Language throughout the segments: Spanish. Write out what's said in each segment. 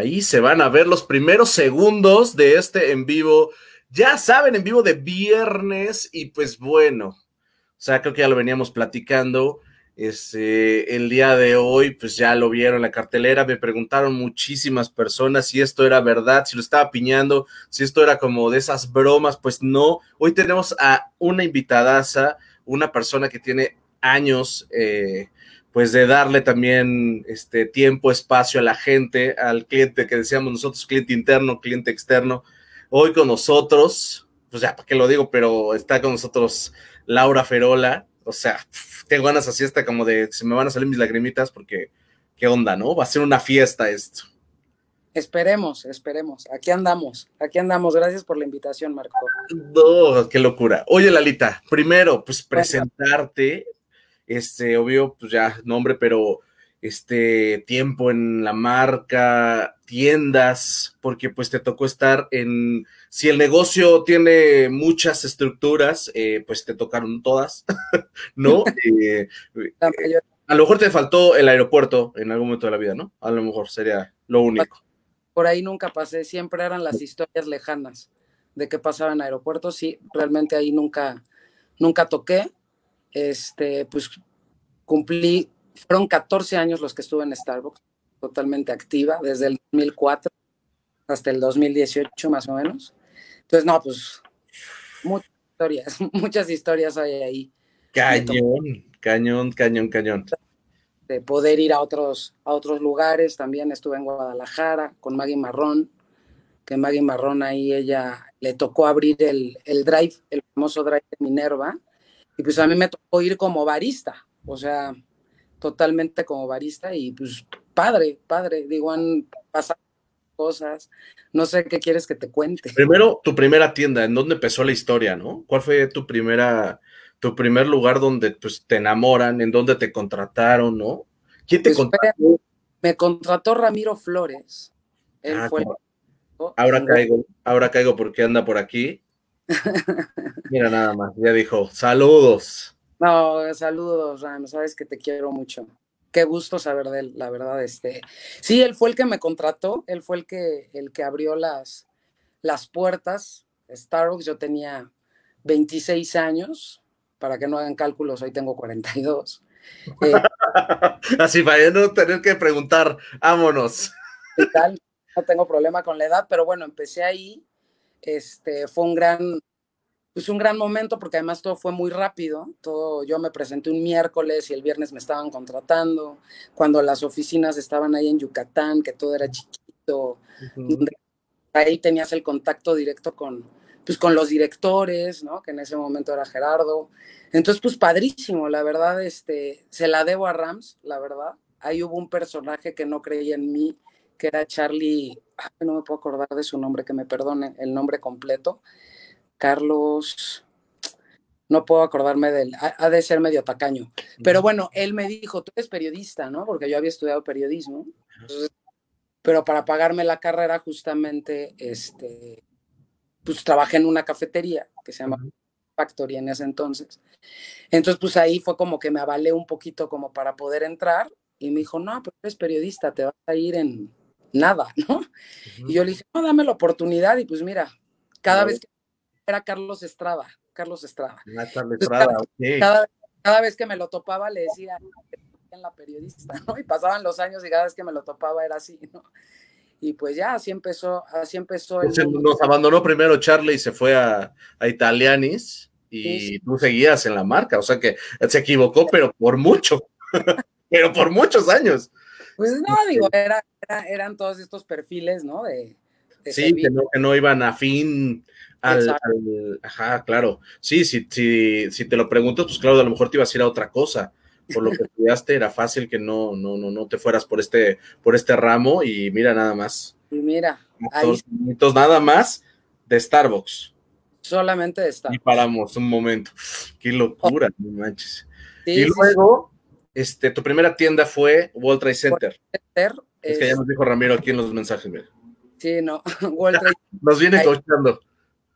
Ahí se van a ver los primeros segundos de este en vivo. Ya saben, en vivo de viernes. Y pues bueno, o sea, creo que ya lo veníamos platicando. Este, el día de hoy, pues ya lo vieron en la cartelera. Me preguntaron muchísimas personas si esto era verdad, si lo estaba piñando, si esto era como de esas bromas. Pues no. Hoy tenemos a una invitadaza, una persona que tiene años. Eh, pues de darle también este tiempo, espacio a la gente, al cliente que decíamos nosotros, cliente interno, cliente externo. Hoy con nosotros, pues ya, ¿para qué lo digo? Pero está con nosotros Laura Ferola. O sea, tengo ganas así hasta como de, se me van a salir mis lagrimitas porque, ¿qué onda, no? Va a ser una fiesta esto. Esperemos, esperemos. Aquí andamos, aquí andamos. Gracias por la invitación, Marco. No, qué locura. Oye, Lalita, primero, pues presentarte, este, obvio, pues ya nombre, pero este tiempo en la marca, tiendas, porque pues te tocó estar en, si el negocio tiene muchas estructuras, eh, pues te tocaron todas, ¿no? Eh, a lo mejor te faltó el aeropuerto en algún momento de la vida, ¿no? A lo mejor sería lo único. Por ahí nunca pasé, siempre eran las historias lejanas de qué pasaba en aeropuertos, sí, realmente ahí nunca, nunca toqué este, pues cumplí, fueron 14 años los que estuve en Starbucks, totalmente activa, desde el 2004 hasta el 2018 más o menos. Entonces, no, pues muchas historias, muchas historias hay ahí. Cañón, cañón, cañón, cañón. De poder ir a otros, a otros lugares, también estuve en Guadalajara con Maggie Marrón, que Maggie Marrón ahí ella le tocó abrir el, el drive, el famoso drive de Minerva, y pues a mí me tocó ir como barista, o sea, totalmente como barista y pues padre, padre, digo, han pasado cosas, no sé qué quieres que te cuente. Primero, tu primera tienda, ¿en dónde empezó la historia, no? ¿Cuál fue tu primera, tu primer lugar donde pues te enamoran, en dónde te contrataron, no? ¿Quién te pues, contrató? Me contrató Ramiro Flores. Él ah, fue. Ahora caigo, ahora caigo porque anda por aquí. Mira nada más, ya dijo, saludos. No, saludos, Ram, sabes que te quiero mucho. Qué gusto saber de él, la verdad. Este, sí, él fue el que me contrató, él fue el que, el que abrió las, las puertas. Starbucks, yo tenía 26 años, para que no hagan cálculos, hoy tengo 42. Eh, Así para no tener que preguntar, vámonos. No tengo problema con la edad, pero bueno, empecé ahí este, fue un gran, pues un gran momento porque además todo fue muy rápido. Todo, yo me presenté un miércoles y el viernes me estaban contratando. Cuando las oficinas estaban ahí en Yucatán, que todo era chiquito, ahí tenías el contacto directo con, pues con los directores, ¿no? Que en ese momento era Gerardo. Entonces, pues padrísimo, la verdad, este, se la debo a Rams, la verdad. Ahí hubo un personaje que no creía en mí, que era Charlie, no me puedo acordar de su nombre, que me perdone el nombre completo. Carlos, no puedo acordarme de él, ha, de ser medio tacaño. Pero bueno, él me dijo, tú eres periodista, ¿no? Porque yo había estudiado periodismo. pero para pagarme la carrera, justamente, este, pues trabajé en una cafetería que se llama Factory en ese entonces. Entonces, pues ahí fue como que me avalé un poquito como para poder entrar. Y me dijo, no, pero eres periodista, te vas a ir en, nada, ¿no? Y yo le dije, no, dame la oportunidad y pues mira, cada vez que era Carlos Estrada, Carlos Estrada. cada, vez que me lo topaba le decía en la periodista, ¿no? Y pasaban los años y cada vez que me lo topaba era así, ¿no? Y pues ya, así empezó, así empezó. nos abandonó primero Charlie y se fue a, Italianis y tú seguías en la marca, o sea que se equivocó, pero por mucho, pero por muchos años. Pues no, digo, era, eran todos estos perfiles, ¿no? De, sí, que no, que no, iban a fin al, Ajá, claro. Sí, sí, sí, si te lo pregunto, pues claro, a lo mejor te ibas a ir a otra cosa. Por lo que estudiaste, era fácil que no, no, no, no te fueras por este, por este ramo y mira nada más. Y mira, ahí... nada más de Starbucks. Solamente de Starbucks. Y paramos un momento. Qué locura, no manches. y luego, este, tu primera tienda fue World Trade Center. es, que ya nos dijo Ramiro aquí en los mensajes, mira. Sí, no, World Trade Nos viene coachando.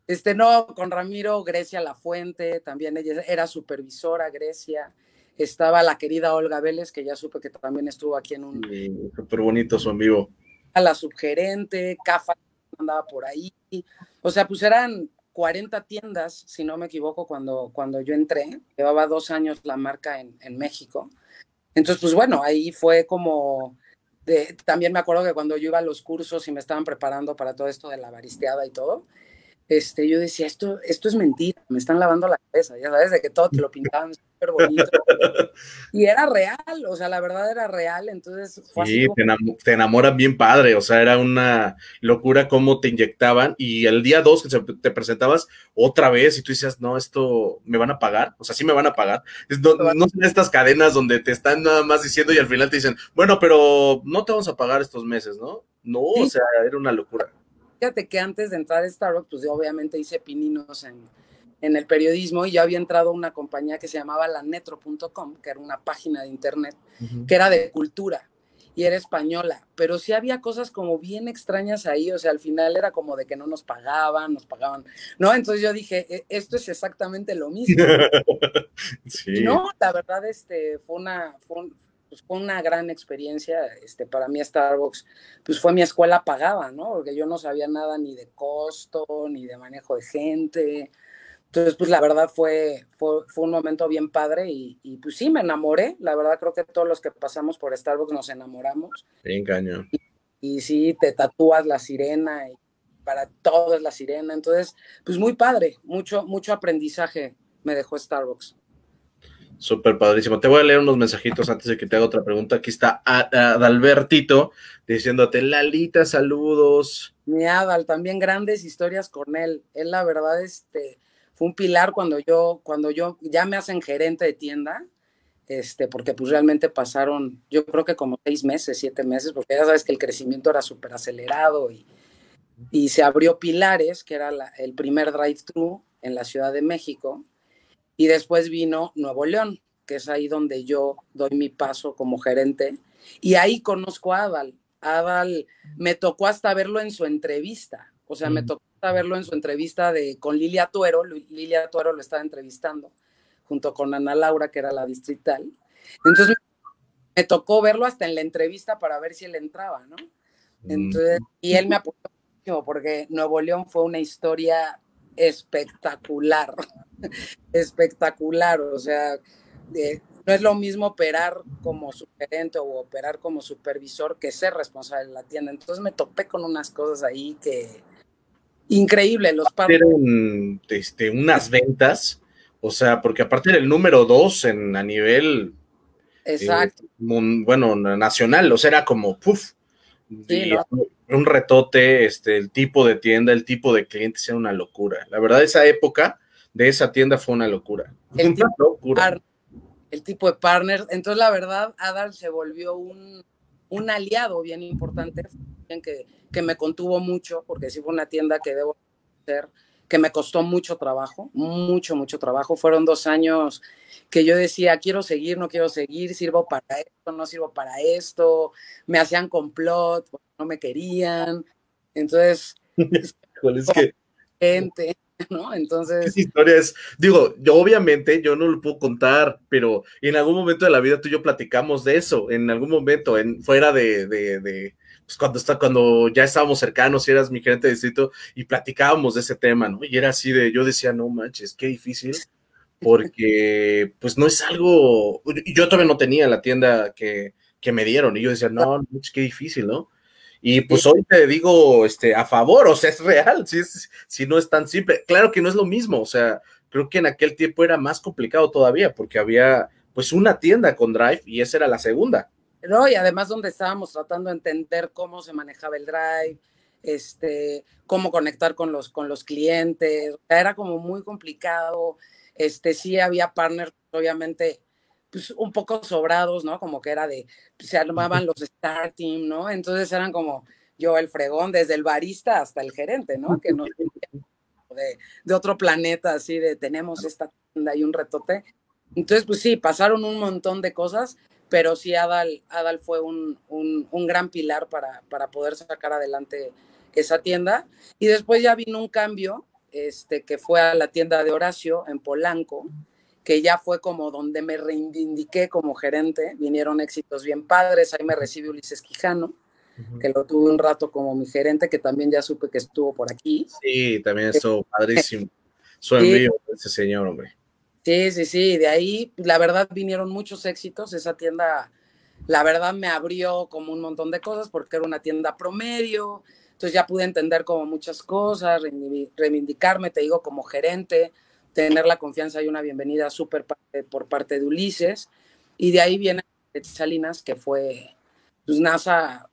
Este, no, con Ramiro, Grecia La Fuente, también ella era supervisora, Grecia. Estaba la querida Olga Vélez, que ya supe que también estuvo aquí en un. Sí, súper bonito su en vivo. a la subgerente, Cafa andaba por ahí. O sea, pues eran 40 tiendas, si no me equivoco, cuando, cuando yo entré. Llevaba dos años la marca en, en México. Entonces, pues bueno, ahí fue como... De, también me acuerdo que cuando yo iba a los cursos y me estaban preparando para todo esto de la baristeada y todo, este, yo decía, esto, esto es mentira, me están lavando la cabeza, ya sabes, de que todo te lo pintaban súper bonito. y era real, o sea, la verdad era real, entonces fue sí, te, te, enamoran bien padre, o sea, era una locura cómo te inyectaban y el día dos que te presentabas otra vez y tú decías, no, esto me van a pagar, o sea, sí me van a pagar. No, no son estas cadenas donde te están nada más diciendo y al final te dicen, bueno, pero no te vamos a pagar estos meses, ¿no? No, o sea, era una locura. Fíjate que antes de entrar a Starbucks, pues yo obviamente hice pininos en, en el periodismo y yo había entrado a una compañía que se llamaba lanetro.com, que era una página de internet, que era de cultura y era española, pero sí había cosas como bien extrañas ahí, o sea, al final era como de que no nos pagaban, nos pagaban, ¿no? Entonces yo dije, e, esto es exactamente lo mismo. sí. no, la verdad, este, fue una, fue, pues, fue una gran experiencia. Este, para mí Starbucks, pues fue mi escuela pagada, ¿no? Porque yo no sabía nada ni de costo, ni de manejo de gente. Entonces, pues la verdad fue, fue, fue un momento bien padre y, y, pues sí, me enamoré. La verdad creo que todos los que pasamos por Starbucks nos enamoramos. Bien cañón. Y, y sí, te tatúas la sirena y para todo es la sirena. Entonces, pues muy padre, mucho, mucho aprendizaje me dejó Starbucks. Súper padrísimo. Te voy a leer unos mensajitos antes de que te haga otra pregunta. Aquí está Adalbertito diciéndote, Lalita, saludos. Mi Adal, también grandes historias con él. Él, la verdad, este, fue un pilar cuando yo, cuando yo, ya me hacen gerente de tienda, este, porque pues realmente pasaron, yo creo que como seis meses, siete meses, porque ya sabes que el crecimiento era súper acelerado y, se abrió Pilares, que era el primer drive-thru en la Ciudad de México y después vino Nuevo León, que es ahí donde yo doy mi paso como gerente. Y ahí conozco a Adal. Adal me tocó hasta verlo en su entrevista. O sea, me tocó hasta verlo en su entrevista de, con Lilia Tuero. Lilia Tuero lo estaba entrevistando junto con Ana Laura, que era la distrital. Entonces me tocó verlo hasta en la entrevista para ver si él entraba, ¿no? Entonces, y él me apoyó porque Nuevo León fue una historia espectacular, espectacular, o sea, no es lo mismo operar como superente o operar como supervisor que ser responsable de la tienda. Entonces me topé con unas cosas ahí que increíble, los padres. este, unas ventas, o sea, porque aparte era el número dos en, a nivel eh, Exacto. bueno, nacional, o sea, era como, puff, un retote, este, el tipo de tienda, el tipo de clientes era una locura. La verdad, esa época de esa tienda fue una locura. El, tipo, locura. el tipo de partner. Entonces, la verdad, Adal se volvió un, un aliado bien importante, que, que me contuvo mucho, porque sí fue una tienda que debo ser que me costó mucho trabajo, mucho, mucho trabajo. Fueron dos años que yo decía, quiero seguir, no quiero seguir, sirvo para esto, no sirvo para esto, me hacían complot, no me querían. Entonces, es que... gente, ¿no? Entonces... Esa historia es, digo, yo obviamente yo no lo puedo contar, pero en algún momento de la vida tú y yo platicamos de eso, en algún momento, en, fuera de, de pues cuando, está, cuando ya estábamos cercanos y eras mi gerente de distrito y platicábamos de ese tema, ¿no? Y era así de, yo decía, no manches, qué difícil, porque pues no es algo, yo todavía no tenía la tienda que, que me dieron y yo decía, no, no qué difícil, ¿no? Y pues hoy te digo, este, a favor, o sea, es real, si, es, si no es tan simple. Claro que no es lo mismo, o sea, creo que en aquel tiempo era más complicado todavía, porque había pues una tienda con Drive y esa era la segunda. ¿No? Y además donde estábamos tratando de entender cómo se manejaba el drive, este, cómo conectar con los, con los clientes, era como muy complicado, este, sí había partners, obviamente, pues un poco sobrados, ¿no? Como que era de, se armaban los start team, ¿no? Entonces eran como yo el fregón, desde el barista hasta el gerente, ¿no? Que no de, de otro planeta, así de tenemos esta tienda y un retote. Entonces, pues sí, pasaron un montón de cosas, pero sí Adal, Adal fue un, un, gran pilar para, para, poder sacar adelante esa tienda. Y después ya vino un cambio, este, que fue a la tienda de Horacio en Polanco, que ya fue como donde me reivindiqué como gerente, vinieron éxitos bien padres, ahí me recibe Ulises Quijano, que lo tuve un rato como mi gerente, que también ya supe que estuvo por aquí. Sí, también estuvo padrísimo. Su envío, ese señor, hombre. Sí, sí, sí, de ahí, la verdad, vinieron muchos éxitos. Esa tienda, la verdad, me abrió como un montón de cosas porque era una tienda promedio. Entonces ya pude entender como muchas cosas, reivindicarme, te digo, como gerente, tener la confianza y una bienvenida súper por parte de Ulises. Y de ahí viene Salinas, que fue, pues NASA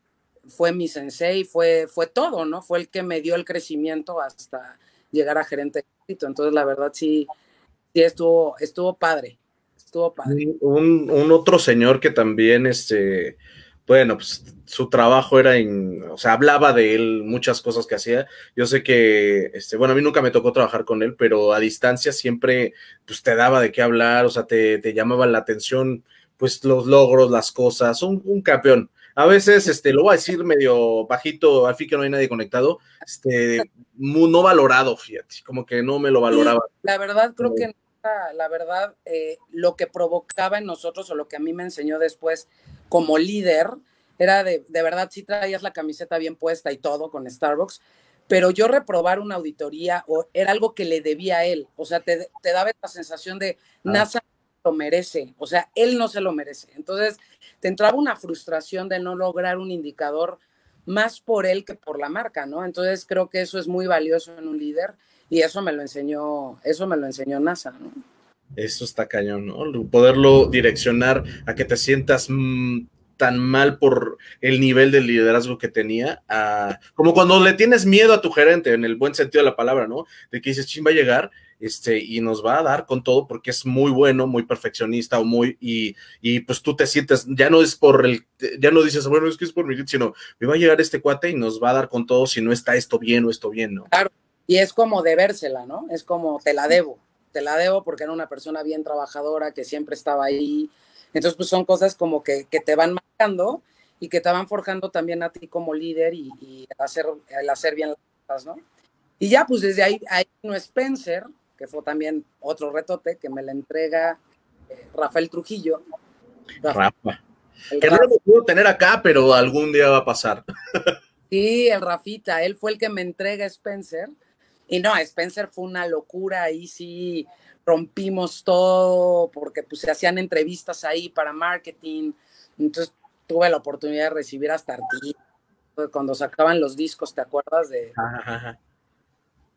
fue mi sensei, fue, fue todo, ¿no? Fue el que me dio el crecimiento hasta llegar a gerente. Entonces, la verdad, sí, sí estuvo, estuvo padre. Estuvo padre. Un, un otro señor que también, este, bueno, pues su trabajo era en, o sea, hablaba de él, muchas cosas que hacía. Yo sé que, este, bueno, a mí nunca me tocó trabajar con él, pero a distancia siempre, pues te daba de qué hablar, o sea, te, te llamaba la atención, pues los logros, las cosas, un, un campeón. A veces, este, lo voy a decir medio bajito, al fin que no hay nadie conectado, este, no valorado, fíjate, como que no me lo valoraba. La verdad, creo que la verdad, eh, lo que provocaba en nosotros o lo que a mí me enseñó después como líder era de, de verdad, sí traías la camiseta bien puesta y todo con Starbucks, pero yo reprobar una auditoría o era algo que le debía a él, o sea, te, te daba esta sensación de ah. NASA lo merece, o sea, él no se lo merece. Entonces, te entraba una frustración de no lograr un indicador más por él que por la marca, ¿no? Entonces, creo que eso es muy valioso en un líder y eso me lo enseñó, eso me lo enseñó NASA, ¿no? Eso está cañón, ¿no? Poderlo direccionar a que te sientas mm, tan mal por el nivel de liderazgo que tenía, como cuando le tienes miedo a tu gerente, en el buen sentido de la palabra, ¿no? De que dices, ching, va a llegar este, y nos va a dar con todo porque es muy bueno, muy perfeccionista o muy, y, y, pues tú te sientes, ya no es por el, ya no dices, bueno, es que es por mi, sino me va a llegar este cuate y nos va a dar con todo si no está esto bien o esto bien, ¿no? Claro, y es como debérsela, ¿no? Es como te la debo, te la debo porque era una persona bien trabajadora que siempre estaba ahí. Entonces, pues son cosas como que, que te van marcando y que te van forjando también a ti como líder y, y hacer, el hacer bien las cosas, ¿no? Y ya, pues desde ahí, ahí no Spencer, que fue también otro retote que me la entrega eh, Rafael Trujillo. Rafa. Que no lo puedo tener acá, pero algún día va a pasar. Sí, el Rafita, él fue el que me entrega Spencer y no, Spencer fue una locura, ahí sí rompimos todo, porque pues se hacían entrevistas ahí para marketing, entonces tuve la oportunidad de recibir hasta artistas, cuando sacaban los discos, ¿te acuerdas de?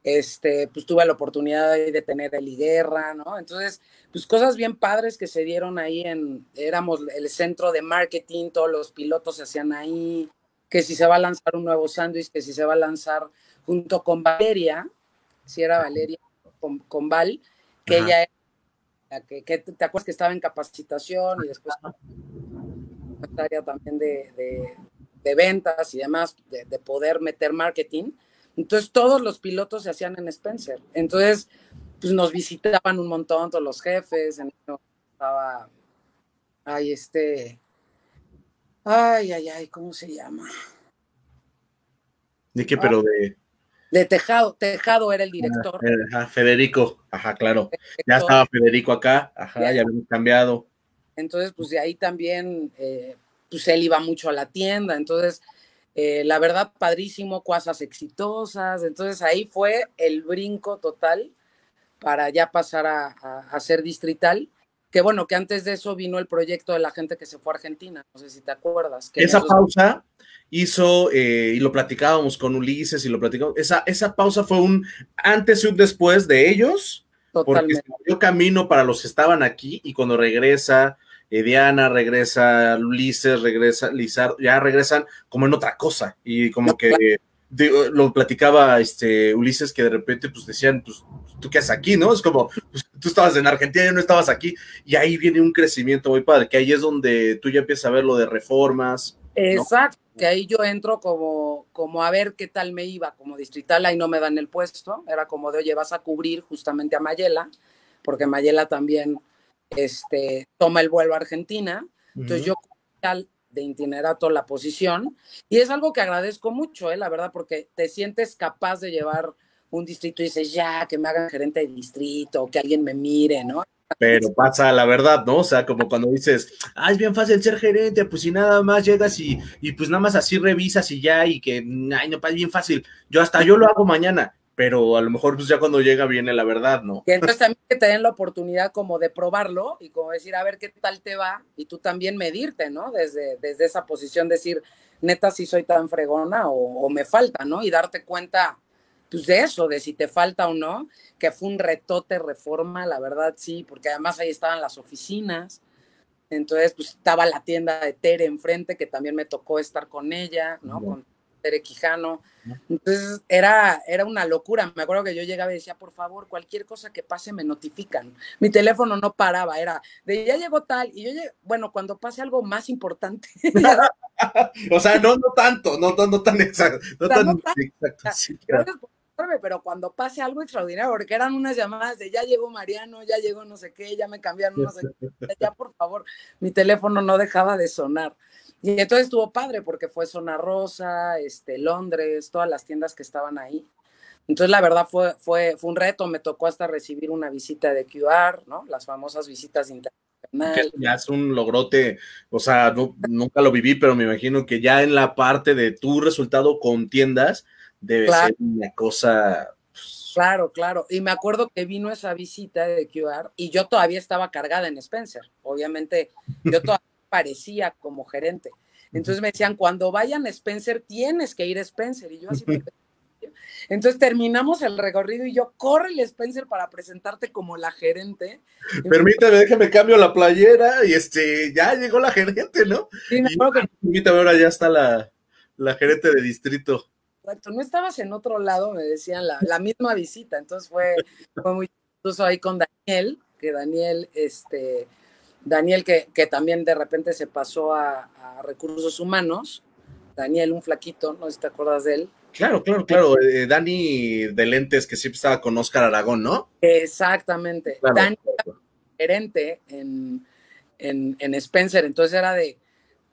Este, pues tuve la oportunidad de tener el Guerra, ¿no? Entonces, pues cosas bien padres que se dieron ahí en, éramos el centro de marketing, todos los pilotos se hacían ahí, que si se va a lanzar un nuevo sándwich, que si se va a lanzar junto con Valeria, si era Valeria con, Val, que ella era, que, que, te acuerdas que estaba en capacitación y después área también de, de, ventas y demás, de, de, poder meter marketing. Entonces todos los pilotos se hacían en Spencer. Entonces, pues nos visitaban un montón todos los jefes, estaba, ay, este, ay, ay, ay, ¿cómo se llama? ¿De qué? Pero de de Tejado, Tejado era el director. Ajá, Federico, ajá, claro. Ya estaba Federico acá, ajá, ya, habíamos cambiado. Entonces, pues de ahí también, eh, pues él iba mucho a la tienda, entonces, eh, la verdad, padrísimo, cosas exitosas, entonces ahí fue el brinco total para ya pasar a, a, ser distrital, que bueno, que antes de eso vino el proyecto de la gente que se fue a Argentina, no sé si te acuerdas. Que Esa pausa hizo, eh, y lo platicábamos con Ulises y lo platicamos, esa, esa pausa fue un antes y un después de ellos, Totalmente. porque dio camino para los que estaban aquí y cuando regresa eh, Diana, regresa Ulises, regresa Lizardo, ya regresan como en otra cosa y como que lo platicaba este Ulises que de repente pues decían, pues tú qué haces aquí, ¿no? Es como, pues, tú estabas en Argentina y no estabas aquí y ahí viene un crecimiento muy padre, que ahí es donde tú ya empiezas a ver lo de reformas. Exacto que ahí yo entro como, como a ver qué tal me iba como distrital, ahí no me dan el puesto, era como de, oye, vas a cubrir justamente a Mayela, porque Mayela también este, toma el vuelo a Argentina, entonces yo tal de itinerato la posición, y es algo que agradezco mucho, ¿eh? la verdad, porque te sientes capaz de llevar un distrito y dices, ya, que me hagan gerente de distrito, que alguien me mire, ¿no? pero pasa la verdad, ¿no? O sea, como cuando dices, ah, es bien fácil ser gerente, pues si nada más llegas y, y pues nada más así revisas y ya, y que, ay, no, es bien fácil, yo hasta yo lo hago mañana, pero a lo mejor pues ya cuando llega viene la verdad, ¿no? Y entonces también que te den la oportunidad como de probarlo y como decir, a ver qué tal te va, y tú también medirte, ¿no? Desde, desde esa posición, decir, neta, si soy tan fregona o, o me falta, ¿no? Y darte cuenta pues de eso, de si te falta o no, que fue un retote reforma, la verdad sí, porque además ahí estaban las oficinas, entonces pues estaba la tienda de Tere enfrente, que también me tocó estar con ella, ¿no? Con Tere Quijano. Entonces era, era una locura. Me acuerdo que yo llegaba y decía, por favor, cualquier cosa que pase me notifican. Mi teléfono no paraba, era de ya llegó tal, y yo llegué, bueno, cuando pase algo más importante. o sea, no, no tanto, no, no, tan exacto. No tan, exacto pero cuando pase algo extraordinario, porque eran unas llamadas de ya llegó Mariano, ya llegó no sé qué, ya me cambiaron no sé qué, ya por favor, mi teléfono no dejaba de sonar. Y entonces estuvo padre porque fue Zona Rosa, este, Londres, todas las tiendas que estaban ahí. Entonces, la verdad fue, fue, fue un reto, me tocó hasta recibir una visita de QR, ¿no? Las famosas visitas internacionales. ya es un logrote, o sea, nunca lo viví, pero me imagino que ya en la parte de tu resultado con tiendas, debe ser una cosa. Pues, claro, claro. Y me acuerdo que vino esa visita de QR y yo todavía estaba cargada en Spencer. Obviamente, yo todavía parecía como gerente. Entonces me decían, cuando vayan a Spencer, tienes que ir a Spencer. Y yo así. Entonces terminamos el recorrido y yo, corre el Spencer para presentarte como la gerente. Permítame, déjame cambio la playera y este, ya llegó la gerente, ¿no? Sí, me acuerdo que... Permítame, ahora ya está la, la gerente de distrito. Exacto, no estabas en otro lado, me decían, la, misma visita, entonces fue, fue muy incluso ahí con Daniel, que Daniel, este, Daniel que, que también de repente se pasó a, recursos humanos, Daniel, un flaquito, no sé si te acuerdas de él. Claro, claro, claro, eh, Dani de lentes que siempre estaba con Oscar Aragón, ¿no? Exactamente, Dani gerente en, en, en Spencer, entonces era de,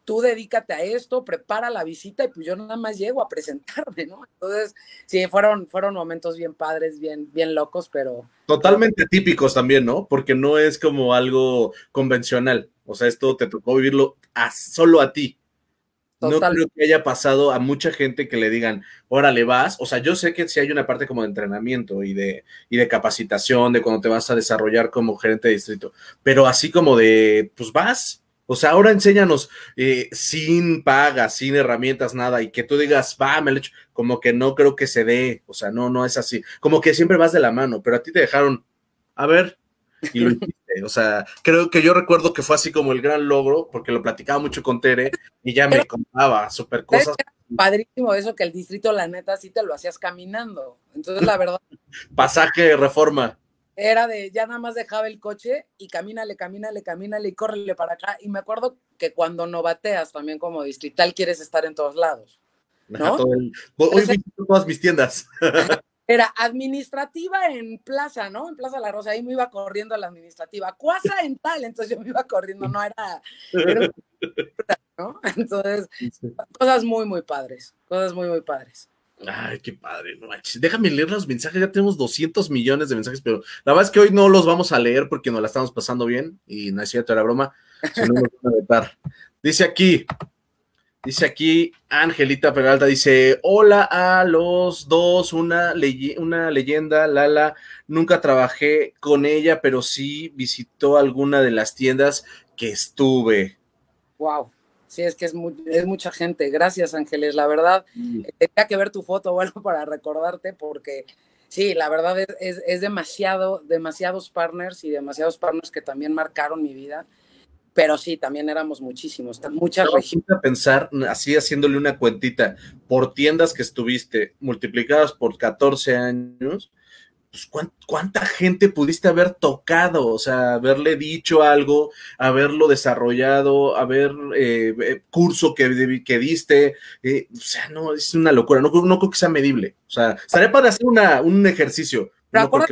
tú dedícate a esto, prepara la visita y pues yo nada más llego a presentarme, ¿no? Entonces, sí, fueron, fueron momentos bien padres, bien, bien locos, pero... Totalmente típicos también, ¿no? Porque no es como algo convencional, o sea, esto te tocó vivirlo a, solo a ti. No creo que haya pasado a mucha gente que le digan, órale, vas. O sea, yo sé que sí hay una parte como de entrenamiento y de, y de capacitación, de cuando te vas a desarrollar como gerente de distrito, pero así como de, pues vas, o sea, ahora enséñanos eh, sin paga, sin herramientas, nada, y que tú digas, va, me lo hecho, como que no creo que se dé, o sea, no, no es así, como que siempre vas de la mano, pero a ti te dejaron, a ver, y lo hiciste, o sea, creo que yo recuerdo que fue así como el gran logro, porque lo platicaba mucho con Tere, y ya me contaba súper cosas. Padrísimo eso, que el distrito, la neta, sí te lo hacías caminando, entonces la verdad. Pasaje, reforma era de ya nada más dejaba el coche y camínale, camínale, camínale y córrele para acá. Y me acuerdo que cuando no bateas también como distrital quieres estar en todos lados. ¿no? Hoy visito todas mis tiendas. Era administrativa en Plaza, ¿no? En Plaza La Rosa, ahí me iba corriendo a la administrativa. Cuasa en tal, entonces yo me iba corriendo, no era, ¿no? Entonces, cosas muy, muy padres, cosas muy, muy padres. Ay, qué padre, no Déjame leer los mensajes, ya tenemos 200 millones de mensajes, pero la verdad es que hoy no los vamos a leer porque nos la estamos pasando bien y no es cierto, era broma. Dice aquí, dice aquí Angelita Peralta, dice, hola a los dos, una, una leyenda, Lala, nunca trabajé con ella, pero sí visitó alguna de las tiendas que estuve. Wow. Sí, es que es, es mucha gente. Gracias, Ángeles. La verdad, tenía que ver tu foto o algo para recordarte, porque sí, la verdad es, es, demasiado, demasiados partners y demasiados partners que también marcaron mi vida. Pero sí, también éramos muchísimos, muchas regiones. a pensar, así haciéndole una cuentita, por tiendas que estuviste, multiplicadas por 14 años, pues, ¿cuánta gente pudiste haber tocado? O sea, haberle dicho algo, haberlo desarrollado, haber eh, eh, curso que, que diste. Eh, o sea, no, es una locura. No, no creo que sea medible. O sea, estaría para hacer una, un ejercicio. Pero como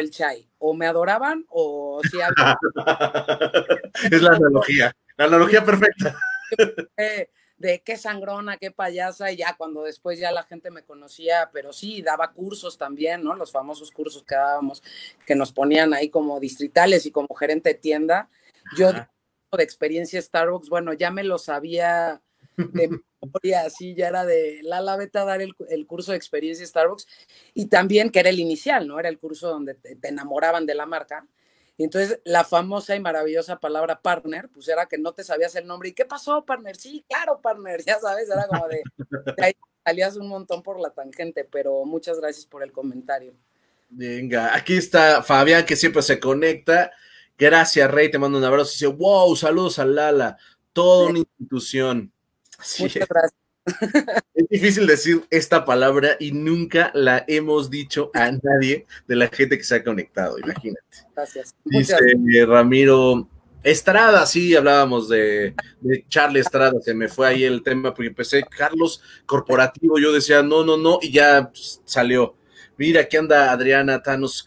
el chai. O me adoraban o si Es la analogía. La analogía perfecta. de qué sangrona, qué payasa, y ya cuando después ya la gente me conocía, pero sí, daba cursos también, ¿no? Los famosos cursos que dábamos, que nos ponían ahí como distritales y como gerente de tienda. Yo de experiencia Starbucks, bueno, ya me lo sabía de memoria, así ya era de la vete a dar el, curso de experiencia Starbucks y también que era el inicial, ¿no? Era el curso donde te, enamoraban de la marca. Y entonces la famosa y maravillosa palabra partner, pues era que no te sabías el nombre. ¿Y qué pasó, partner? Sí, claro, partner, ya sabes, era como de, de ahí salías un montón por la tangente, pero muchas gracias por el comentario. Venga, aquí está Fabián que siempre se conecta. Gracias, Rey, te mando un abrazo. Dice, wow, saludos a Lala, toda una institución. Muchas gracias. Es difícil decir esta palabra y nunca la hemos dicho a nadie de la gente que se ha conectado, imagínate. Gracias. Dice Ramiro Estrada, sí, hablábamos de, de, Charlie Estrada, se me fue ahí el tema porque empecé Carlos Corporativo, yo decía no, no, no, y ya pues, salió. Mira, aquí anda Adriana Tanus.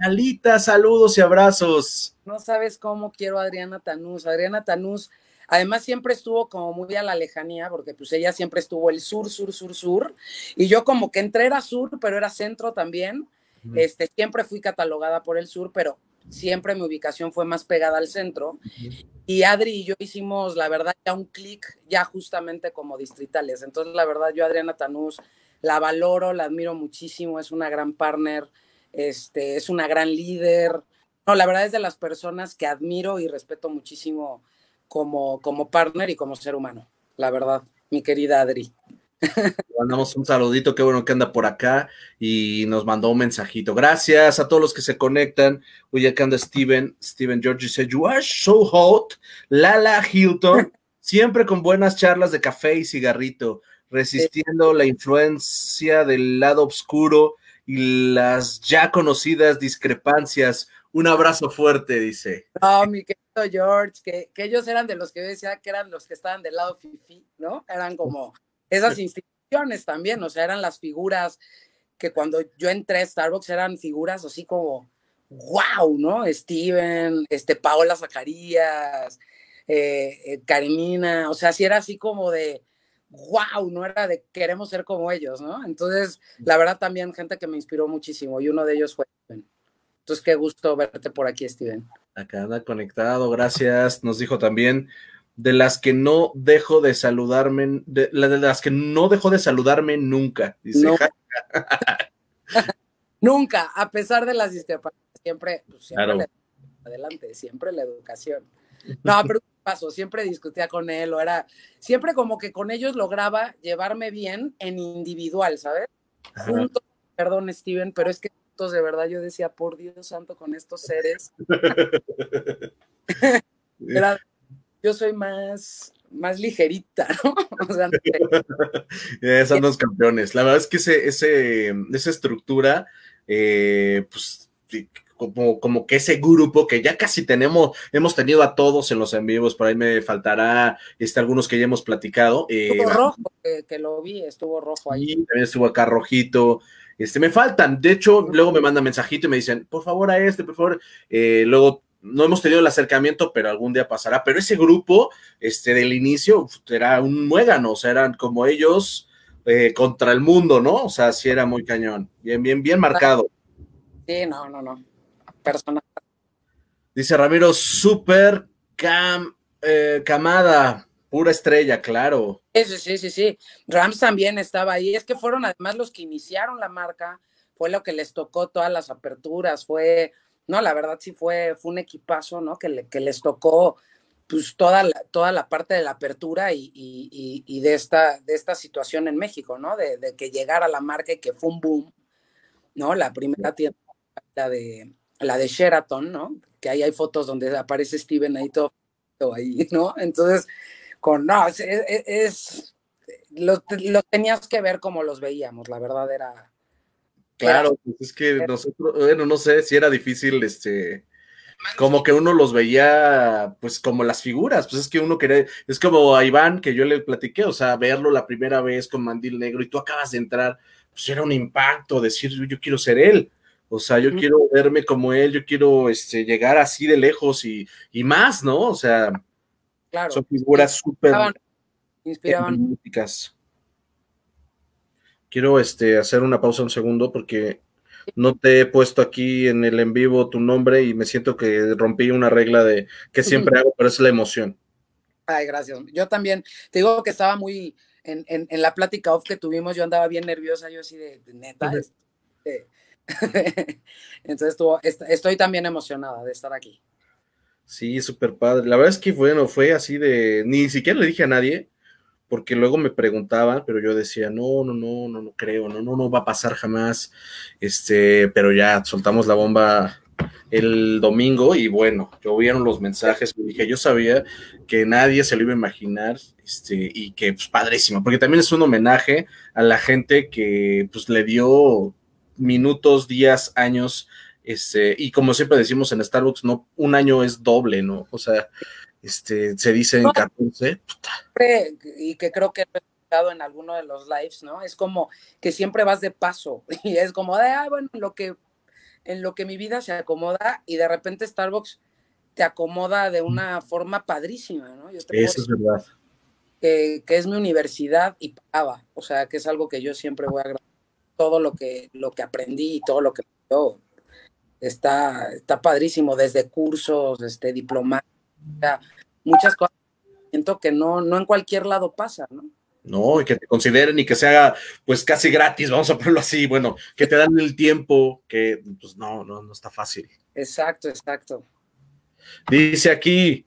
Alita, saludos y abrazos. No sabes cómo quiero a Adriana Tanús. Adriana Tanús Además, siempre estuvo como muy a la lejanía, porque pues ella siempre estuvo el sur, sur, sur, sur. Y yo como que entré era sur, pero era centro también. Este, siempre fui catalogada por el sur, pero siempre mi ubicación fue más pegada al centro. Y Adri y yo hicimos, la verdad, ya un clic, ya justamente como distritales. Entonces, la verdad, yo, Adriana Tanús, la valoro, la admiro muchísimo, es una gran partner, este, es una gran líder. No, la verdad es de las personas que admiro y respeto muchísimo como, como partner y como ser humano, la verdad, mi querida Adri. mandamos un saludito, qué bueno que anda por acá y nos mandó un mensajito. Gracias a todos los que se conectan. Oye, acá anda Steven, Steven George dice, You are so hot. Lala Hilton, siempre con buenas charlas de café y cigarrito, resistiendo la influencia del lado oscuro y las ya conocidas discrepancias. Un abrazo fuerte, dice. No, mi querido George, que, ellos eran de los que yo decía que eran los que estaban del lado fifi, ¿no? Eran como esas instituciones también, o sea, eran las figuras que cuando yo entré a Starbucks eran figuras así como, wow, ¿no? Steven, este, Paola Zacarías, eh, eh, Karenina, o sea, sí era así como de, wow, no era de queremos ser como ellos, ¿no? Entonces, la verdad también gente que me inspiró muchísimo y uno de ellos fue entonces, qué gusto verte por aquí, Steven. Acá anda conectado, gracias. Nos dijo también de las que no dejo de saludarme, de, las que no dejo de saludarme nunca. Dice. nunca, a pesar de las discrepancias, siempre, pues, siempre adelante, siempre la educación. No, pero paso, siempre discutía con él, o era, siempre como que con ellos lograba llevarme bien en individual, ¿sabes? Junto, perdón, Steven, pero es que de verdad yo decía, por Dios santo, con estos seres. yo soy más, más ligerita, ¿no? O sea, campeones. La verdad es que ese, ese, esa estructura, eh, pues, como, como, que ese grupo que ya casi tenemos, hemos tenido a todos en los en vivos, por ahí me faltará este, algunos que ya hemos platicado. Eh, estuvo rojo, que, lo vi, estuvo rojo ahí. También estuvo acá rojito, este, me faltan. De hecho, luego me mandan mensajito y me dicen, por favor, a este, por favor. Eh, luego no hemos tenido el acercamiento, pero algún día pasará. Pero ese grupo, este, del inicio, era un muégano, o sea, eran como ellos eh, contra el mundo, ¿no? O sea, sí era muy cañón. Bien, bien, bien marcado. Sí, no, no, no. Personal. Dice Ramiro, super cam, eh, camada. Pura estrella, claro. Sí, sí, sí, sí. Rams también estaba ahí. Es que fueron además los que iniciaron la marca, fue lo que les tocó todas las aperturas, fue, no, la verdad sí fue, fue un equipazo, ¿no? Que, que les tocó pues toda la, toda la parte de la apertura y, y, de, esta, de esta situación en México, ¿no? De, de, que llegara la marca y que fue un boom, ¿no? La primera tienda, la de, la de Sheraton, ¿no? Que ahí hay fotos donde aparece Steven ahí todo ahí, ¿no? Entonces, con, no, es, es, los, tenías que ver como los veíamos, la verdad era... Claro, pues es que nosotros, bueno, no sé si era difícil, este, como que uno los veía, pues como las figuras, pues es que uno quería, es como a Iván que yo le platiqué, o sea, verlo la primera vez con mandil negro y tú acabas de entrar, pues era un impacto, decir, yo quiero ser él, o sea, yo quiero verme como él, yo quiero este, llegar así de lejos y, y más, ¿no? O sea, Claro. Son figuras súper. inspiraban. Quiero este, hacer una pausa un segundo porque no te he puesto aquí en el en vivo tu nombre y me siento que rompí una regla de que siempre hago, pero es la emoción. Ay, gracias. Yo también, te digo que estaba muy, en, en, la plática off que tuvimos, yo andaba bien nerviosa, yo así de, neta. Este, entonces estuvo, estoy también emocionada de estar aquí. Sí, súper padre. La verdad es que bueno, fue así de, ni siquiera le dije a nadie, porque luego me preguntaban, pero yo decía, no, no, no, no, no creo, no, no, no va a pasar jamás. Este, pero ya soltamos la bomba el domingo y bueno, yo vieron los mensajes dije, yo sabía que nadie se lo iba a imaginar este, y que pues padrísimo, porque también es un homenaje a la gente que pues le dio minutos, días, años, este, y como siempre decimos en Starbucks, no, un año es doble, ¿no? O sea, este, se dice en 14. Y que creo que en alguno de los lives, ¿no? Es como que siempre vas de paso y es como de, ah, bueno, lo que en lo que mi vida se acomoda y de repente Starbucks te acomoda de una forma padrísima, ¿no? Eso es verdad. Que, es mi universidad y pagaba, o sea, que es algo que yo siempre voy a agradecer. Todo lo que, lo que aprendí y todo lo que yo está, está padrísimo, desde cursos, este, diplomacia, muchas cosas. Siento que no, no en cualquier lado pasa, ¿no? ¿no? Y que te consideren y que se haga pues casi gratis, vamos a ponerlo así, bueno, que te dan el tiempo, que pues no, no, no está fácil. Exacto, exacto. Dice aquí,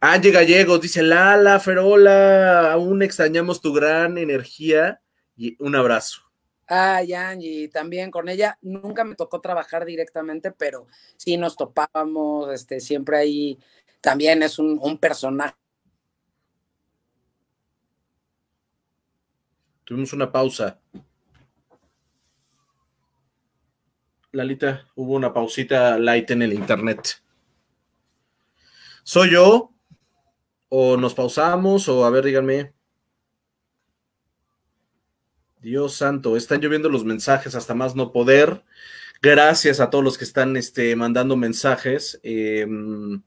Angie Gallegos, dice Lala, Ferola, aún extrañamos tu gran energía y un abrazo. Ay, Angie, también con ella nunca me tocó trabajar directamente, pero sí nos topábamos, este, siempre ahí, también es un, un personaje Tuvimos una pausa. Lalita, hubo una pausita light en el internet. ¿Soy yo? ¿O nos pausamos? O a ver, díganme. Dios santo, están lloviendo los mensajes hasta más no poder. Gracias a todos los que están este, mandando mensajes. Em,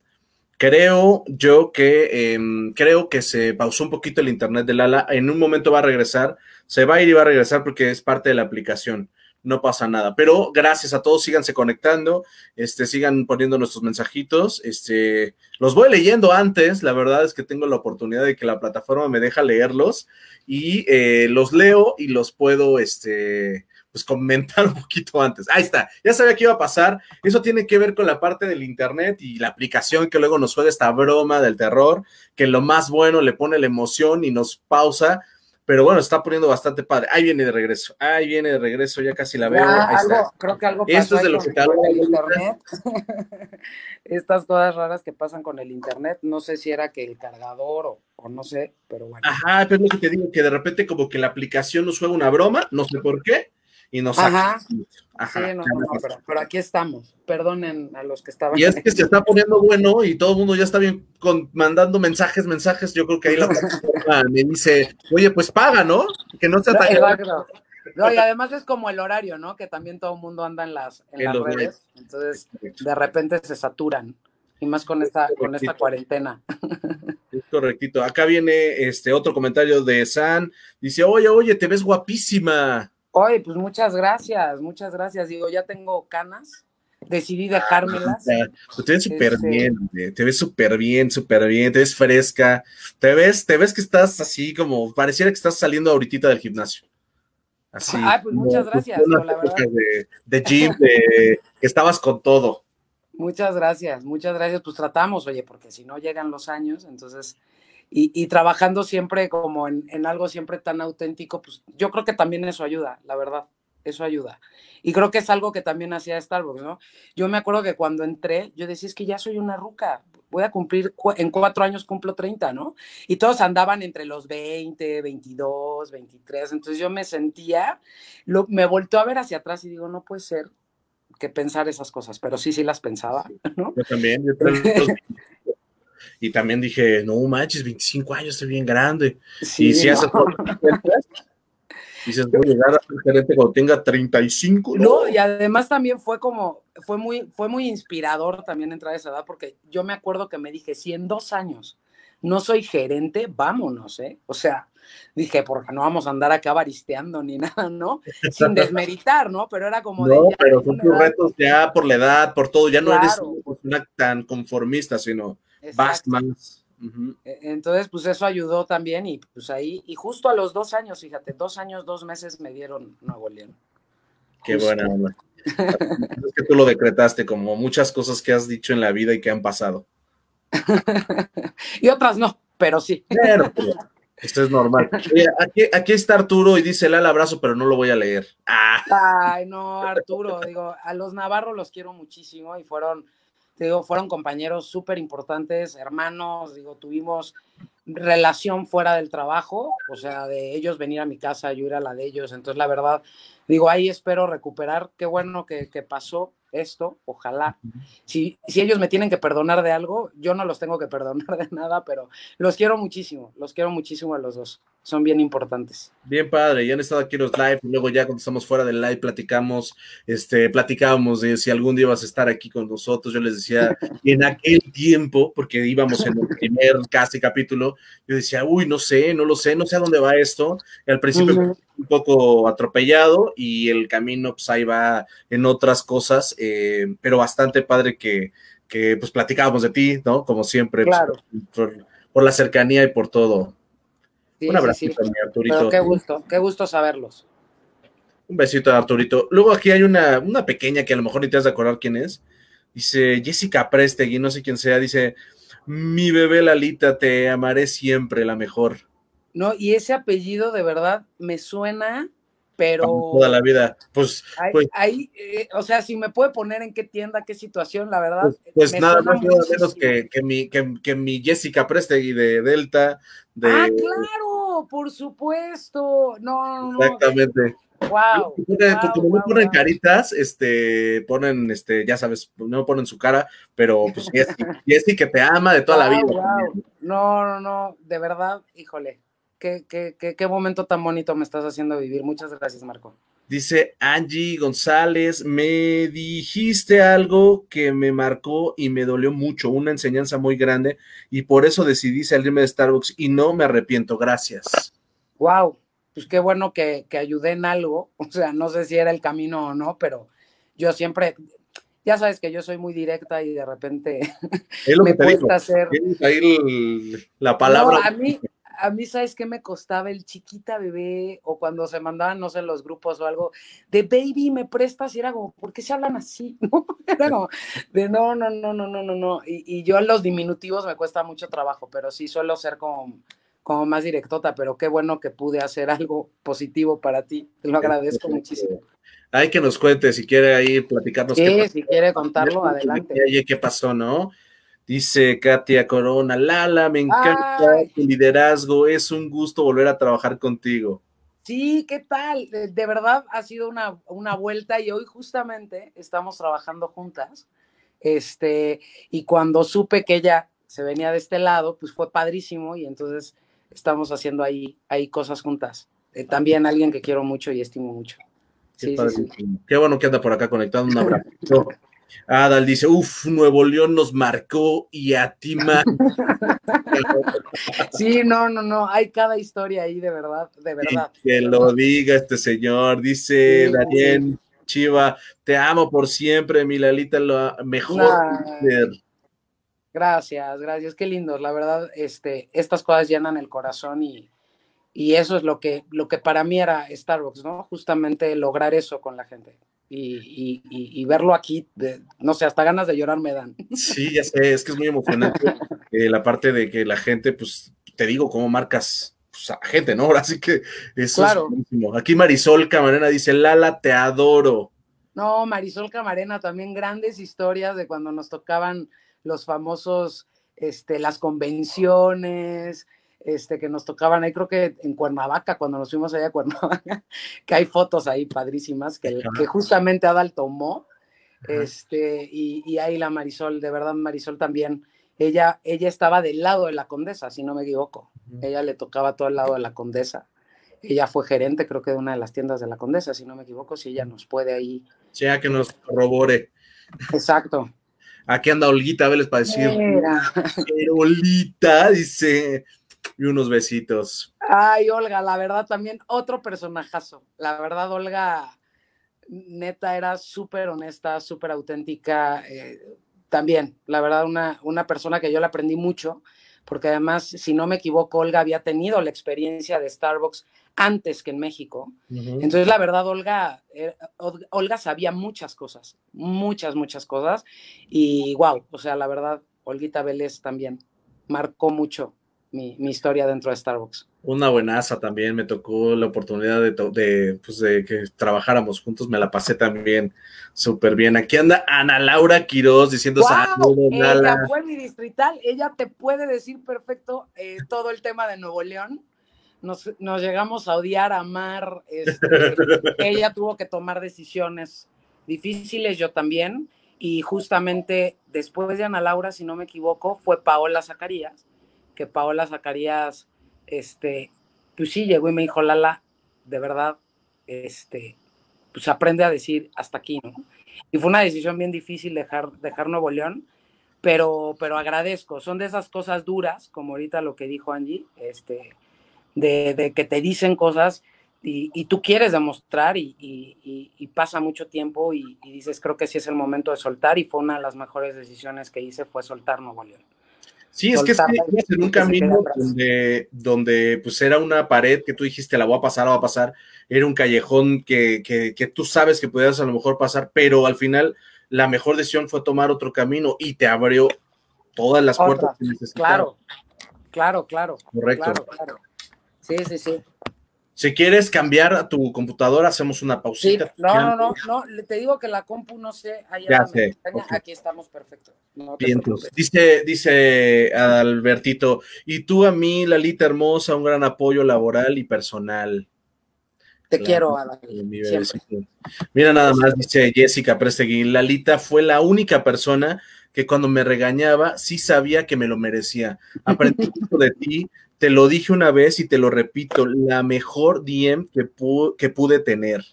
Creo yo que em, creo que se pausó un poquito el internet de Lala. En un momento va a regresar. Se va a ir y va a regresar porque es parte de la aplicación. No pasa nada. Pero gracias a todos, síganse conectando, este, sigan poniendo nuestros mensajitos. Este, los voy leyendo antes. La verdad es que tengo la oportunidad de que la plataforma me deja leerlos y eh, los leo y los puedo, este, pues comentar un poquito antes. Ahí está, ya sabía que iba a pasar. Eso tiene que ver con la parte del internet y la aplicación que luego nos juega esta broma del terror, que lo más bueno le pone la emoción y nos pausa. Pero bueno, está poniendo bastante padre. Ahí viene de regreso. Ahí viene de regreso, ya casi la veo. Ahí está. Creo que algo pasó Esto es de lo que te el internet. Estas cosas raras que pasan con el internet. No sé si era que el cargador o, o no sé, pero bueno. Ajá, pero es lo que te digo, que de repente como que la aplicación nos juega una broma, no sé por qué y nos Ajá. Ajá, sí, no, no, pero, aquí estamos. Perdonen a los que estaban. Y es que se está poniendo bueno y todo el mundo ya está bien mandando mensajes, mensajes. Yo creo que ahí la plataforma me dice, oye, pues paga, ¿no? Que no sea tan. No, y además es como el horario, ¿no? Que también todo el mundo anda en las, en las redes. Entonces, de repente se saturan. Y más con esta, con esta cuarentena. Es correctito. Acá viene este otro comentario de San. Dice, oye, oye, te ves guapísima. Oye, pues muchas gracias, muchas gracias. Digo, ya tengo canas, decidí ah, dejármelas. Pues te ves súper este bien, te ves súper bien, súper bien, te ves fresca, te ves, te ves que estás así como, pareciera que estás saliendo ahorita del gimnasio. Así. Ay, pues muchas gracias. la verdad. De, de gym, de, que estabas con todo. Muchas gracias, muchas gracias. Pues tratamos, oye, porque si no llegan los años, entonces y, trabajando siempre como en, algo siempre tan auténtico, pues yo creo que también eso ayuda, la verdad, eso ayuda. Y creo que es algo que también hacía Starbucks, ¿no? Yo me acuerdo que cuando entré, yo decía, es que ya soy una ruca, voy a cumplir, en cuatro años cumplo 30, ¿no? Y todos andaban entre los 20, 22, 23, entonces yo me sentía, lo, me volteó a ver hacia atrás y digo, no puede ser que pensar esas cosas, pero sí, sí las pensaba, ¿no? Yo también, yo también y también dije, no manches, 25 años, estoy bien grande. y si haces dices, voy a llegar a ser gerente cuando tenga 35. No, y además también fue como, fue muy, fue muy inspirador también entrar a esa edad, porque yo me acuerdo que me dije, si en dos años no soy gerente, vámonos, ¿eh? O sea, dije, porque no vamos a andar acá baristeando ni nada, ¿no? Sin desmeritar, ¿no? Pero era como no, pero son tus retos ya por la edad, por todo, ya no eres una tan conformista, sino vas más. E, entonces, pues eso ayudó también y pues ahí, y justo a los dos años, fíjate, dos años, dos meses me dieron Nuevo León. Qué buena onda. es que tú lo decretaste, como muchas cosas que has dicho en la vida y que han pasado. y otras no, pero sí. Pero, pues, esto es normal. aquí, está Arturo y dice, le al abrazo, pero no lo voy a leer. Ah. Ay, no, Arturo, digo, a los Navarro los quiero muchísimo y fueron, digo, fueron compañeros súper importantes, hermanos, digo, tuvimos relación fuera del trabajo, o sea, de ellos venir a mi casa, yo ir a la de ellos, entonces la verdad, digo, ahí espero recuperar, qué bueno que pasó, esto, ojalá. Si, si ellos me tienen que perdonar de algo, yo no los tengo que perdonar de nada, pero los quiero muchísimo, los quiero muchísimo a los dos. Son bien importantes. Bien padre, ya han estado aquí los live, luego ya cuando estamos fuera del live platicamos, este, platicábamos de si algún día ibas a estar aquí con nosotros. Yo les decía, en aquel tiempo, porque íbamos en el primer casi capítulo, yo decía, uy, no sé, no lo sé, no sé a dónde va esto. Y al principio un poco atropellado y el camino pues ahí va en otras cosas, eh, pero bastante padre que, que, pues platicábamos de ti, ¿no? Como siempre, pues, por, la cercanía y por todo. un abrazo, Arturito. qué gusto, qué gusto saberlos. Un besito, Arturito. Luego aquí hay una, una pequeña que a lo mejor ni te has de acordar quién es. Dice Jessica Prestegui, no sé quién sea, dice, mi bebé Lalita, te amaré siempre, la mejor. ¿no? Y ese apellido de verdad me suena, pero... Toda la vida, pues... pues ahí, eh, o sea, si me puede poner en qué tienda, qué situación, la verdad. Pues, pues nada más menos que, que, mi, que, mi Jessica Prestegui de Delta. De... Ah, claro, por supuesto. No, no. Exactamente. Wow, porque no ponen caritas, este, ponen, este, ya sabes, no ponen su cara, pero pues Jessy, que te ama de toda la vida. No, no, no, de verdad, híjole, qué, momento tan bonito me estás haciendo vivir. Muchas gracias, Marco. Dice Angie González, me dijiste algo que me marcó y me dolió mucho, una enseñanza muy grande, y por eso decidí salirme de Starbucks y no me arrepiento. Gracias. Wow, pues qué bueno que, que ayudé en algo. O sea, no sé si era el camino o no, pero yo siempre, ya sabes que yo soy muy directa y de repente me cuesta hacer. la palabra. a mí, a mí, ¿sabes qué me costaba el chiquita bebé o cuando se mandaban, no sé, los grupos o algo, de baby, me prestas? Y era como, ¿por qué se hablan así? ¿No? Era como, de no, no, no, no, no, no, no. Y, y yo en los diminutivos me cuesta mucho trabajo, pero sí suelo ser como, como más directota, pero qué bueno que pude hacer algo positivo para ti. Te lo agradezco muchísimo. Hay que nos cuente si quiere ahí platicarnos. Sí, si quiere contarlo, adelante. ¿qué pasó, no? Dice Katia Corona, Lala, me encanta tu liderazgo, es un gusto volver a trabajar contigo. Sí, ¿qué tal? De, verdad ha sido una, una, vuelta y hoy justamente estamos trabajando juntas. Este, y cuando supe que ella se venía de este lado, pues fue padrísimo y entonces estamos haciendo ahí, ahí cosas juntas. Eh, también alguien que quiero mucho y estimo mucho. Qué, Qué bueno que anda por acá conectado. Un abrazo. Adal dice, uff, Nuevo León nos marcó y a ti más. sí, no, no, no, hay cada historia ahí de verdad, de verdad. que lo diga este señor, dice Daniel Chiva, te amo por siempre, mi Lalita, lo mejor. Gracias, gracias, qué lindo, la verdad, este, estas cosas llenan el corazón y, y eso es lo que, lo que para mí era Starbucks, ¿no? Justamente lograr eso con la gente y, verlo aquí, no sé, hasta ganas de llorar me dan. Sí, ya sé, es que es muy emocionante eh, la parte de que la gente, pues, te digo, cómo marcas pues, a gente, ¿no? Ahora sí que eso es buenísimo. Aquí Marisol Camarena dice, Lala, te adoro. No, Marisol Camarena, también grandes historias de cuando nos tocaban los famosos, este, las convenciones, este, que nos tocaban ahí, creo que en Cuernavaca, cuando nos fuimos allá a Cuernavaca, que hay fotos ahí padrísimas que, que justamente Adal tomó, este, y, y, ahí la Marisol, de verdad Marisol también, ella, ella estaba del lado de la condesa, si no me equivoco, ella le tocaba todo el lado de la condesa, ella fue gerente creo que de una de las tiendas de la condesa, si no me equivoco, si ella nos puede ahí. Sea que nos corrobore. Exacto. Aquí anda Olguita Vélez para decir, Olita, dice, y unos besitos. Ay, Olga, la verdad también otro personajazo. La verdad, Olga, neta, era súper honesta, súper auténtica. Eh, también, la verdad, una, una persona que yo le aprendí mucho, porque además, si no me equivoco, Olga había tenido la experiencia de Starbucks antes que en México. Entonces, la verdad, Olga, eh, Olga sabía muchas cosas, muchas, muchas cosas. Y wow, o sea, la verdad, Olguita Vélez también marcó mucho mi, historia dentro de Starbucks. Una buenaza también, me tocó la oportunidad de, pues, de que trabajáramos juntos, me la pasé también súper bien. Aquí anda Ana Laura Quiroz diciendo saludos. Ella fue mi distrital, ella te puede decir perfecto eh, todo el tema de Nuevo León. Nos, llegamos a odiar, a amar. Este, ella tuvo que tomar decisiones difíciles, yo también. Y justamente después de Ana Laura, si no me equivoco, fue Paola Zacarías que Paola Zacarías, este, pues sí llegó y me dijo, Lala, de verdad, este, pues aprende a decir hasta aquí, ¿no? Y fue una decisión bien difícil dejar, dejar Nuevo León, pero, pero agradezco. Son de esas cosas duras, como ahorita lo que dijo Angie, este, de, que te dicen cosas y, tú quieres demostrar y, y pasa mucho tiempo y, dices, creo que sí es el momento de soltar y fue una de las mejores decisiones que hice, fue soltar Nuevo León. Sí, es que es en un camino donde, donde pues era una pared que tú dijiste, la voy a pasar, la voy a pasar, era un callejón que, que, tú sabes que podías a lo mejor pasar, pero al final la mejor decisión fue tomar otro camino y te abrió todas las puertas que Claro, claro, claro. Correcto. claro. Sí, sí, sí. Si quieres cambiar a tu computadora, hacemos una pausita. no, no, no, no, te digo que la compu no sé, allá aquí estamos perfectos. dice, dice Albertito, y tú a mí, Lalita hermosa, un gran apoyo laboral y personal. Te quiero, Mira nada más, dice Jessica Presteguín, Lalita fue la única persona que cuando me regañaba sí sabía que me lo merecía. Aprendí mucho de ti, te lo dije una vez y te lo repito, la mejor DM que, que pude tener.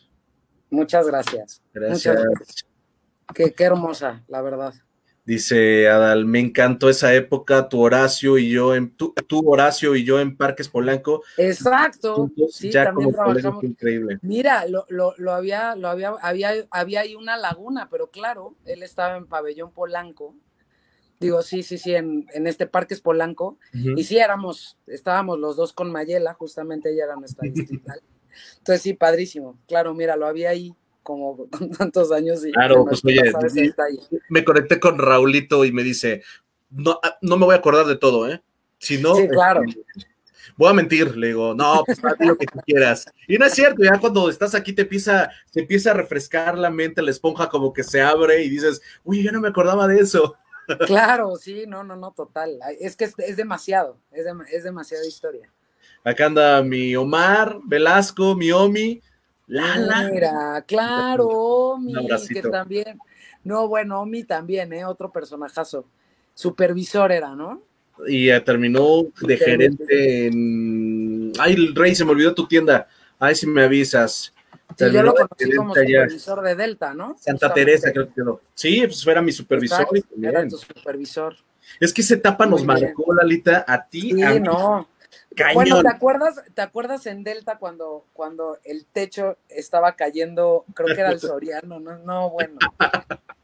Muchas gracias. Gracias. Qué, hermosa, la verdad. Dice Adal, me encantó esa época, tu Horacio y yo en tu, Horacio y yo en Parques Polanco. Exacto. sí, ya también trabajamos. Increíble. Mira, lo, lo, había, lo había, había, había ahí una laguna, pero claro, él estaba en Pabellón Polanco Digo, sí, sí, sí, en, en este parque es Polanco. Y sí, éramos, estábamos los dos con Mayela, justamente ella era nuestra distrital. Entonces, sí, padrísimo. Claro, mira, lo había ahí como con tantos años. Y claro, pues oye, me conecté con Raulito y me dice, no, ah, no me voy a acordar de todo, ¿eh? Si no, sí, claro. Este, voy a mentir, le digo, no, pues haz lo que tú quieras. Y no es cierto, ya cuando estás aquí te empieza, te empieza a refrescar la mente, la esponja como que se abre y dices, uy, yo no me acordaba de eso. Claro, sí, no, no, no, total. Es que es, demasiado, es, es, demasiada historia. Acá anda mi Omar, Velasco, mi Omi, Lala. Mira, claro, Omi, que también. No, bueno, Omi también, ¿eh? Otro personajazo. Supervisor era, ¿no? Y terminó de gerente en. Ay, el Rey, se me olvidó tu tienda. Ay, si me avisas. Sí, yo lo conocí como supervisor de Delta, ¿no? Santa Teresa, creo que quedó. Sí, pues era mi supervisor. era tu supervisor. Es que esa etapa nos marcó, Lalita, a ti. Sí, no. Bueno, ¿te acuerdas, ¿te acuerdas en Delta cuando, cuando el techo estaba cayendo? Creo que era el Soriano, no, no, bueno.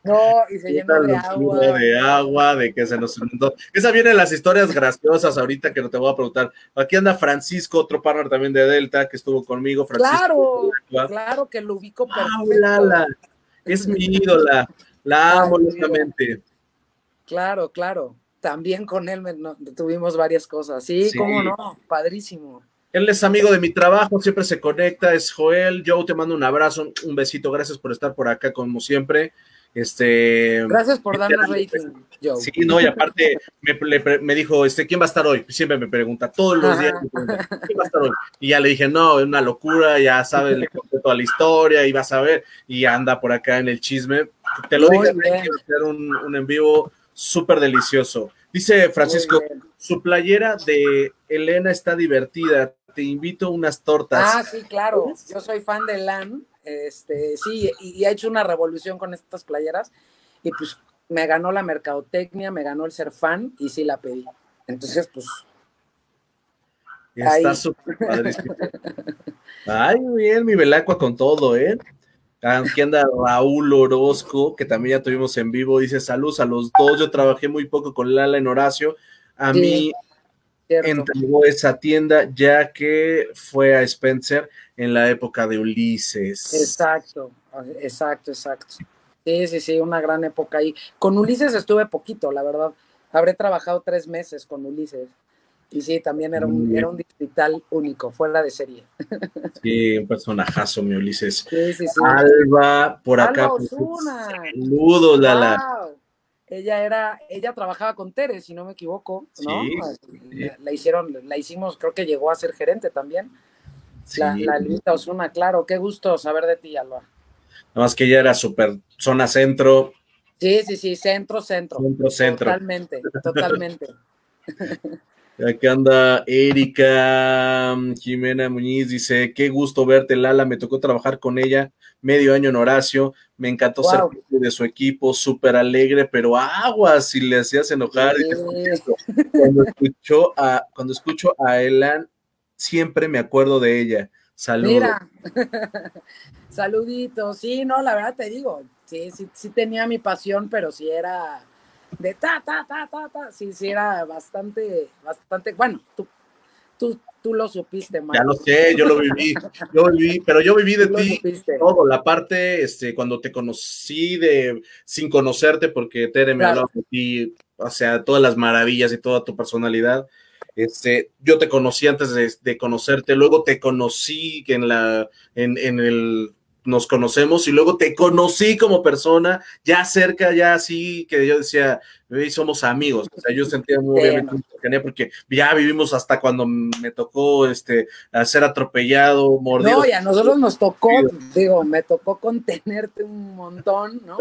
No, y se llenó de agua. De agua, de que se nos inundó. Esa vienen las historias graciosas ahorita que no te voy a preguntar. Aquí anda Francisco, otro partner también de Delta, que estuvo conmigo. Francisco, claro, claro que lo ubico perfecto. es mi ídola, la amo lógicamente. Claro, claro también con él tuvimos varias cosas. Sí, cómo no, padrísimo. Él es amigo de mi trabajo, siempre se conecta, es Joel. Yo te mando un abrazo, un besito, gracias por estar por acá como siempre. Este, gracias por darnos rating, Joe. Sí, no, y aparte me, dijo, este, ¿quién va a estar hoy? Siempre me pregunta, todos los días, ¿quién va a estar hoy? Y ya le dije, no, es una locura, ya sabes, le conté toda la historia y vas a ver, y anda por acá en el chisme. Te lo dije, hacer un, un en vivo súper delicioso. Dice Francisco, su playera de Elena está divertida. Te invito unas tortas. Ah, sí, claro. Yo soy fan de LAN. Este, sí, y, ha hecho una revolución con estas playeras. Y pues me ganó la mercadotecnia, me ganó el ser fan y sí la pedí. Entonces, pues. Está súper padrísimo. Ay, muy bien, mi Belacua con todo, ¿eh? Aquí anda Raúl Orozco, que también ya tuvimos en vivo, dice saludos a los dos, yo trabajé muy poco con Lala en Horacio, a mí entregó esa tienda ya que fue a Spencer en la época de Ulises. Exacto, exacto, exacto. Sí, sí, sí, una gran época ahí. Con Ulises estuve poquito, la verdad. Habré trabajado tres meses con Ulises. Y sí, también era un, era un digital único, fuera de serie. Sí, un personajazo, mi Ulises. Sí, sí, sí. Alba, por acá. Pues, saludos, Lala. Ella era, ella trabajaba con Tere, si no me equivoco, ¿no? La, hicieron, la hicimos, creo que llegó a ser gerente también. La, la Lita Osuna, claro, qué gusto saber de ti, Alba. Nada más que ella era súper zona centro. Sí, sí, sí, centro, centro. Centro, centro. Totalmente, totalmente. Aquí anda Erika mm, Jimena Muñiz, dice, qué gusto verte, Lala, me tocó trabajar con ella medio año en Horacio, me encantó ser parte de su equipo, súper alegre, pero aguas si le hacías enojar. Cuando, escucho a, cuando escucho a Elan, siempre me acuerdo de ella. Saludos. Mira, saluditos, sí, no, la verdad te digo, sí, sí, sí tenía mi pasión, pero sí era de ta, ta, ta, ta, ta, sí, sí era bastante, bastante, bueno, tú, tú, tú lo supiste, más. Ya lo sé, yo lo viví, yo viví, pero yo viví de ti todo, la parte, este, cuando te conocí de, sin conocerte, porque Tere me habló de ti, o sea, todas las maravillas y toda tu personalidad, este, yo te conocí antes de, de conocerte, luego te conocí en la, en, en el nos conocemos y luego te conocí como persona, ya cerca, ya así, que yo decía, somos amigos, o sea, yo sentía muy obviamente porque ya vivimos hasta cuando me tocó este ser atropellado, mordido. No, y a nosotros nos tocó, digo, me tocó contenerte un montón, ¿no?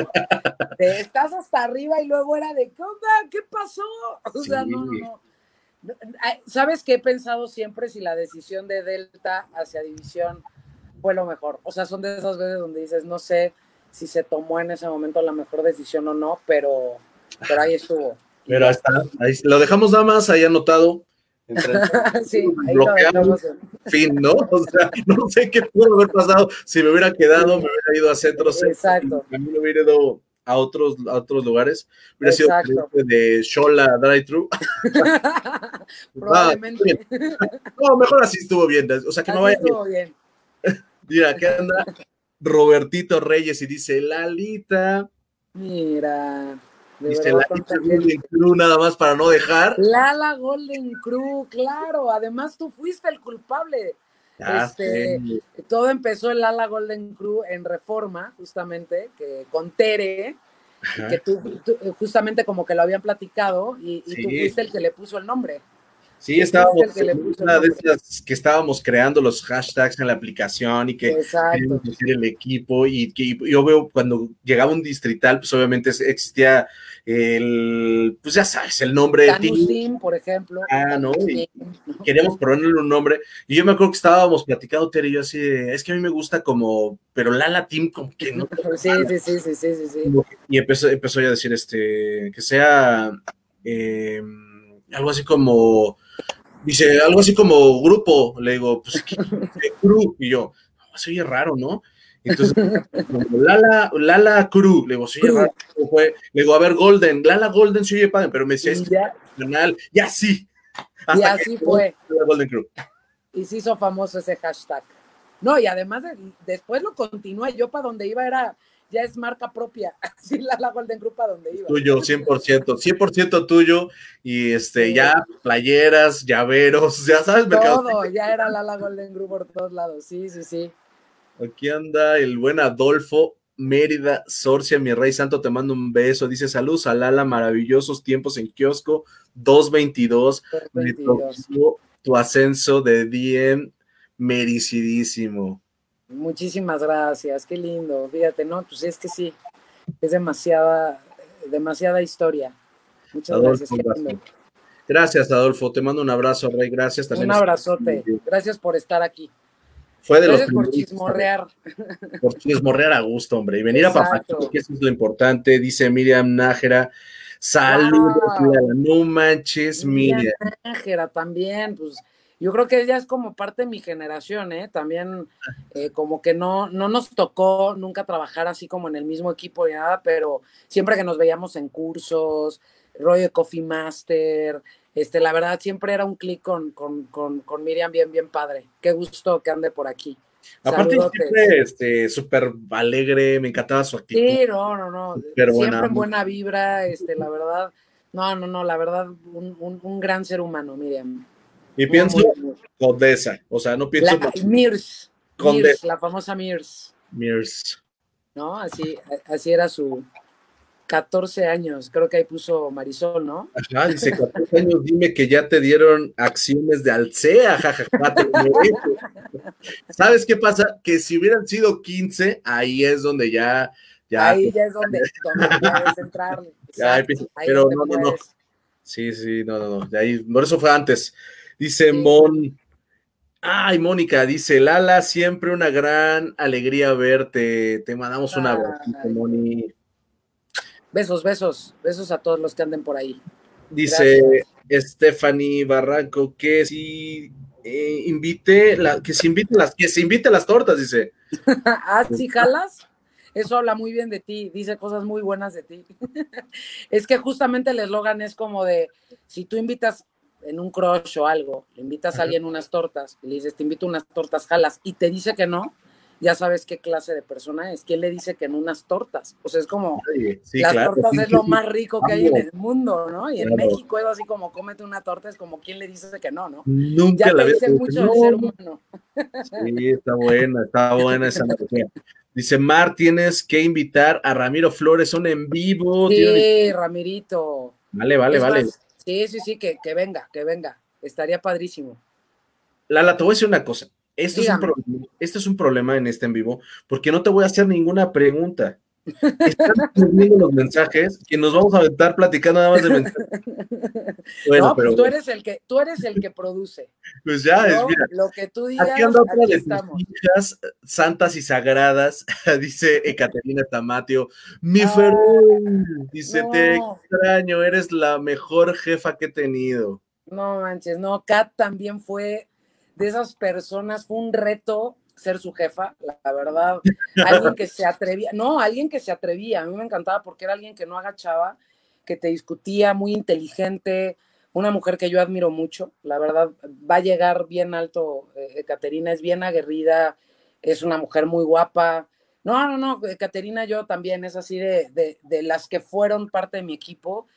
Te estás hasta arriba y luego era de, ¿qué onda? ¿Qué pasó? O sea, no, no, no. ¿Sabes qué he pensado siempre si la decisión de Delta hacia División fue lo mejor. O sea, son de esas veces donde dices, no sé si se tomó en ese momento la mejor decisión o no, pero, pero ahí estuvo. Pero ahí está, ahí lo dejamos nada más ahí anotado. sí, lo fin, ¿no? O sea, no sé qué pudo haber pasado si me hubiera quedado, me hubiera ido a centros. Exacto. A mí me hubiera ido a otros, a otros lugares. Hubiera sido de Shola Drive Thru. Probablemente. no, mejor así estuvo bien. O sea, que no vaya. Estuvo bien. Mira, aquí anda Robertito Reyes y dice, Lalita. Mira. Dice Lalita Golden Crew, nada más para no dejar. Lala Golden Crew, claro. Además, tú fuiste el culpable. este, todo empezó el Lala Golden Crew en Reforma, justamente, que con Tere, que tú, justamente como que lo habían platicado, y, y tú fuiste el que le puso el nombre. Sí, estábamos una de esas que estábamos creando los hashtags en la aplicación y que decir el equipo y que yo veo cuando llegaba un distrital, pues obviamente existía el, pues ya sabes, el nombre de Team. por ejemplo. Ah, no, y queríamos ponerle un nombre. Y yo me acuerdo que estábamos platicando, Tere y yo así, es que a mí me gusta como, pero Lala Team como que no. Sí, sí, sí, sí, sí, sí, Y empezó, empezó ya a decir, este, que sea eh, algo así como Dice, algo así como grupo. Le digo, pues, ¿qué, crew? Y yo, se oye raro, ¿no? Entonces, Lala, Lala Crew, le digo, sí, raro, fue. Le digo, a ver, Golden, Lala Golden sí oye padre, pero me decía, es ya, ya sí. y así fue. Golden Crew. Y se hizo famoso ese hashtag. No, y además después lo continué, yo para donde iba era ya es marca propia. Así la, la Golden Group a donde iba. Tuyo, 100%, 100% tuyo. Y este, ya playeras, llaveros, ya sabes, Todo, ya era la, la Golden Group por todos lados. Sí, sí, sí. Aquí anda el buen Adolfo Mérida Sorcia, mi rey santo, te mando un beso. Dice saludos a Lala, maravillosos tiempos en kiosco 222. 222. tu ascenso de DM merecidísimo. Muchísimas gracias, qué lindo. Fíjate, no, pues es que sí, es demasiada, demasiada historia. Muchas gracias. Gracias, Adolfo. Te mando un abrazo, Rey. Gracias también. Un abrazote. Gracias por estar aquí. Fue de los por chismorrear. Por chismorrear a gusto, hombre. Y venir a papá, que eso es lo importante, dice Miriam Nájera. Saludos, no manches, Miriam. Nájera también, pues yo creo que ella es como parte de mi generación, ¿eh? También eh, como que no, no nos tocó nunca trabajar así como en el mismo equipo y nada, pero siempre que nos veíamos en cursos, rollo de Coffee Master, este, la verdad siempre era un clic con, con, con, Miriam bien, bien padre. Qué gusto que ande por aquí. Aparte siempre este, súper alegre, me encantaba su actitud. Sí, no, no, no. siempre buena, buena vibra, este, la verdad, no, no, no, la verdad, un, un, gran ser humano, Miriam. Y pienso Condesa, o sea, no pienso... La, Mirs, Mirs, la famosa Mirs. Mirs. ¿No? Así, así era su, 14 años, creo que ahí puso Marisol, ¿no? Ajá, dice 14 años, dime que ya te dieron acciones de Alcea, jajaja. ¿Sabes qué pasa? Que si hubieran sido 15, ahí es donde ya. ya ahí ya es donde, puedes entrar. pero no, no, no. Sí, sí, no, no, no. De ahí, por eso fue antes. Dice Mon. Ay, Mónica, dice Lala, siempre una gran alegría verte. Te mandamos un abrazo, Moni. Besos, besos, besos a todos los que anden por ahí. Dice Stephanie Barranco que si eh, invite, la, que se invite las, que se invite las tortas, dice. ah, sí, jalas. Eso habla muy bien de ti, dice cosas muy buenas de ti. es que justamente el eslogan es como de, si tú invitas en un crush o algo, le invitas a alguien unas tortas, y le dices, te invito unas tortas, jalas, y te dice que no, ya sabes qué clase de persona es. ¿Quién le dice que en unas tortas? O sea, es como, las tortas es lo más rico que hay en el mundo, ¿no? Y en México es así como, cómete una torta, es como, ¿quién le dice que no, no? Nunca ya te dice mucho del ser humano. Sí, está buena, está buena esa noticia. Dice, Mar, tienes que invitar a Ramiro Flores un en vivo. Sí, Ramirito. Vale, vale, vale. Sí, sí, sí, que, que venga, que venga. Estaría padrísimo. Lala, te voy a decir una cosa. Esto es, un problema, esto es un problema en este en vivo, porque no te voy a hacer ninguna pregunta. Están viendo los mensajes que nos vamos a estar platicando nada más de mensajes. Bueno, no, pues pero tú eres el que tú eres el que produce. Pues ya es, mira. Lo que tú digas. Aquí anda otra de hijas santas y sagradas, dice Ekaterina Tamatio. Mi dice, te extraño, eres la mejor jefa que he tenido. No manches, no, Kat también fue de esas personas, fue un reto ser su jefa, la verdad. Alguien que se atrevía, no, alguien que se atrevía. A mí me encantaba porque era alguien que no agachaba, que te discutía, muy inteligente, una mujer que yo admiro mucho. La verdad, va a llegar bien alto. Eh, Caterina es bien aguerrida, es una mujer muy guapa. No, no, no, Caterina yo también es así de, de, de las que fueron parte de mi equipo,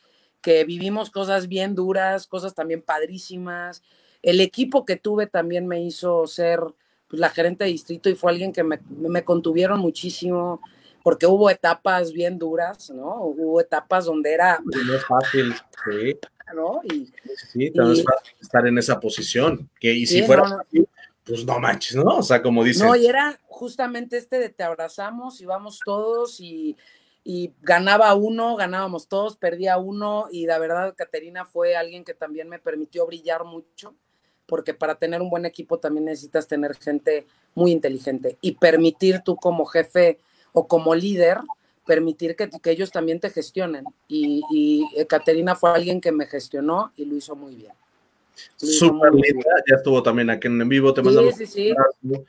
que vivimos cosas bien duras, cosas también padrísimas el equipo que tuve también me hizo ser pues, la gerente de distrito y fue alguien que me, contuvieron muchísimo porque hubo etapas bien duras, ¿no? Hubo etapas donde era... No es fácil, sí. ¿no? Y, sí, no es fácil estar en esa posición. Que, y si fuera pues no manches, ¿no? O sea, como dicen. No, y era justamente este de te abrazamos y vamos todos y, y ganaba uno, ganábamos todos, perdía uno y la verdad Caterina fue alguien que también me permitió brillar mucho porque para tener un buen equipo también necesitas tener gente muy inteligente y permitir tú como jefe o como líder, permitir que, que ellos también te gestionen. Y, y Caterina fue alguien que me gestionó y lo hizo muy bien. Súper linda, ya estuvo también aquí en vivo, te mandamos. Sí, sí, sí.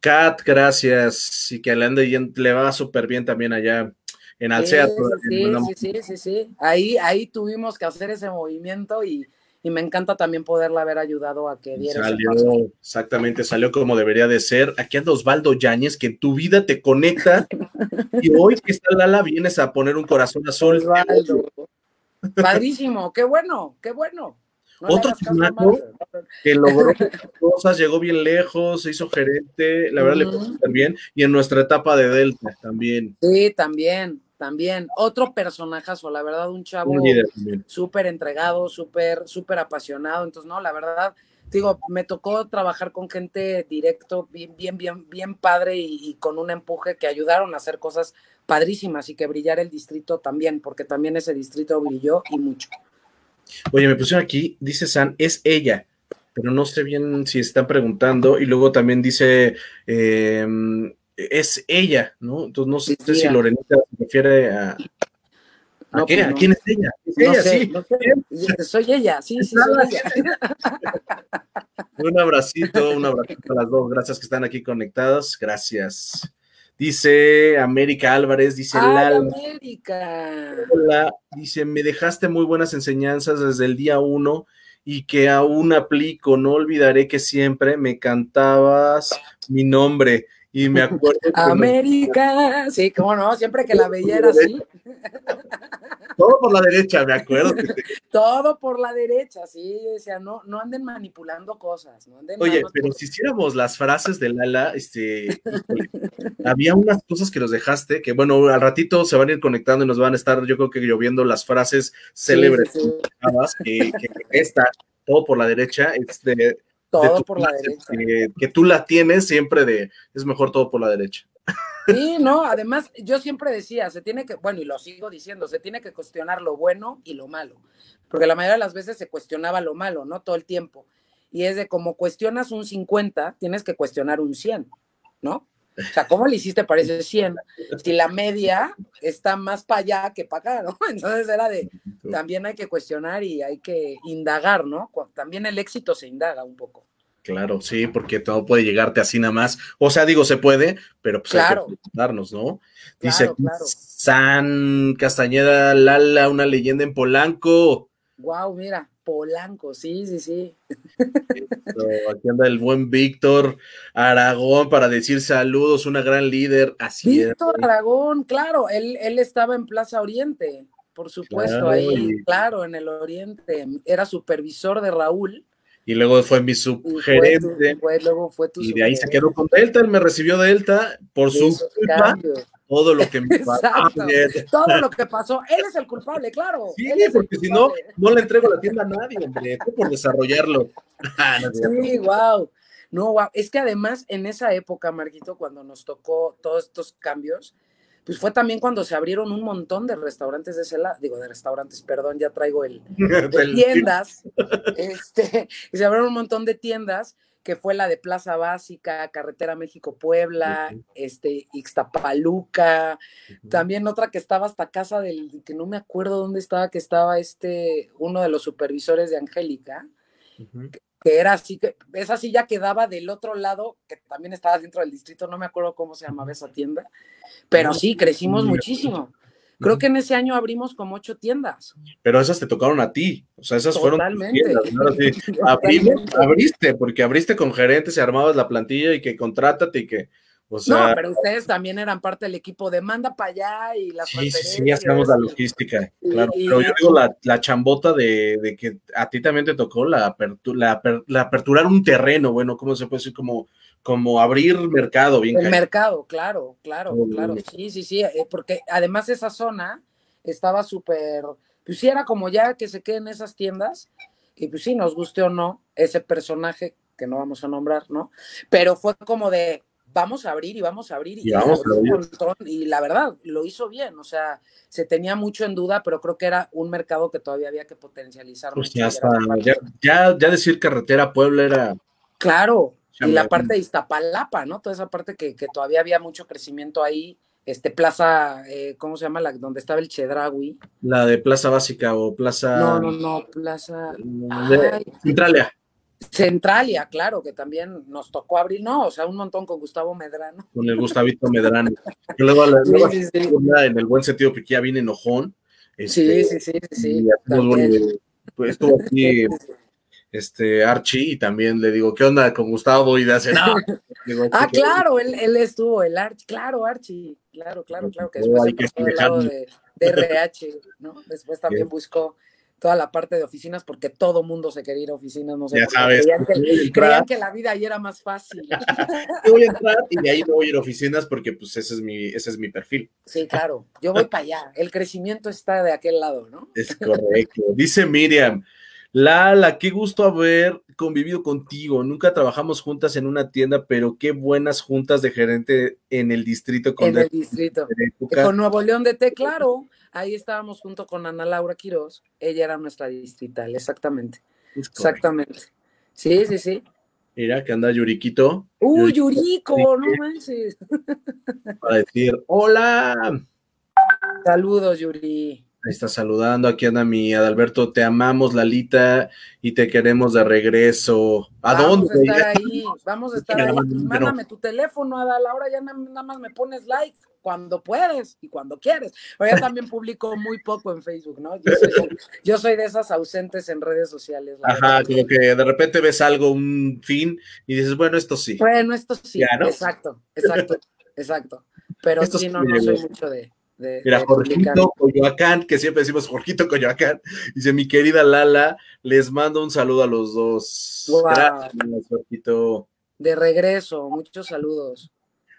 Kat, gracias. Y que le ande le va súper bien también allá en Alcea. Sí, sí, sí, sí, sí, Ahí, ahí tuvimos que hacer ese movimiento y, y me encanta también poderla haber ayudado a que diera Salió, exactamente, salió como debería de ser. Aquí anda Osvaldo Yáñez, que en tu vida te conecta y hoy que está Lala vienes a poner un corazón azul. Osvaldo. Padrísimo, qué bueno, qué bueno. Otro chamaco que logró cosas, llegó bien lejos, se hizo gerente, la verdad le fue bien, y en nuestra etapa de Delta también. Sí, también, también. Otro personajazo, la verdad, un chavo súper entregado, súper, súper apasionado. Entonces, no, la verdad, digo, me tocó trabajar con gente directo, bien, bien, bien, bien padre y, con un empuje que ayudaron a hacer cosas padrísimas y que brillara el distrito también, porque también ese distrito brilló y mucho. Oye, me pusieron aquí, dice San, es ella, pero no sé bien si están preguntando. Y luego también dice, em, es ella, ¿no? Entonces no sé si Lorenita se refiere a... ¿A, qué? Pues ¿A quién es ella? ¿Es ella? sí. Soy ella, sí, sí, soy ella. un abracito, un abracito a las dos. Gracias que están aquí conectadas. Gracias. Dice América Álvarez, dice Lala. América! Hola, dice, me dejaste muy buenas enseñanzas desde el día uno y que aún aplico. No olvidaré que siempre me cantabas mi nombre y me acuerdo. América, sí, cómo no, siempre que la veía era así. Todo por la derecha, me acuerdo. Todo por la derecha, sí, o sea, no, no anden manipulando cosas. No Oye, pero si hiciéramos las frases de Lala, este, había unas cosas que nos dejaste, que bueno, al ratito se van a ir conectando y nos van a estar, yo creo que lloviendo las frases célebres Que, que, esta, todo por la derecha, este, todo por la derecha. Que, tú la tienes siempre de, es mejor todo por la derecha. Sí, no, además yo siempre decía, se tiene que, bueno, y lo sigo diciendo, se tiene que cuestionar lo bueno y lo malo, porque la mayoría de las veces se cuestionaba lo malo, ¿no? Todo el tiempo. Y es de como cuestionas un 50, tienes que cuestionar un 100, ¿no? O sea, ¿cómo le hiciste para ese 100? Si la media está más para allá que para acá, ¿no? Entonces era de, también hay que cuestionar y hay que indagar, ¿no? También el éxito se indaga un poco. Claro, sí, porque todo puede llegarte así nada más. O sea, digo, se puede, pero pues hay que preguntarnos, ¿no? Dice San Castañeda Lala, una leyenda en Polanco. Wow, mira, Polanco, sí, sí, sí. aquí anda el buen Víctor Aragón para decir saludos, una gran líder. Así Víctor Aragón, claro, él, él estaba en Plaza Oriente, por supuesto, ahí, claro, en el Oriente. Era supervisor de Raúl. Y luego fue mi subgerente. y de ahí se quedó con Delta, él me recibió Delta por su culpa todo lo que me pasó. todo lo que pasó. Él es el culpable, claro. Sí, porque si no, no le entrego la tienda a nadie, hombre, por desarrollarlo. Ah, sí, wow. No, wow. Es que además en esa época, Marquito, cuando nos tocó todos estos cambios, pues fue también cuando se abrieron un montón de restaurantes de ese lado, digo, de restaurantes, perdón, ya traigo el, de tiendas, este, y se abrieron un montón de tiendas que fue la de Plaza Básica, Carretera México-Puebla, este, Ixtapaluca, también otra que estaba hasta casa del, que no me acuerdo dónde estaba, que estaba este, uno de los supervisores de Angélica, que, era así, que esa sí ya quedaba del otro lado, que también estaba dentro del distrito, no me acuerdo cómo se llamaba esa tienda, pero sí, crecimos muchísimo. Creo que en ese año abrimos como ocho tiendas. Pero esas te tocaron a ti, o sea, esas fueron tiendas, abriste, porque abriste con gerentes y armabas la plantilla y que contrátate y que, o sea, no, pero ustedes también eran parte del equipo de manda para allá y la Sí, sí, sí, hacíamos la logística, claro. pero yo digo la, chambota de, que a ti también te tocó la, apertura, la, aperturar un terreno, bueno, ¿cómo se puede decir? Como como abrir mercado, bien. El mercado, claro, claro, claro. Sí, sí, sí, eh, porque además esa zona estaba súper, pues sí, era como ya que se queden esas tiendas, y pues sí, nos guste o no, ese personaje que no vamos a nombrar, ¿no? Pero fue como de, vamos a abrir y vamos a abrir y, vamos a abrir. y la verdad, lo hizo bien, o sea, se tenía mucho en duda, pero creo que era un mercado que todavía había que potencializar. Pues ya, está, ya, ya, decir carretera Puebla era... Claro, y la parte de Iztapalapa, ¿no? Toda esa parte que, todavía había mucho crecimiento ahí. Este Plaza, eh, ¿cómo se llama? La, donde estaba el Chedraui. La de Plaza Básica o Plaza. No, no, no, Plaza. Centralia. Centralia, claro, que también nos tocó abrir, no, o sea, un montón con Gustavo Medrano. Con el Gustavito Medrano. luego la, sí, sí, en el buen sentido, porque ya viene enojón. Este, sí, sí, sí, sí. pues, estuvo aquí este Archie y también le digo, ¿qué onda con Gustavo? Y de hace, no. ah, claro, él, él, estuvo, el Archie, claro, Archie, claro, claro, claro, que después se pasó lado de, RH, ¿no? Después también buscó toda la parte de oficinas porque todo mundo se quería ir a oficinas, no sé, ya sabes, creían, que, creían, que, la vida ahí era más fácil. yo voy a entrar y de ahí no voy a ir a oficinas porque pues ese es mi, ese es mi perfil. Sí, claro, yo voy para allá, el crecimiento está de aquel lado, ¿no? Es correcto. Dice Miriam, Lala, qué gusto haber convivido contigo. Nunca trabajamos juntas en una tienda, pero qué buenas juntas de gerente en el distrito. Con en el distrito. Con Nuevo León de T, claro. Ahí estábamos junto con Ana Laura Quiroz. Ella era nuestra distrital, exactamente. Exactamente. Sí, sí, sí. Mira, que anda Yuriquito. ¡Uh, Yurico! No manches. Para decir, hola. Saludos, Yuri. Ahí está saludando, aquí anda mi Adalberto, te amamos Lalita y te queremos de regreso. ¿A Vamos dónde? a estar ahí, vamos a estar ahí. Mándame tu teléfono, Adal, ahora ya na- nada más me pones like cuando puedes y cuando quieres. Yo también publico muy poco en Facebook, ¿no? Yo soy, yo soy de esas ausentes en redes sociales. la Ajá, verdad. como que de repente ves algo, un fin, y dices, bueno, esto sí. Bueno, esto sí, Ya, ¿no? exacto, exacto, exacto. Pero Esto sí, no, no soy mucho de, de, Mira, de. Jorgito Coyoacán, que siempre decimos Jorgito Coyoacán, dice mi querida Lala, les mando un saludo a los dos. Guau. Gracias, Jorgito. De regreso, muchos saludos.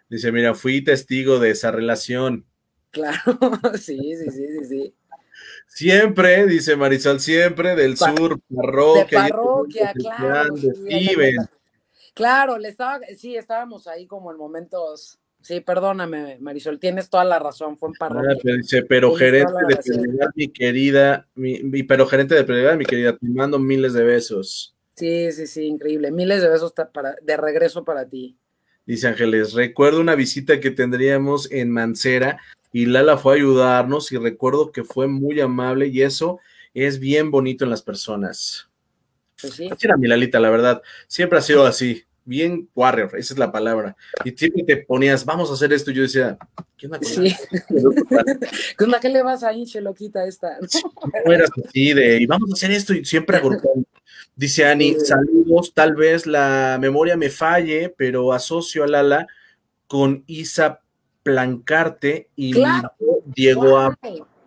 Dice, mira, fui testigo de esa relación. Claro, sí, sí, sí, sí, sí. Siempre, dice Marisol, siempre del Pa- sur, De parroquia. parroquia, claro. sí. Claro, le estaba, sí, estábamos ahí como en momentos. Sí, perdóname, Marisol, tienes toda la razón, fue en parroquia. pero dice, pero Tienes gerente de prioridad, mi querida, mi, pero gerente de prioridad, mi querida, te mando miles de besos. Sí, sí, sí, increíble. Miles de besos para, de regreso para ti. Dice Ángeles, recuerdo una visita que tendríamos en Mancera y Lala fue a ayudarnos y recuerdo que fue muy amable y eso es bien bonito en las personas. Pues sí. Así era mi Lalita, la verdad. Siempre ha sido así, bien warrior, esa es la palabra. Y siempre te ponías, vamos a hacer esto. Y yo decía, ¿qué onda con Sí. Onda? ¿Qué le vas a hinche loquita esta? No eras así de, y vamos a hacer esto y siempre agrupando. Dice Ani, Sí. saludos, tal vez la memoria me falle, pero asocio a Lala con Isa Plancarte y Claro. Diego.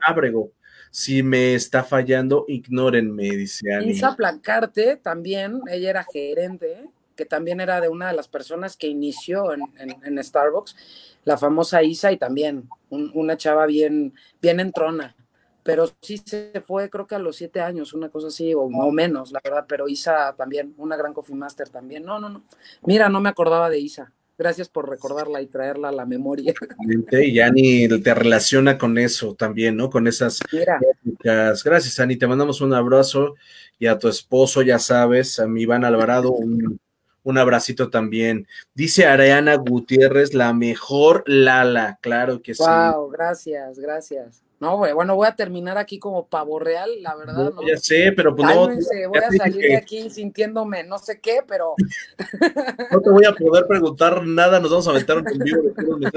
Ábrego. Si me está fallando, ignórenme, dice Ani. Isa Plancarte también, ella era gerente, que también era de una de las personas que inició en, en- en Starbucks, la famosa Isa, y también un- una chava bien, bien entrona. Pero sí se fue, creo que a los siete años, una cosa así, o, o menos, la verdad. Pero Isa también, una gran coffee master también. No, no, no. Mira, no me acordaba de Isa. Gracias por recordarla y traerla a la memoria. Y Ani te relaciona con eso también, ¿no? Con esas Mira. Gracias, Ani. Te mandamos un abrazo y a tu esposo, ya sabes, a mi Iván Alvarado, un, un abracito también. Dice Ariana Gutiérrez, la mejor Lala. Claro que sí. wow, gracias, gracias. No, güey, bueno, voy a terminar aquí como pavo real, la verdad, No, ¿no? ya sé, pero pues no, voy a salir que de aquí sintiéndome no sé qué, pero no te voy a poder preguntar nada, nos vamos a aventar un vivo de.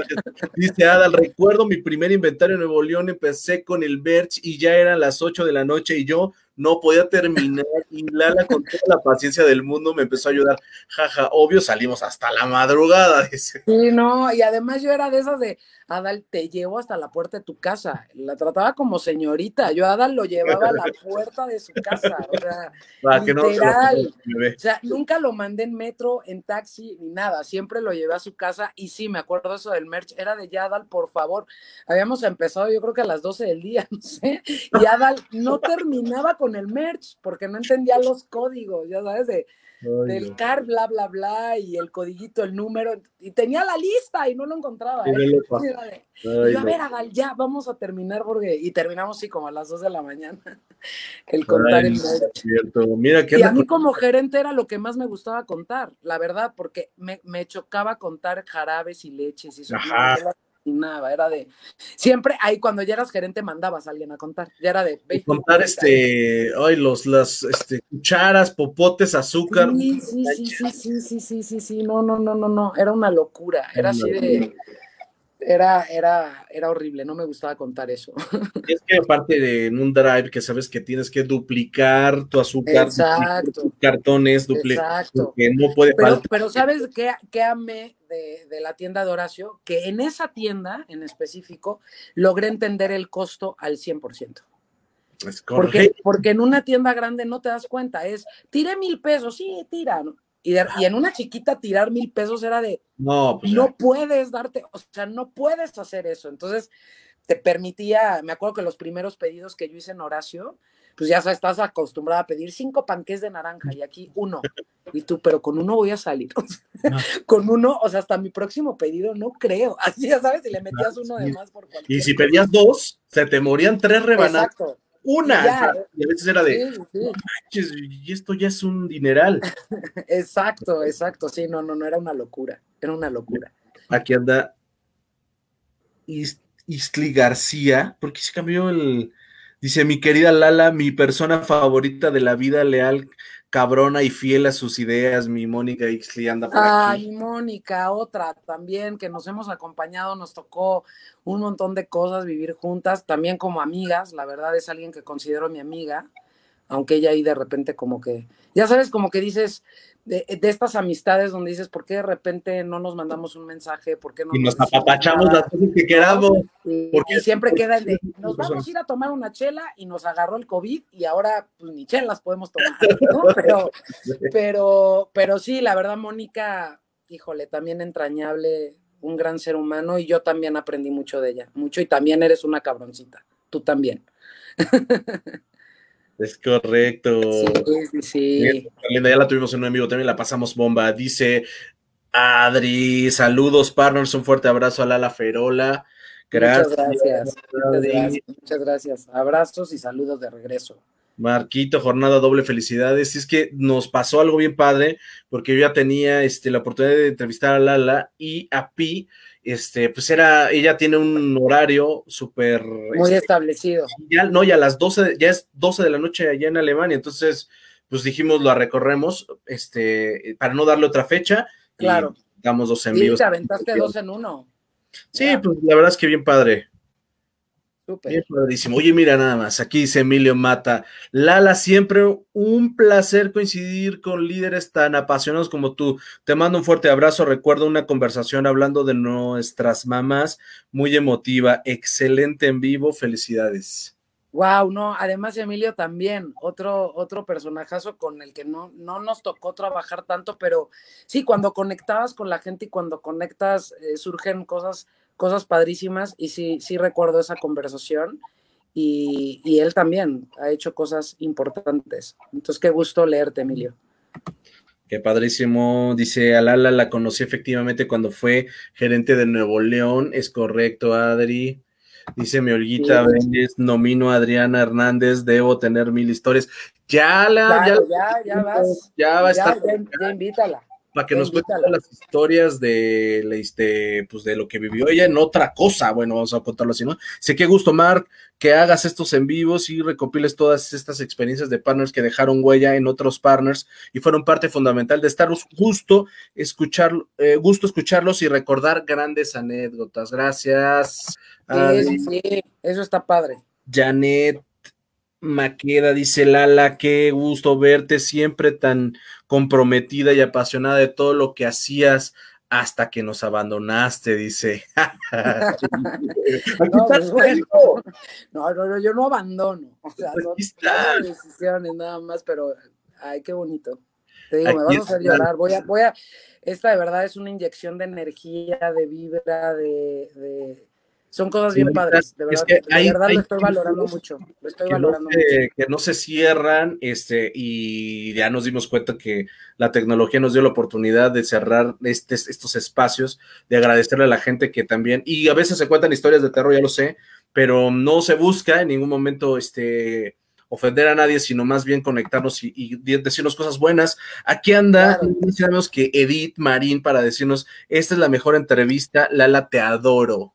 Dice Adal, recuerdo mi primer inventario en Nuevo León, empecé con el Berch y ya eran las 8 de la noche y yo no podía terminar y Lala con toda la paciencia del mundo me empezó a ayudar. Jaja, obvio salimos hasta la madrugada, dice. sí, no, y además yo era de esas de, Adal, te llevo hasta la puerta de tu casa, la trataba como señorita, yo a Adal lo llevaba a la puerta de su casa, o sea, no Literal. o sea, nunca lo mandé en metro, en taxi, ni nada, siempre lo llevé a su casa, y sí, me acuerdo eso del merch, era de ya, Adal, por favor, habíamos empezado yo creo que a las 12 del día, no sé, y Adal no terminaba con el merch, porque no entendía los códigos, ya sabes, de Ay, del car, bla, bla, bla, y el codiguito, el número, y tenía la lista y no lo encontraba. ¿eh? Y Ay, yo, a ver, Adal, ya, vamos a terminar, porque, y terminamos, sí, como a las 2 de la mañana, el contar el no, merch. es cierto. Mira, ¿qué Y a mí como gerente era lo que más me gustaba contar, la verdad, porque me, me chocaba contar jarabes y leches y eso patinaba, era de, siempre ahí cuando ya eras gerente mandabas a alguien a contar, ya era de... Contar este, ay, los, las, este, cucharas, popotes, azúcar. Sí, sí, sí, sí, sí, sí, sí, sí, no, no, no, no, no, era una locura, era así de era, era, era horrible, no me gustaba contar eso. Es que aparte de en un drive que sabes que tienes que duplicar tu azúcar, Exacto. tus cartones, duplicar, que no puede Pero, faltar. pero ¿sabes qué, qué amé de, de la tienda de Horacio? Que en esa tienda en específico logré entender el costo al 100%. Es Porque, porque en una tienda grande no te das cuenta, es, tiré mil pesos, sí, tira. ¿no? Y, de- y en una chiquita tirar mil pesos era de, No, pues no puedes darte, o sea, no puedes hacer eso. Entonces, te permitía, me acuerdo que los primeros pedidos que yo hice en Horacio, pues ya sabes, estás acostumbrada a pedir cinco panques de naranja y aquí uno. Y tú, pero con uno voy a salir. O sea, con uno, o sea, hasta mi próximo pedido no creo. Así ya sabes, si le metías uno de más por cualquier Y si pedías dos, se te morían tres rebanadas. Exacto. Una. Y, a veces era de, y esto ya es un dineral. exacto, exacto. Sí, no, no, no era una locura. Era una locura. Aquí anda Istli García, porque se cambió el. Dice, mi querida Lala, mi persona favorita de la vida leal, cabrona y fiel a sus ideas, mi Mónica Ixli anda por Ay, Mónica, otra también que nos hemos acompañado, nos tocó un montón de cosas vivir juntas, también como amigas, la verdad es alguien que considero mi amiga, aunque ella ahí de repente como que, ya sabes, como que dices, de, estas amistades donde dices, ¿por qué de repente no nos mandamos un mensaje? ¿Por qué no y nos, apapachamos las cosas que queramos. Y, porque siempre queda el de, nos vamos a ir a tomar una chela y nos agarró el COVID y ahora pues ni chelas podemos tomar, ¿no? Pero, pero, pero sí, la verdad, Mónica, híjole, también entrañable, un gran ser humano y yo también aprendí mucho de ella, mucho y también eres una cabroncita, tú también. Es correcto. Sí, sí, ya la tuvimos en un envío, también la pasamos bomba. Dice Adri, saludos, partners, un fuerte abrazo a Lala Ferola. Gracias. Muchas gracias. Muchas gracias. Abrazos y saludos de regreso. Marquito, jornada doble, felicidades. Y es que nos pasó algo bien padre, porque yo ya tenía este, la oportunidad de entrevistar a Lala y a Pi este, pues era, ella tiene un horario súper... Muy este, establecido. Ya, no, ya a las 12, ya es 12 de la noche allá en Alemania, entonces, pues dijimos, lo recorremos, este, para no darle otra fecha. Claro. damos dos envíos. Sí, te aventaste dos en uno. Sí, pues la verdad es que bien padre. Oye, mira nada más, aquí dice Emilio Mata. Lala, siempre un placer coincidir con líderes tan apasionados como tú. Te mando un fuerte abrazo. Recuerdo una conversación hablando de nuestras mamás, muy emotiva, excelente en vivo. Felicidades. Wow, no, además Emilio también, otro, otro personajazo con el que no, no nos tocó trabajar tanto, pero sí, cuando conectabas con la gente y cuando conectas, eh, surgen cosas cosas padrísimas y sí, sí recuerdo esa conversación y, y, él también ha hecho cosas importantes. Entonces, qué gusto leerte, Emilio. Qué padrísimo. Dice Alala, la conocí efectivamente cuando fue gerente de Nuevo León. Es correcto, Adri. Dice mi Olguita nomino a Adriana Hernández, debo tener mil historias. Ya la, ya, ya, ya, vas. Ya va a estar. ya invítala para que nos cuente las historias de, este, pues de lo que vivió ella en otra cosa. Bueno, vamos a contarlo así, ¿no? Sé que gusto, Mark, que hagas estos en vivos y recopiles todas estas experiencias de partners que dejaron huella en otros partners y fueron parte fundamental de estar justo escuchar, eh, gusto escucharlos y recordar grandes anécdotas. Gracias. Sí, sí, eso está padre. Janet Maqueda dice Lala, qué gusto verte siempre tan comprometida y apasionada de todo lo que hacías hasta que nos abandonaste, dice. Pues no, no, no, yo no abandono. O sea, no decisiones nada más, pero ay, qué bonito. Te digo, me vas a hacer llorar. Voy a, voy a, esta de verdad es una inyección de energía, de vibra, de son cosas bien padres, de verdad, de verdad lo estoy valorando mucho, lo estoy valorando mucho. Que no se cierran, este, y ya nos dimos cuenta que la tecnología nos dio la oportunidad de cerrar este, estos espacios, de agradecerle a la gente que también, y a veces se cuentan historias de terror, ya lo sé, pero no se busca en ningún momento, este, ofender a nadie, sino más bien conectarnos y, decirnos cosas buenas. Aquí anda, claro. que Edith Marín para decirnos, esta es la mejor entrevista, Lala, te adoro.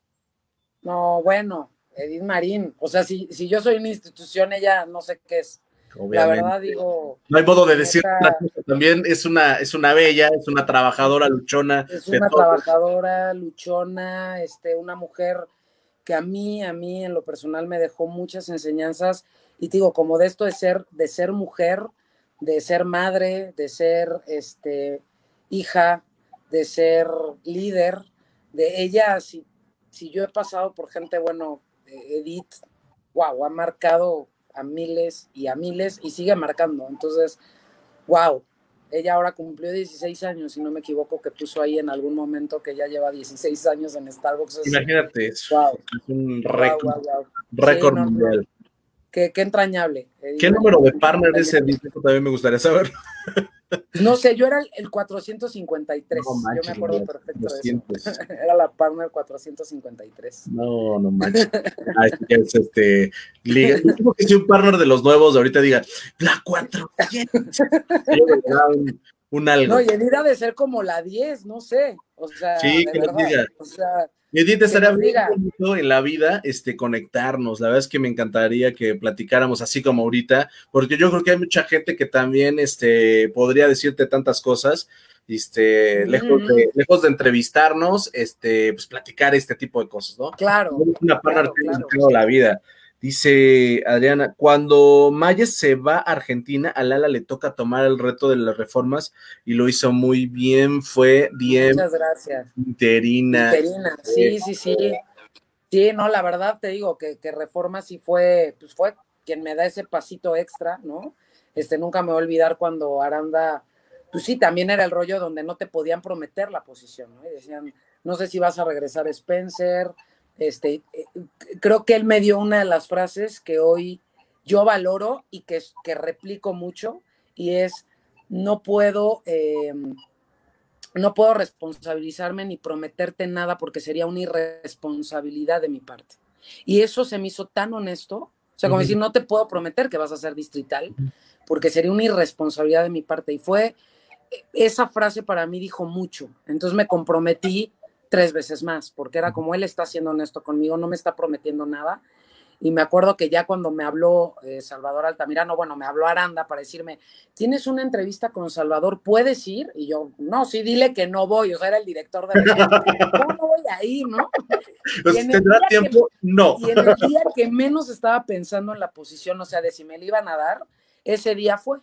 No, bueno, Edith Marín. O sea, si, si yo soy una institución, ella no sé qué es. La verdad digo. No hay modo de decir también es una, es una bella, es una trabajadora luchona. Es una trabajadora luchona, este, una mujer que a mí, a mí en lo personal me dejó muchas enseñanzas. Y digo, como de esto de ser, de ser mujer, de ser madre, de ser este hija, de ser líder, de ella, si si yo he pasado por gente, bueno, eh, Edith, wow, ha marcado a miles y a miles y sigue marcando. Entonces, wow, ella ahora cumplió 16 años, si no me equivoco, que puso ahí en algún momento que ya lleva 16 años en Starbucks. Imagínate, es, un récord, mundial. Qué, entrañable. ¿Qué número de partner es Edith? También me gustaría saber. No sé, yo era el, 453. yo me acuerdo perfecto de eso. era la partner 453. No, no manches. es este. Liga. que si un partner de los nuevos ahorita diga, la 400. un, algo. No, y Edith ha de ser como la 10, no sé. O sea, sí, que verdad, diga. O sea, Edith, estaría bonito en la vida este, conectarnos. La verdad es que me encantaría que platicáramos así como ahorita, porque yo creo que hay mucha gente que también este, podría decirte tantas cosas. Este, lejos, de, lejos de entrevistarnos, este, pues platicar este tipo de cosas, ¿no? Claro. Una claro, claro. la vida. Dice Adriana, cuando Mayes se va a Argentina, a Lala le toca tomar el reto de las reformas y lo hizo muy bien, fue bien. Muchas gracias. Interina. Interina, sí, sí, sí. Sí, no, la verdad te digo que, que Reforma sí fue, pues fue quien me da ese pasito extra, ¿no? Este, nunca me voy a olvidar cuando Aranda, pues sí, también era el rollo donde no te podían prometer la posición, ¿no? Y decían, no sé si vas a regresar Spencer, este, eh, creo que él me dio una de las frases que hoy yo valoro y que, que replico mucho, y es, no puedo, em, no puedo responsabilizarme ni prometerte nada porque sería una irresponsabilidad de mi parte. Y eso se me hizo tan honesto, o sea, como decir, no te puedo prometer que vas a ser distrital, porque sería una irresponsabilidad de mi parte. Y fue, e, esa frase para mí dijo mucho. Entonces me comprometí tres veces más, porque era como él está siendo honesto conmigo, no me está prometiendo nada. Y me acuerdo que ya cuando me habló eh, Salvador Altamirano, bueno, me habló Aranda para decirme, tienes una entrevista con Salvador, ¿puedes ir? Y yo, no, sí, dile que no voy, o sea, era el director de la ¿cómo no voy a ir, no? Pues, ¿Tendrá tiempo? no. Y en el día que menos estaba pensando en la posición, o sea, de si me le iban a dar, ese día fue.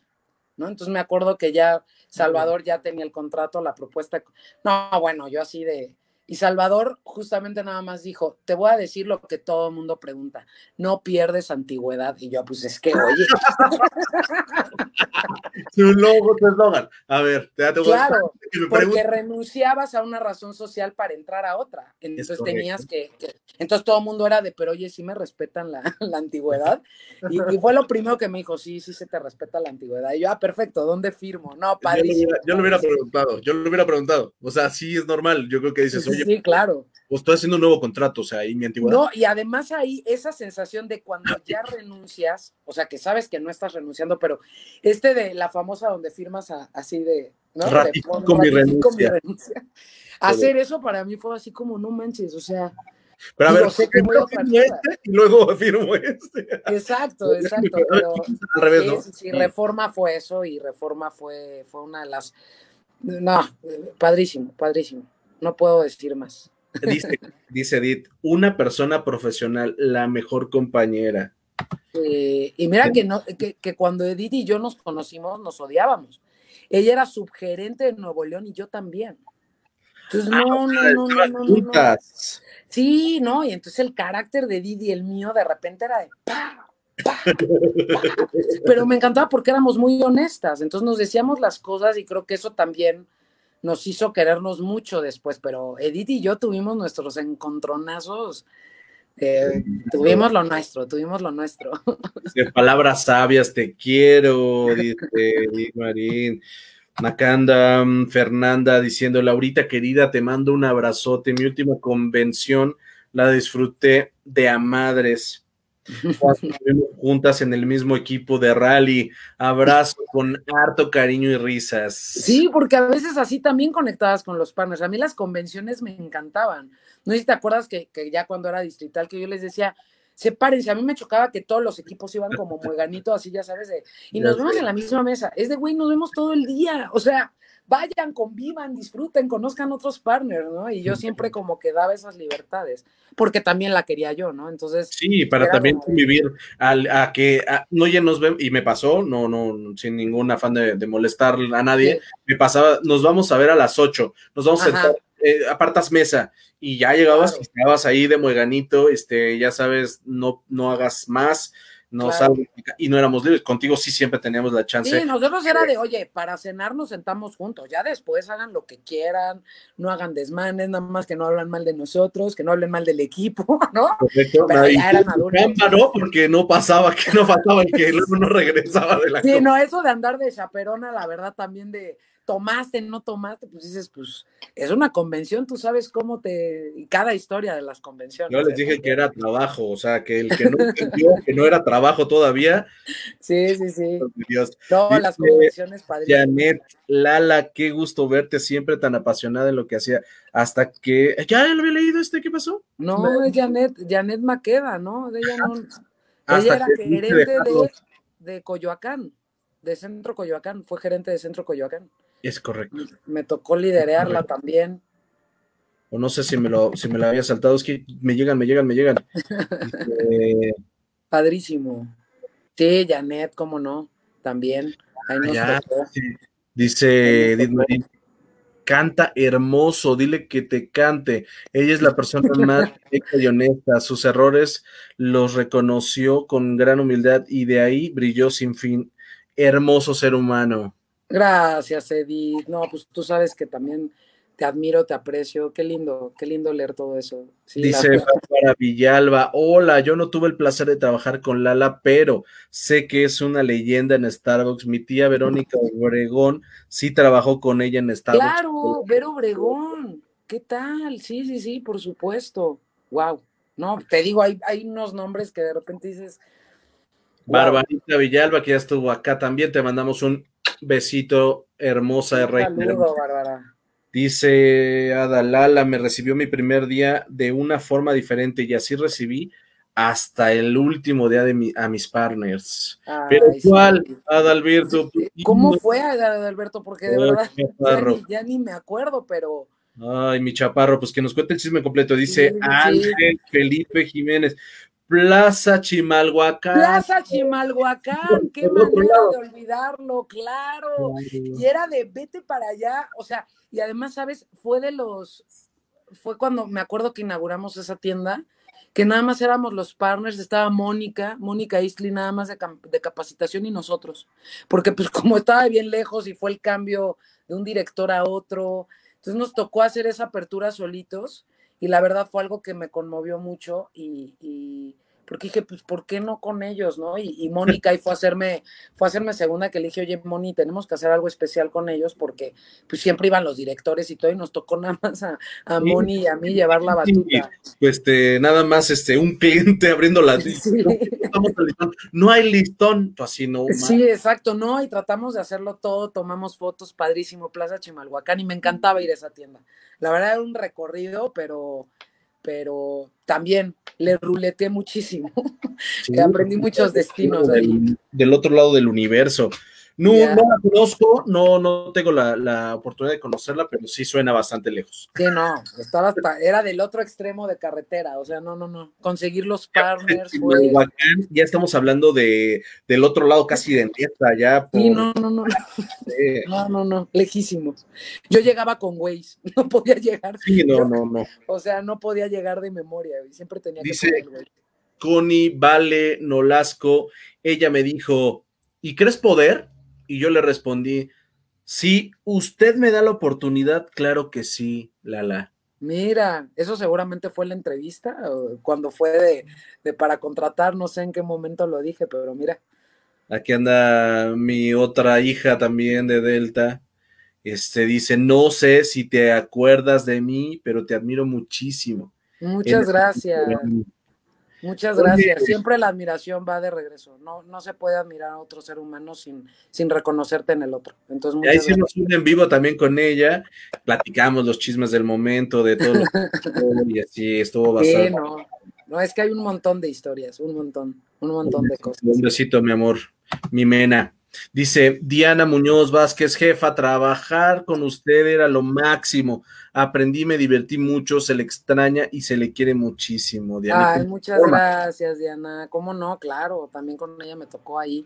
¿no? Entonces me acuerdo que ya Salvador ya tenía el contrato, la propuesta. No, bueno, yo así de, y Salvador justamente nada más dijo, te voy a decir lo que todo el mundo pregunta, no pierdes antigüedad. Y yo, pues es que, oye. Su logo, tu eslogan. A ver, te voy Claro, porque renunciabas a una razón social para entrar a otra. Entonces tenías que, Entonces todo el mundo era de, pero oye, sí me respetan la, antigüedad. Y, fue lo primero que me dijo, sí, sí se te respeta la antigüedad. Y yo, ah, perfecto, ¿dónde firmo? No, padre. Yo, lo hubiera preguntado, yo lo hubiera preguntado. O sea, sí es normal. Yo creo que dices, oye, sí, claro. Pues estoy haciendo un nuevo contrato, o sea, ahí mi antigüedad. No, y además ahí esa sensación de cuando ya renuncias, o sea, que sabes que no estás renunciando, pero este de la famosa donde firmas así de, ¿no? con, mi renuncia. Hacer eso para mí fue así como, no manches, o sea, pero a ver, este y luego firmo este. Exacto, exacto. Pero al revés, ¿no? Sí, Reforma fue eso y Reforma fue, fue una de las. No, padrísimo, padrísimo no puedo decir más. Dice, dice Edith, una persona profesional, la mejor compañera. Eh, y mira que, no, que, cuando Edith y yo nos conocimos, nos odiábamos. Ella era subgerente de Nuevo León y yo también. Entonces, ah, no, no, no, no, no, no, Sí, no, y entonces el carácter de Edith y el mío de repente era de Pero me encantaba porque éramos muy honestas, entonces nos decíamos las cosas y creo que eso también nos hizo querernos mucho después, pero Edith y yo tuvimos nuestros encontronazos. Eh, tuvimos lo nuestro, tuvimos lo nuestro. De palabras sabias, te quiero, dice Marín. Macanda, mm, Fernanda diciendo, Laurita querida, te mando un abrazote. Mi última convención la disfruté de a madres juntas en el mismo equipo de rally. Abrazo con harto cariño y risas. Sí, porque a veces así también conectabas con los partners. A mí las convenciones me encantaban. No sé si te acuerdas que, ya cuando era distrital, que yo les decía, sepárense. A mí me chocaba que todos los equipos iban como mueganito, así ya sabes, y nos vemos en la misma mesa. Es de, güey, nos vemos todo el día. O sea, vayan, convivan, disfruten, conozcan otros partners, ¿no? Y yo siempre como que daba esas libertades, porque también la quería yo, ¿no? Entonces... Sí, para también convivir, a, que no ya nos ven, y me pasó, no, no, sin ningún afán de, molestar a nadie, me pasaba, nos vamos a ver a las ocho, nos vamos a sentar, eh, apartas mesa, y ya llegabas y estabas ahí de mueganito, este, ya sabes, no, no hagas más, no y no éramos libres. Contigo sí siempre teníamos la chance. Sí, nosotros era de, oye, para cenar nos sentamos juntos, ya después hagan lo que quieran, no hagan desmanes, nada más que no hablan mal de nosotros, que no hablen mal del equipo, ¿no? Correcto. Pero ya eran adultos. ¿no? Porque no pasaba, que no pasaba el que luego no regresaba de la Sí, no, eso de andar de chaperona, la verdad, también de tomaste, no tomaste, pues dices, pues es una convención, tú sabes cómo te, y cada historia de las convenciones. Yo les dije que era trabajo, o sea, que el que no entendió que no era trabajo todavía. Sí, sí, sí. Dios. Todas las convenciones padrísimas. Janet, Lala, qué gusto verte siempre tan apasionada en lo que hacía, hasta que, ¿ya lo había leído este? ¿Qué pasó? No, es Janet, Janet Maqueda, ¿no? ella no, ella era gerente de, de Coyoacán, de Centro Coyoacán, fue gerente de Centro Coyoacán. Es correcto. Me tocó liderarla también. O no sé si me lo, si me la había saltado, es que me llegan, me llegan, me llegan. Este, Padrísimo. Sí, Janet, cómo no, también. Ahí nos tocó. Dice Edith Marín, canta hermoso, dile que te cante. Ella es la persona más y honesta. Sus errores los reconoció con gran humildad y de ahí brilló sin fin. Hermoso ser humano. Gracias, Edith. No, pues tú sabes que también te admiro, te aprecio. Qué lindo, qué lindo leer todo eso. Dice para Villalba, hola, yo no tuve el placer de trabajar con Lala, pero sé que es una leyenda en Starbucks. Mi tía Verónica Obregón sí trabajó con ella en Starbucks. Claro, Vero Obregón. ¿Qué tal? Sí, sí, sí, por supuesto. Wow. No, te digo, hay, hay unos nombres que de repente dices. Barbarita Villalba, que ya estuvo acá también, te mandamos un besito, hermosa de Rey. Saludo, Bárbara. Dice Adalala, me recibió mi primer día de una forma diferente y así recibí hasta el último día de a mis partners. Pero ¿cuál, Adalberto? ¿Cómo fue Adalberto? Porque de verdad ya ni, me acuerdo, pero... Ay, mi chaparro, pues que nos cuente el chisme completo. Dice Ángel Felipe Jiménez. Plaza Chimalhuacán. Plaza Chimalhuacán, qué manera de olvidarlo, claro. Y era de vete para allá, o sea, y además, ¿sabes? Fue de los, fue cuando me acuerdo que inauguramos esa tienda, que nada más éramos los partners, estaba Mónica, Mónica Isley nada más de, de capacitación y nosotros, porque pues como estaba bien lejos y fue el cambio de un director a otro, entonces nos tocó hacer esa apertura solitos y la verdad fue algo que me conmovió mucho y, porque dije, pues, ¿por qué no con ellos, no? Y, Mónica ahí fue a hacerme, fue a hacerme segunda que le dije, oye, Moni, tenemos que hacer algo especial con ellos porque pues siempre iban los directores y todo y nos tocó nada más a, a Moni y a mí llevar la batuta. Pues este, nada más este, un cliente abriendo la no, hay listón, pues así no. Sí, exacto, no, y tratamos de hacerlo todo, tomamos fotos, padrísimo, Plaza Chimalhuacán y me encantaba ir a esa tienda. La verdad era un recorrido, pero, pero también le ruleteé muchísimo. aprendí muchos destinos del, Del otro lado del universo. No, no la conozco, no, no tengo la, oportunidad de conocerla, pero sí suena bastante lejos. Sí, no, estaba hasta, era del otro extremo de carretera, o sea, no, no, no. Conseguir los partners. Ya estamos hablando de, del otro lado casi de Entiesta, ya. Sí, no, no, no. No, no, no, lejísimos. Yo llegaba con Waze, no podía llegar. Sí, no, no, no. O sea, no podía llegar de memoria, y siempre tenía que Dice Connie Vale Nolasco, ella me dijo, ¿y crees poder? Y yo le respondí, si usted me da la oportunidad, claro que sí, Lala. Mira, eso seguramente fue la entrevista, cuando fue de, para contratar, no sé en qué momento lo dije, pero mira. Aquí anda mi otra hija también de Delta. Este dice, no sé si te acuerdas de mí, pero te admiro muchísimo. Muchas gracias. Muchas gracias. Siempre la admiración va de regreso. No, no se puede admirar a otro ser humano sin, sin reconocerte en el otro. Entonces, ahí hicimos un en vivo también con ella. Platicamos los chismes del momento, de todo. y así estuvo bastante. Sí, no. no, es que hay un montón de historias, un montón, un montón de cosas. Un besito, mi amor, mi mena. Dice Diana Muñoz Vázquez, jefa, trabajar con usted era lo máximo. Aprendí, me divertí mucho, se le extraña y se le quiere muchísimo. Diana. Ay, muchas gracias, Diana. ¿Cómo no? Claro, también con ella me tocó ahí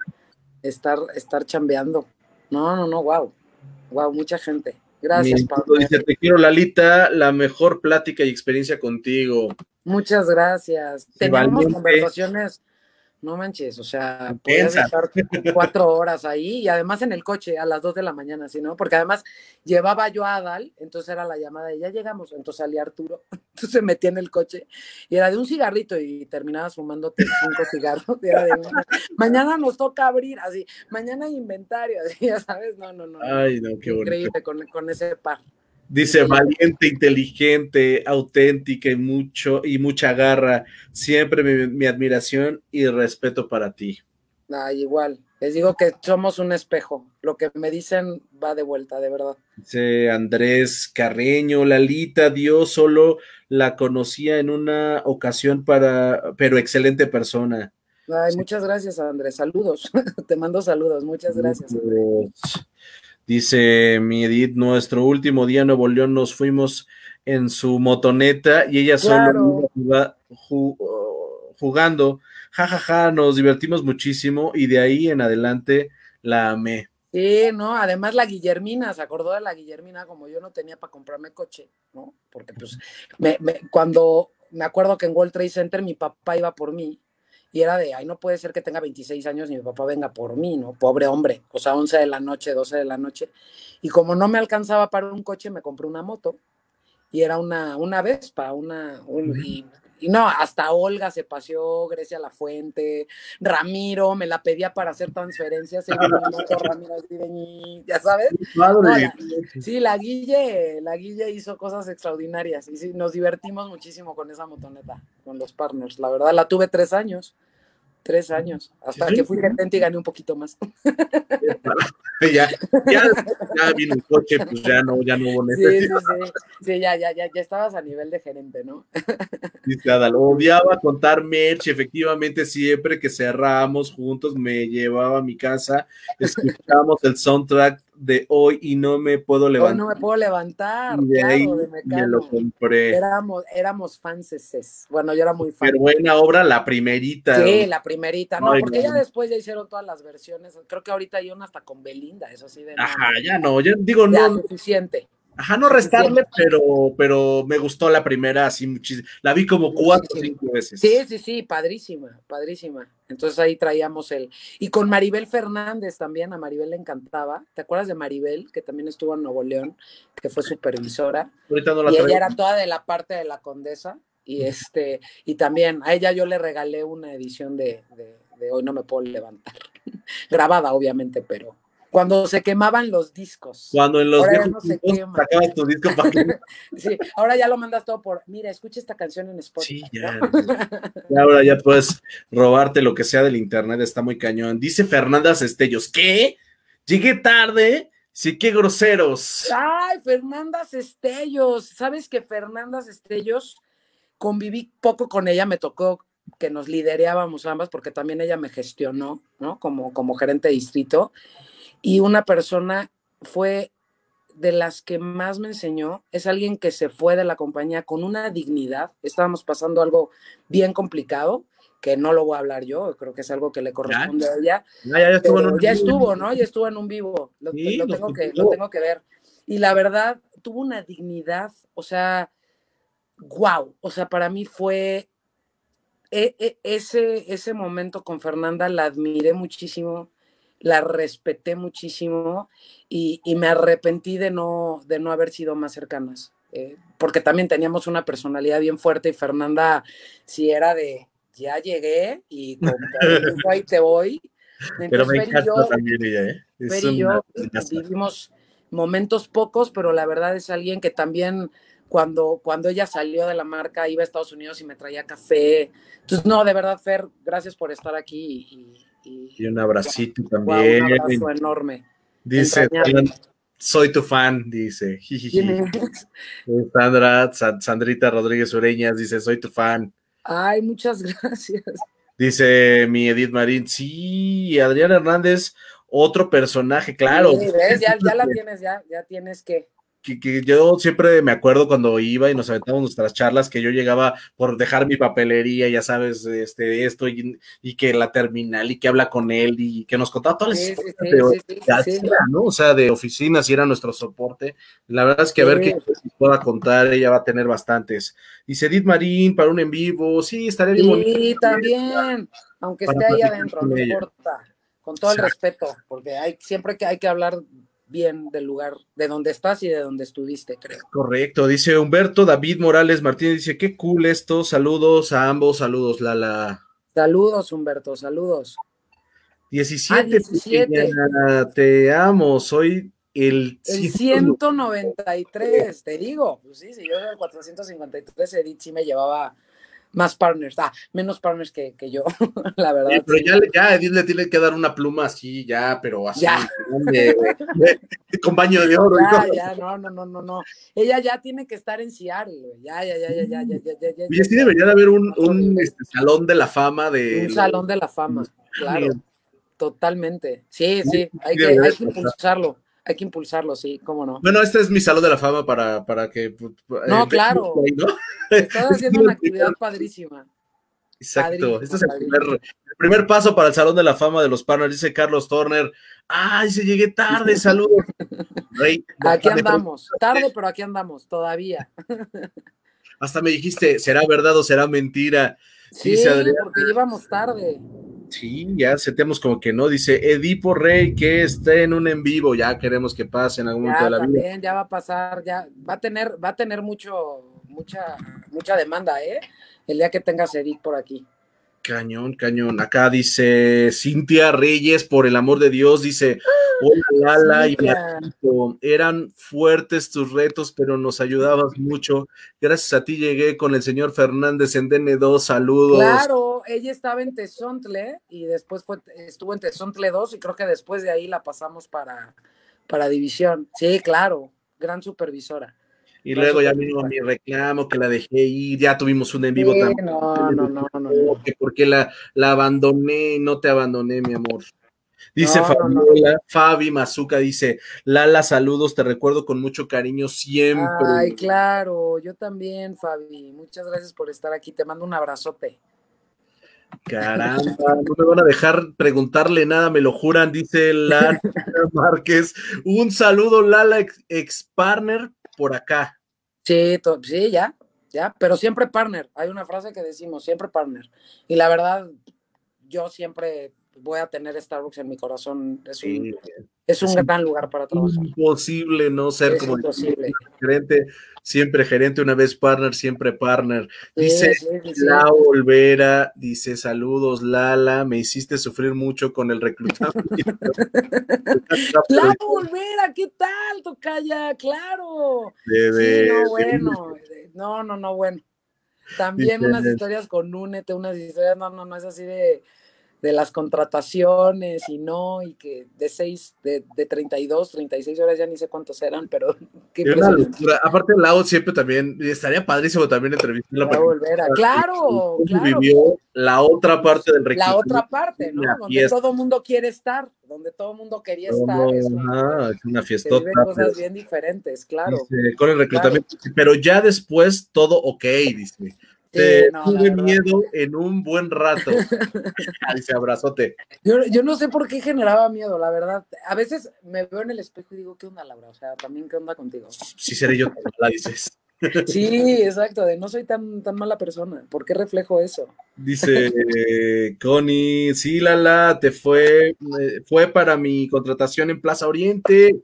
estar, estar chambeando. No, no, no, wow. Wow, mucha gente. Gracias, Pablo. Dice, te quiero, Lalita, la mejor plática y experiencia contigo. Muchas gracias. Tenemos conversaciones no manches, o sea, puedes estar cuatro horas ahí y además en el coche a las dos de la mañana, ¿sí, no? Porque además llevaba yo a Adal, entonces era la llamada y ya llegamos, entonces salía Arturo, entonces se metía en el coche y era de un cigarrito y terminabas fumándote cinco cigarros, mañana nos toca abrir, así, mañana inventario, así, ya sabes, no, no, no. Ay, no, qué Increíble con, con ese par. Dice valiente, inteligente, auténtica y mucho y mucha garra. Siempre mi, admiración y respeto para ti. Ah, igual. Les digo que somos un espejo. Lo que me dicen va de vuelta, de verdad. Dice Andrés Carreño, Lalita, Dios solo la conocía en una ocasión para, pero excelente persona. Ay, muchas gracias, Andrés. Saludos. Te mando saludos. Muchas gracias. Dice mi Edith, nuestro último día en Nuevo León nos fuimos en su motoneta y ella solo iba jugando. jajaja, ja, ja, nos divertimos muchísimo y de ahí en adelante la amé. Sí, no, además la Guillermina, se acordó de la Guillermina, como yo no tenía para comprarme coche, ¿no? Porque pues me, cuando me acuerdo que en World Trade Center mi papá iba por mí y era de, ay, no puede ser que tenga 26 años y mi papá venga por mí, ¿no? Pobre hombre, o sea, 11 de la noche, 12 de la noche. Y como no me alcanzaba para un coche, me compré una moto y era una, una Vespa, una, y, no, hasta Olga se paseó, Grecia La Fuente, Ramiro, me la pedía para hacer transferencias, Ramiro, ya sabes. sí, la Guille, la Guille hizo cosas extraordinarias y sí, nos divertimos muchísimo con esa motoneta, con los partners. La verdad, la tuve tres años tres años, hasta que fui gerente y gané un poquito más. ya, ya, ya vino el coche, pues ya no, ya no hubo necesidad. Sí, sí, sí, ya, ya, ya, ya estabas a nivel de gerente, ¿no? Adal, odiaba contar merch, efectivamente siempre que cerrábamos juntos me llevaba a mi casa, escuchábamos el soundtrack de hoy y no me puedo levantar. no me puedo levantar, de claro, de me lo compré. Éramos, éramos fanses. Bueno, yo era muy fan. Pero buena obra, la primerita. Sí, la primerita. No, porque ya después ya hicieron todas las versiones. Creo que ahorita hay una hasta con Belinda, eso sí. De Ajá, ya no, yo digo no. suficiente. Ajá, no restarle, pero, pero me gustó la primera así muchísimo. La vi como cuatro o cinco veces. Sí, sí, sí, padrísima, padrísima. Entonces ahí traíamos el. Y con Maribel Fernández también, a Maribel le encantaba. ¿Te acuerdas de Maribel, que también estuvo en Nuevo León, que fue supervisora? Ahorita no la y ella era toda de la parte de la condesa. Y este, y también a ella yo le regalé una edición de, de Hoy no me puedo levantar. Grabada, obviamente, pero cuando se quemaban los discos. Cuando en los discos sacabas tu disco para Sí, ahora ya lo mandas todo por, mira, escucha esta canción en Spotify. Sí, ya. ahora ya puedes robarte lo que sea del internet, está muy cañón. Dice Fernanda Cestellos, ¿qué? Llegué tarde. Sí, qué groseros. Ay, Fernanda Cestellos. ¿Sabes que Fernanda Cestellos conviví poco con ella? Me tocó que nos lidereábamos ambas porque también ella me gestionó, ¿no? Como, como gerente de distrito y una persona fue de las que más me enseñó, es alguien que se fue de la compañía con una dignidad, estábamos pasando algo bien complicado, que no lo voy a hablar yo, creo que es algo que le corresponde a ella. Ya, estuvo, ya estuvo, ¿no? Ya estuvo en un vivo, lo, tengo que, lo tengo que ver. Y la verdad, tuvo una dignidad, o sea, wow, o sea, para mí fue e, e, ese, ese momento con Fernanda, la admiré muchísimo, la respeté muchísimo y, me arrepentí de no, de no haber sido más cercanas, eh, porque también teníamos una personalidad bien fuerte y Fernanda, si era de, ya llegué y con ahí te voy. pero me encanta también ella, ¿eh? y yo vivimos momentos pocos, pero la verdad es alguien que también cuando, cuando ella salió de la marca iba a Estados Unidos y me traía café. Entonces, no, de verdad, Fer, gracias por estar aquí y, y, un abracito también. un abrazo enorme. Dice, soy tu fan, dice. Sandra, Sandrita Rodríguez Ureñas dice, soy tu fan. Ay, muchas gracias. Dice mi Edith Marín, sí, Adrián Hernández, otro personaje, claro. ya, ya la tienes, ya, ya tienes que. Que, yo siempre me acuerdo cuando iba y nos aventamos nuestras charlas, que yo llegaba por dejar mi papelería, ya sabes, este, esto, y, que la terminal, y que habla con él, y que nos contaba todas las historias de, ¿no? O sea, de oficinas, y era nuestro soporte. La verdad es que a ver qué pueda contar, ella va a tener bastantes. Dice Edith Marín para un en vivo, sí, estaría bien Sí, también, aunque esté ahí adentro, no importa. Con todo el respeto, porque hay, siempre que hay que hablar bien del lugar de donde estás y de donde estuviste, creo. Correcto, dice Humberto David Morales Martínez, dice, qué cool esto, saludos a ambos, saludos, Lala. Saludos, Humberto, saludos. 17, ah, te amo, soy el, el 193, te digo, pues sí, si yo era el 453, Edith sí me llevaba más partners, ah, menos partners que, que yo, la verdad. pero ya, ya Edith le tiene que dar una pluma así, ya, pero así, De, con baño de oro. Ya, ya, no, no, no, no, no. Ella ya tiene que estar en Seattle, ya, ya, ya, ya, ya, ya, ya, ya. Y sí debería de haber un, un este, salón de la fama de. Un salón de la fama, claro. Totalmente. Sí, sí, hay que, hay que impulsarlo hay que impulsarlo, sí, cómo no. Bueno, este es mi salón de la fama para, para que. Eh, no, claro. Estás haciendo una actividad padrísima. Exacto. este es el primer, paso para el Salón de la Fama de los Partners, dice Carlos Turner. ¡Ay, se llegué tarde! ¡Saludos! aquí andamos. Tarde, pero aquí andamos, todavía. Hasta me dijiste, ¿será verdad o será mentira? Sí, porque llevamos tarde. Sí, ya sentemos como que no, dice Edipo Rey que esté en un en vivo, ya queremos que pase en algún momento de la también, Ya va a pasar, ya va a tener, va a tener mucho, mucha, mucha demanda, ¿eh? El día que tengas Edith por aquí. Cañón, cañón. Acá dice Cintia Reyes, por el amor de Dios, dice, hola Lala y eran fuertes tus retos, pero nos ayudabas mucho. Gracias a ti llegué con el señor Fernández en DN2, saludos. Claro, ella estaba en Tezontle y después fue, estuvo en Tezontle 2 y creo que después de ahí la pasamos para, para División. Sí, claro, gran supervisora. Y luego ya vino mi reclamo que la dejé ir, ya tuvimos un en vivo también. No, no, no, no. Porque la, la abandoné y no te abandoné, mi amor. Dice Fabi Mazuca, dice, Lala, saludos, te recuerdo con mucho cariño siempre. Ay, claro, yo también, Fabi. Muchas gracias por estar aquí, te mando un abrazote. Caramba, no me van a dejar preguntarle nada, me lo juran, dice Lala Márquez. Un saludo, Lala, ex partner, por acá. Sí, sí, ya, ya, pero siempre partner. Hay una frase que decimos, siempre partner. Y la verdad, yo siempre voy a tener Starbucks en mi corazón. Es un, es un gran lugar para trabajar. Imposible no ser como gerente, siempre gerente, una vez partner, siempre partner. Dice La Olvera, dice saludos Lala, me hiciste sufrir mucho con el reclutamiento. La Olvera, ¿qué tal, Tocaya? Claro. Sí, no, bueno, no, no, no, bueno. También unas historias con Únete, unas historias, no, no, no es así de de las contrataciones y no, y que de seis, de, de 32, 36 horas, ya ni sé cuántos eran, pero qué locura. Aparte, Lau siempre también, estaría padrísimo también entrevistarla. Para volver a, claro, claro. Vivió la otra parte del La otra parte, ¿no? Donde todo mundo quiere estar, donde todo mundo quería estar. es, una fiesta. cosas bien diferentes, claro. con el reclutamiento, pero ya después todo ok, dice te tuve miedo en un buen rato. Dice abrazote. Yo, yo, no sé por qué generaba miedo, la verdad. A veces me veo en el espejo y digo, ¿qué onda, Laura? O sea, también, ¿qué onda contigo? Sí, seré yo, la dices. Sí, exacto, de no soy tan, tan mala persona. ¿Por qué reflejo eso? Dice Connie, sí, Lala, te fue, fue para mi contratación en Plaza Oriente.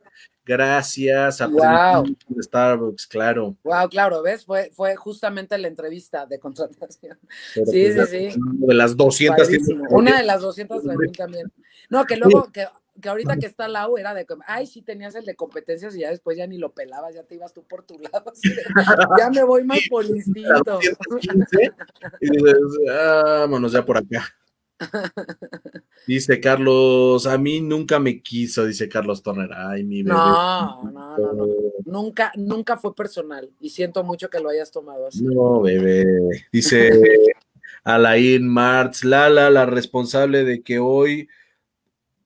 Gracias a wow. Starbucks, claro. Wow, claro, ¿ves? Fue, fue justamente la entrevista de contratación. sí, sí, sí. De las 200. Una de las 200 también. No, que luego, que, que ahorita que está Lau era de, ay, sí tenías el de competencias y ya después ya ni lo pelabas, ya te ibas tú por tu lado. ya me voy más por instinto. y dices, vámonos ya por acá. Dice Carlos, a mí nunca me quiso, dice Carlos Turner. Ay, mi bebé. No, no, no, Nunca, nunca fue personal. Y siento mucho que lo hayas tomado así. No, bebé. Dice Alain Martz, Lala, la responsable de que hoy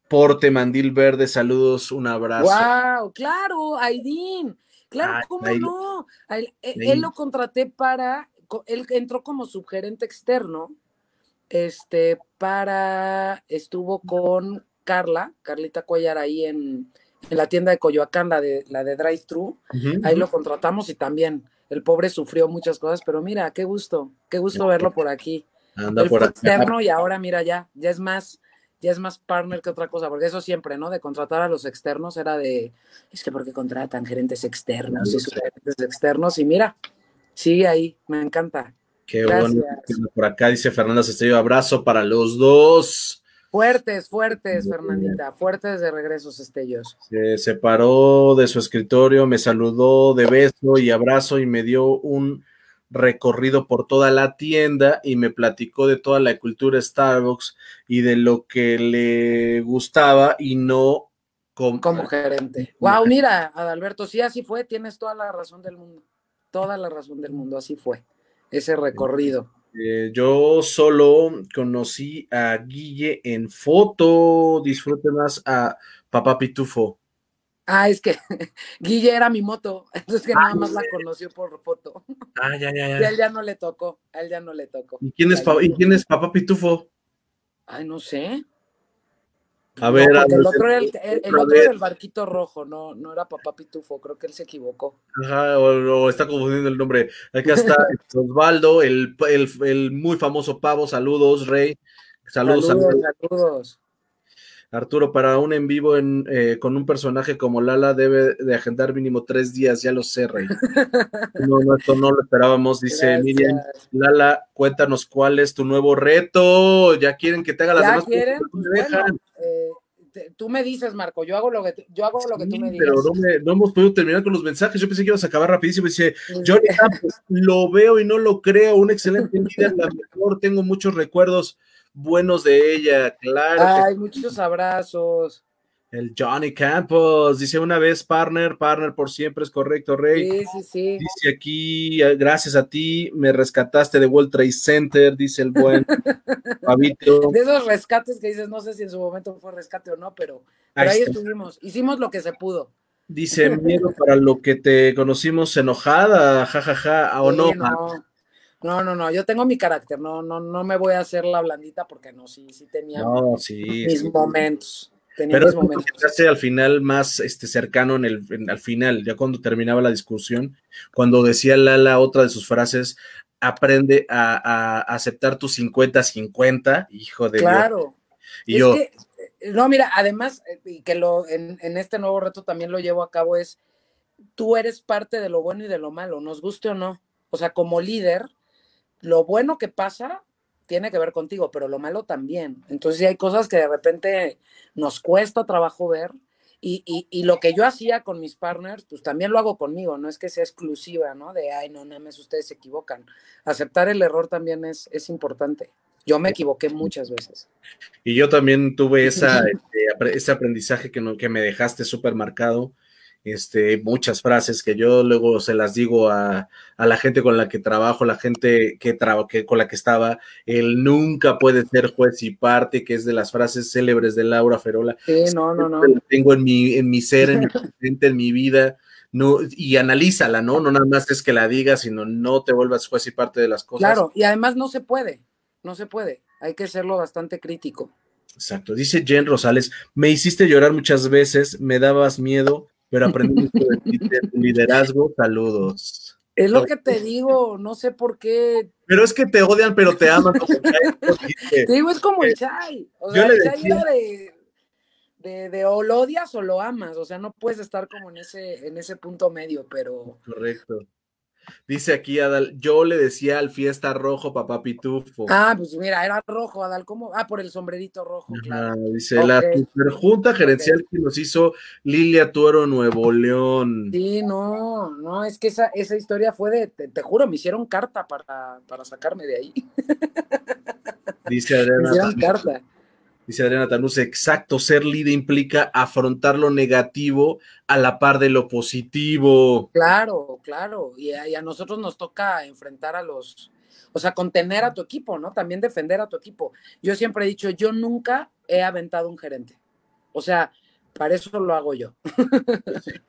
porte mandil verde. Saludos, un abrazo. Wow, claro, Aidín. Claro, ¿cómo no? Él, él- ahí- él lo contraté para, él entró como subgerente externo, este, para, estuvo con Carla, Carlita Cuellar ahí en, en la tienda de Coyoacán, la de, la de Drive Thru, Ujú, ahí ujú. lo contratamos y también el pobre sufrió muchas cosas, pero mira, qué gusto, qué gusto verlo por aquí. Anda Él por fue externo y ahora mira ya, ya es más, ya es más partner que otra cosa, porque eso siempre, ¿no? De contratar a los externos era de, es que ¿por qué contratan gerentes externos y sé. gerentes externos? Y mira, sigue ahí, me encanta. Qué Gracias. bueno. Por acá dice Fernanda Cestello, abrazo para los dos. Fuertes, fuertes, Fernandita, fuertes de regresos, Estellos. Se separó de su escritorio, me saludó de beso y abrazo y me dio un recorrido por toda la tienda y me platicó de toda la cultura Starbucks y de lo que le gustaba y no com- Como gerente. Wow, mira, Adalberto, sí, así fue, tienes toda la razón del mundo. Toda la razón del mundo, así fue. Ese recorrido. Eh, yo solo conocí a Guille en foto, disfrute más a Papá Pitufo. Ah, es que Guille era mi moto, entonces que Ah, nada más la conoció por foto. Ah, ya, ya, Y a ya. él ya no le tocó, a él ya no le tocó. ¿Y quién es, pa- ¿y quién es Papá Pitufo? Ay, no sé. A ver, No, a porque el otro, era el, el- el a otro ver. era el barquito rojo, no, no era papá Pitufo, creo que él se equivocó. Ajá, o, o está confundiendo el nombre. Acá está Osvaldo, el, el, el muy famoso pavo. Saludos, Rey. Saludos, Saludos, saludos. saludos. Arturo. Para un en vivo en, eh, con un personaje como Lala debe de agendar mínimo tres días, ya lo sé, Rey. No, no, esto no lo esperábamos. Dice Gracias. Miriam, Lala, cuéntanos cuál es tu nuevo reto. Ya quieren que te haga las ¿Ya demás quieren? Pues bueno, eh, te- tú me dices, Marco, yo hago lo que, yo hago lo que tú me digas. pero no, me- no hemos podido terminar con los mensajes. Yo pensé que ibas a acabar rapidísimo. Dice, Pues, Johnny Campos, lo veo y no lo creo. Un excelente líder, la mejor. Tengo muchos recuerdos buenos de ella. Claro. que Ay, muchos abrazos. El Johnny Campos. Dice una vez, partner, partner por siempre. Es correcto, Rey. Sí, sí, sí. Dice aquí, eh, gracias a ti, me rescataste de World Trade Center. Dice el buen Fabito. De esos rescates que dices, no sé si en su momento fue rescate o no, pero, pero Ahí estuvimos. Hicimos lo que se pudo. Dice, miedo para lo que te conocimos enojada, jajaja, o Sí, no. no. No, no, no, yo tengo mi carácter, no, no, no me voy a hacer la blandita porque no, sí, sí tenía No, sí. mis sí. momentos. Tenía Pero mis momentos. al final más este, cercano en el, en- al final, ya cuando terminaba la discusión, cuando decía Lala otra de sus frases, aprende a, a aceptar tu 50-50, hijo de Dios. Claro. Y es yo, que, eh, no, mira, además, eh, y que lo, en, en este nuevo reto también lo llevo a cabo, es tú eres parte de lo bueno y de lo malo, nos guste o no. O sea, como líder, lo bueno que pasa tiene que ver contigo, pero lo malo también. Entonces, sí hay cosas que de repente nos cuesta trabajo ver. Y, y, y lo que yo hacía con mis partners, pues también lo hago conmigo, no es que sea exclusiva, ¿no? De, ay, no, nada más ustedes se equivocan. Aceptar el error también es, es importante. Yo me equivoqué muchas veces. y yo también tuve esa, este, ese aprendizaje que, no- que me dejaste súper marcado. Este, muchas frases que yo luego se las digo a, a la gente con la que trabajo, la gente que, traba- que con la que estaba, el nunca puede ser juez y parte, que es de las frases célebres de Laura Ferola. Sí, no, no, no. la tengo en mi, en mi ser, en mi presente, en mi vida, no, y analízala, ¿no? No nada más es que la digas, sino no te vuelvas juez y parte de las cosas. Claro, y además no se puede, no se puede. Hay que serlo bastante crítico. Exacto. Dice Jen Rosales, me hiciste llorar muchas veces, me dabas miedo, pero aprendí mucho de ti, de tu liderazgo. Saludos. Es lo que te digo, no sé por qué. Pero es que te odian, pero te aman. como Chai. Te digo, es como el Chai. O sea, el Chai decía- era de, de, de o lo odias o lo amas. O sea, no puedes estar como en ese, en ese punto medio, pero Correcto. Dice aquí Adal, yo le decía al fiesta rojo, papá pitufo. Ah, pues mira, era rojo, Adal, ¿cómo? Ah, por el sombrerito rojo, claro. Ajá, dice la Ok. junta gerencial que nos hizo Lilia Tuero Nuevo León. Sí, no, no, es que esa, esa historia fue de, te, te juro, me hicieron carta para, para sacarme de ahí. Dice Me Adriana, hicieron carta. Dice Adriana Tanuse, exacto, ser líder implica afrontar lo negativo a la par de lo positivo. Claro, claro. Y a, y a nosotros nos toca enfrentar a los, o sea, contener a tu equipo, ¿no? También defender a tu equipo. Yo siempre he dicho, yo nunca he aventado un gerente. O sea, para eso lo hago yo.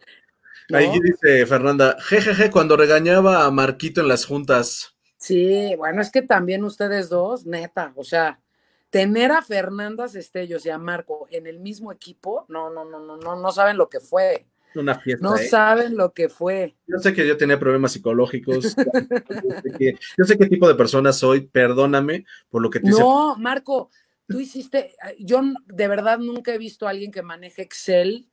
Ahí dice Fernanda, jejeje, cuando regañaba a Marquito en las juntas. Sí, bueno, es que también ustedes dos, neta, o sea, tener a Fernanda Cestellos y a Marco en el mismo equipo, no, no, no, no, no, no saben lo que fue. Una fiesta. No ¿eh? saben lo que fue. Yo sé que yo tenía problemas psicológicos. yo, sé qué tipo de persona soy, perdóname por lo que te No, Marco, tú hiciste, yo de verdad nunca he visto a alguien que maneje Excel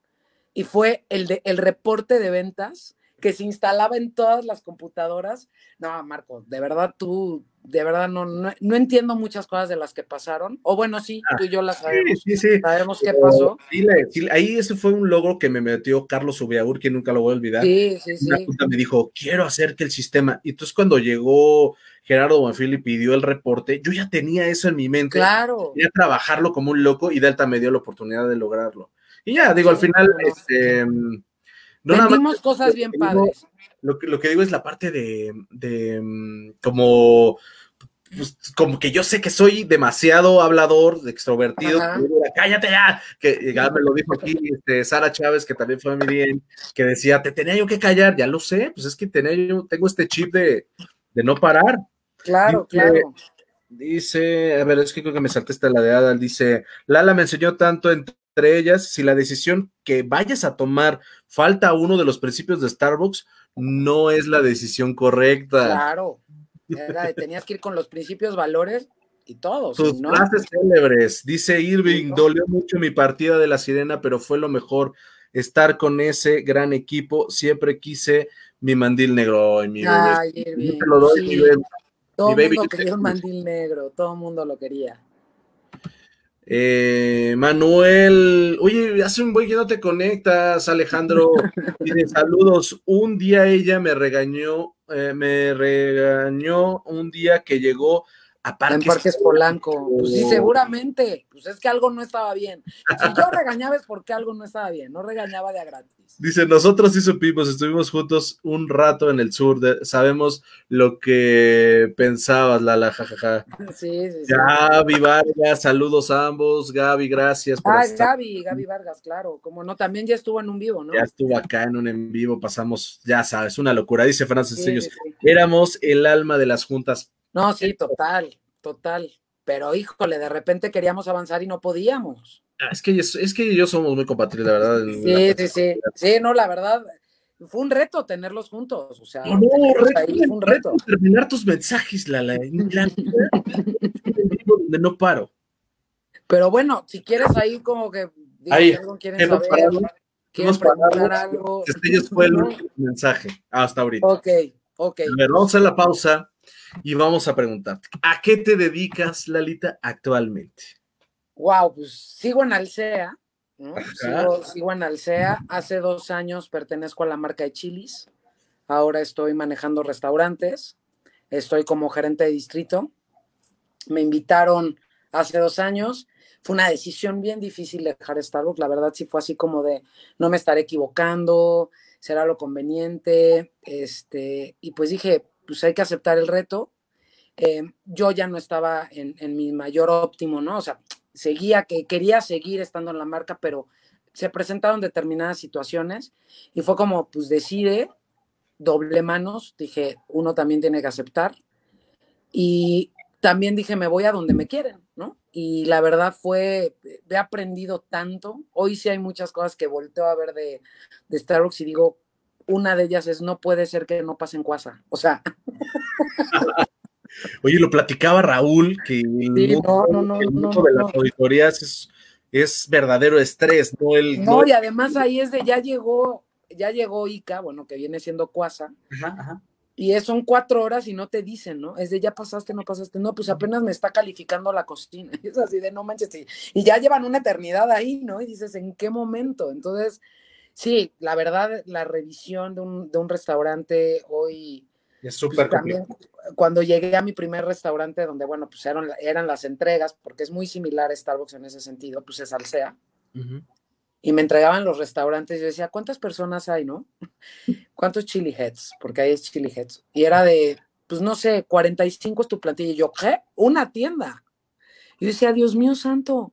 y fue el, de, el reporte de ventas que se instalaba en todas las computadoras. No, Marco, de verdad tú, de verdad no, no, entiendo muchas cosas de las que pasaron. O bueno, sí, ah, tú y yo las sabemos. Sí, sí, Sabemos qué pasó. ahí ese fue un logro que me metió Carlos Ubiaur, que nunca lo voy a olvidar. Sí, sí, sí. me dijo, quiero hacer que el sistema. Y entonces cuando llegó Gerardo Bonfil y pidió el reporte, yo ya tenía eso en mi mente. Claro. Quería trabajarlo como un loco y Delta me dio la oportunidad de lograrlo. Y ya, digo, al final, este no Vendimos cosas bien padres. Lo que, lo que digo es la parte de, de mm, como pues, como que yo sé que soy demasiado hablador, extrovertido, cállate ya, que ya me lo dijo aquí este, Sara Chávez, que también fue a mi bien, que decía, te tenía yo que callar, ya lo sé, pues es que tenía yo, tengo este chip de, de no parar. Claro, claro. Dice, a ver, es que creo que me salté esta la de Adal, dice, Lala me enseñó tanto entre ellas, si la decisión que vayas a tomar falta uno de los principios de Starbucks, no es la decisión correcta. Claro, tenías que ir con los principios, valores y todo. Sus frases célebres, dice Irving, dolió mucho mi partida de la Sirena, pero fue lo mejor estar con ese gran equipo, siempre quise mi mandil negro. mi Ay, Irving, todo el mundo quería un mandil negro, todo el mundo lo quería. Eh, Manuel, oye, hace un buen que no te conectas, Alejandro. Tiene saludos. Un día ella me regañó, eh, me regañó un día que llegó a Parques, en Parques Polanco. Pues sí, seguramente. Pues es que algo no estaba bien. Si yo regañaba es porque algo no estaba bien. No regañaba de a gratis. Dice, nosotros sí supimos, estuvimos juntos un rato en el sur. sabemos lo que pensabas, Lala, jajaja. Sí, sí, sí. Gaby Vargas, saludos a ambos. Gaby, gracias. Por ah, Gaby, Gaby Vargas, claro. Como no, también ya estuvo en un vivo, ¿no? Ya estuvo acá en un en vivo, pasamos, ya sabes, una locura. Dice Francis sí, éramos el alma de las juntas no, sí, total, total. Pero híjole, de repente queríamos avanzar y no podíamos. Ah, es que, es que yo somos muy compatibles, la verdad. Sí, sí, sí. Sí, no, la verdad, fue un reto tenerlos juntos. O sea, no, ahí fue un reto. Terminar tus mensajes, Lala. La, donde no paro. Pero bueno, si quieres ahí como que digo, ahí, quieren saber, quieren preguntar algo. Este fue el mensaje hasta ahorita. Ok, ok. Vamos a la pausa y vamos a preguntarte, ¿a qué te dedicas, Lalita, actualmente? Wow, pues sigo en Alsea, Sigo, en Alsea. Hace dos años pertenezco a la marca de Chilis. Ahora estoy manejando restaurantes. Estoy como gerente de distrito. Me invitaron hace dos años. Fue una decisión bien difícil dejar Starbucks. La verdad sí fue así como de no me estaré equivocando, será lo conveniente. Este, y pues dije, pues hay que aceptar el reto. Eh, yo ya no estaba en, mi mayor óptimo, ¿no? O sea, seguía, que quería seguir estando en la marca, pero se presentaron determinadas situaciones y fue como, pues decide, doble manos, dije, uno también tiene que aceptar. Y también dije, me voy a donde me quieren, ¿no? Y la verdad fue, he aprendido tanto. Hoy sí hay muchas cosas que volteo a ver de, de Starbucks y digo, una de ellas es no puede ser que no pasen cuasa. O sea. Oye, lo platicaba Raúl, que el, no, no, no, de las auditorías es, verdadero estrés, ¿no? El, no, y además ahí es de ya llegó, ya llegó ICA, bueno, que viene siendo cuasa. Y son cuatro horas y no te dicen, ¿no? Es de ya pasaste, no pasaste. No, pues apenas me está calificando la cocina. Es así de no manches. Y ya llevan una eternidad ahí, ¿no? Y dices, ¿en qué momento? Entonces, Sí, la verdad, la revisión de un, de un restaurante hoy... Es súper también Cuando llegué a mi primer restaurante, donde, bueno, pues eran, eran las entregas, porque es muy similar a Starbucks en ese sentido, pues es Alsea. Y me entregaban los restaurantes y yo decía, ¿cuántas personas hay, no? ¿Cuántos chili heads? Porque ahí es chili heads. Y era de, pues no sé, 45 es tu plantilla. Y yo, ¿qué? Una tienda. Y yo decía, Dios mío santo.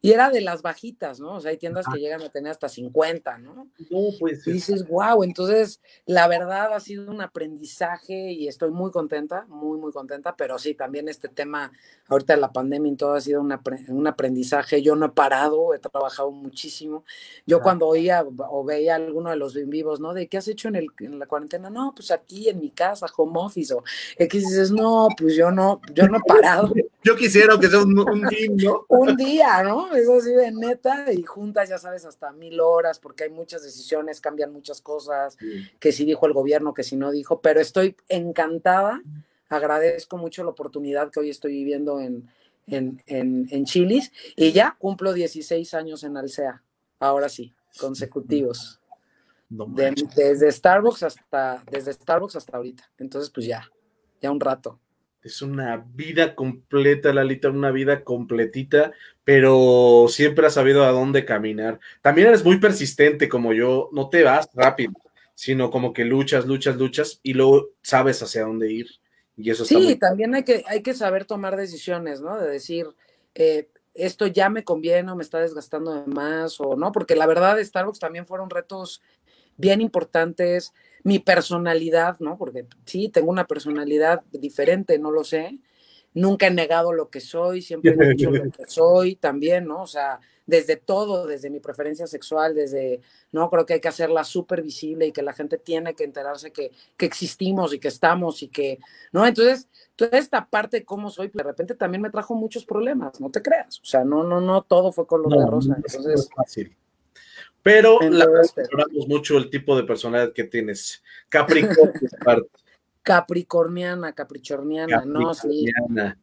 Y era de las bajitas, ¿no? O sea, hay tiendas que llegan a tener hasta 50, ¿no? No, pues. Y dices, wow, entonces la verdad ha sido un aprendizaje y estoy muy contenta, muy, muy contenta, pero sí, también este tema, ahorita de la pandemia y todo ha sido un aprendizaje. Yo no he parado, he trabajado muchísimo. Yo cuando oía o veía alguno de los en vivos, ¿no? De qué has hecho en, el, en la cuarentena, no, pues aquí en mi casa, home office, o X dices, no, pues yo no, yo no he parado. Yo quisiera que sea un, un un día, ¿no? Eso sí, de neta, y juntas, ya sabes, hasta mil horas, porque hay muchas decisiones, cambian muchas cosas, que si dijo el gobierno, que si no dijo, pero estoy encantada, agradezco mucho la oportunidad que hoy estoy viviendo en, en, en, en Chilis, y ya cumplo 16 años en Alsea, ahora sí, consecutivos. desde Starbucks hasta, desde Starbucks hasta ahorita. Entonces, pues ya, ya un rato. Es una vida completa, Lalita, una vida completita, pero siempre has sabido a dónde caminar. También eres muy persistente como yo, no te vas rápido, sino como que luchas, luchas, luchas y luego sabes hacia dónde ir. Y eso sí, también hay que, hay que saber tomar decisiones, ¿no? De decir, eh, esto ya me conviene o me está desgastando de más o no, porque la verdad Starbucks también fueron retos bien importantes, mi personalidad, ¿no? Porque sí, tengo una personalidad diferente, no lo sé. Nunca he negado lo que soy, siempre he dicho lo que soy también, ¿no? O sea, desde todo, desde mi preferencia sexual, desde, no, creo que hay que hacerla súper visible y que la gente tiene que enterarse que, que, existimos y que estamos y que, ¿no? Entonces, toda esta parte de cómo soy, de repente también me trajo muchos problemas, no te creas. O sea, no, no, no, todo fue color de rosa. Entonces, es fácil. Pero la valoramos mucho el tipo de personalidad que tienes. Capricornio. Capricorniana, capricorniana, no, sí.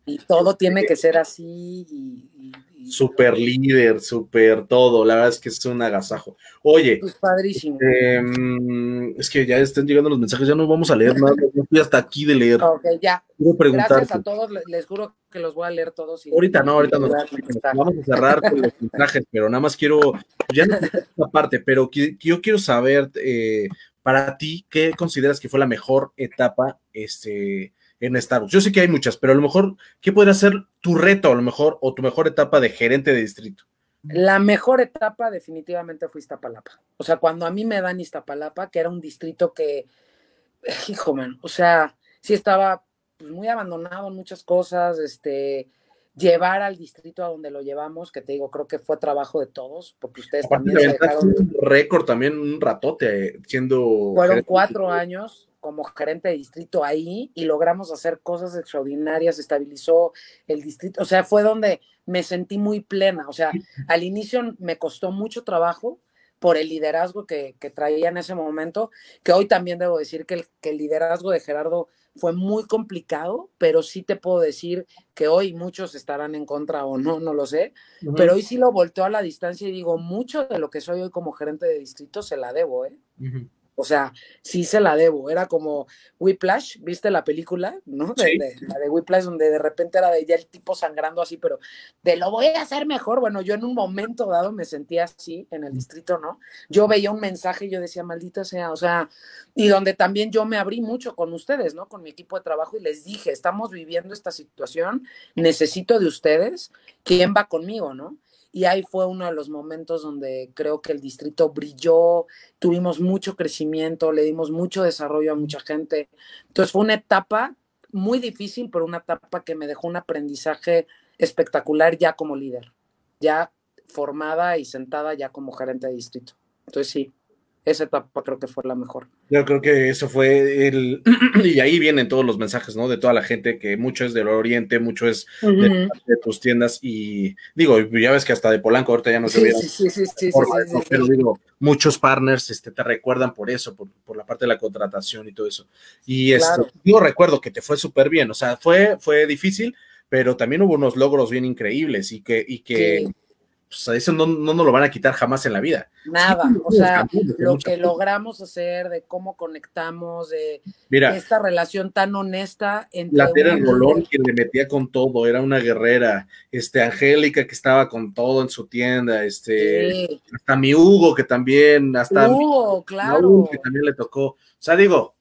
Y todo tiene que ser así y, super líder, super todo. La verdad es que es un agasajo. Oye. Pues padrísimo. Em, es que ya están llegando los mensajes, ya no vamos a leer nada. No estoy hasta aquí de leer. Ok, ya. Gracias a todos, les juro que los voy a leer todos. ahorita no, ahorita no. Vamos a cerrar con los mensajes, pero nada más quiero, ya no esta parte, pero yo quiero saber, eh, para ti, ¿qué consideras que fue la mejor etapa este, en Starbucks? Yo sé que hay muchas, pero a lo mejor, ¿qué podría ser tu reto, a lo mejor, o tu mejor etapa de gerente de distrito? La mejor etapa definitivamente fue Iztapalapa. O sea, cuando a mí me dan Iztapalapa, que era un distrito que, hijo, man, o sea, sí estaba pues, muy abandonado en muchas cosas, este, llevar al distrito a donde lo llevamos, que te digo, creo que fue trabajo de todos, porque ustedes también se dejaron... Un récord también, un ratote, siendo... Fueron cuatro años como gerente de distrito ahí y logramos hacer cosas extraordinarias, estabilizó el distrito, o sea, fue donde me sentí muy plena, o sea, al inicio me costó mucho trabajo por el liderazgo que, que traía en ese momento, que hoy también debo decir que el, que el liderazgo de Gerardo fue muy complicado, pero sí te puedo decir que hoy muchos estarán en contra o no, no lo sé, pero hoy sí lo volteo a la distancia y digo, mucho de lo que soy hoy como gerente de distrito se la debo, ¿eh? O sea, sí se la debo. Era como Whiplash, ¿viste la película? ¿No? De, la de Whiplash, donde de repente era de ya el tipo sangrando así, pero de lo voy a hacer mejor. Bueno, yo en un momento dado me sentía así en el distrito, ¿no? Yo veía un mensaje y yo decía, maldita sea, o sea, y donde también yo me abrí mucho con ustedes, ¿no? Con mi equipo de trabajo y les dije, estamos viviendo esta situación, necesito de ustedes, ¿quién va conmigo, no? Y ahí fue uno de los momentos donde creo que el distrito brilló, tuvimos mucho crecimiento, le dimos mucho desarrollo a mucha gente. Entonces fue una etapa muy difícil, pero una etapa que me dejó un aprendizaje espectacular ya como líder, ya formada y sentada ya como gerente de distrito. Entonces sí, esa etapa creo que fue la mejor. Yo creo que eso fue el, y ahí vienen todos los mensajes, ¿no? De toda la gente, que mucho es del oriente, mucho es de, tus tiendas, y digo, ya ves que hasta de Polanco ahorita ya no se sí, sí, sí, sí, pero digo, muchos partners este, te recuerdan por eso, por, por la parte de la contratación y todo eso. Y este, yo recuerdo que te fue súper bien, o sea, fue, fue difícil, pero también hubo unos logros bien increíbles y que, y que pues eso no, no nos lo van a quitar jamás en la vida. Nada, o sea, lo que logramos hacer, de cómo conectamos, de esta relación tan honesta entre... La Tera Rolón, quien le metía con todo, era una guerrera, este, Angélica, que estaba con todo en su tienda, este, hasta mi Hugo, que también, hasta Hugo, claro. que también le tocó, o sea, digo,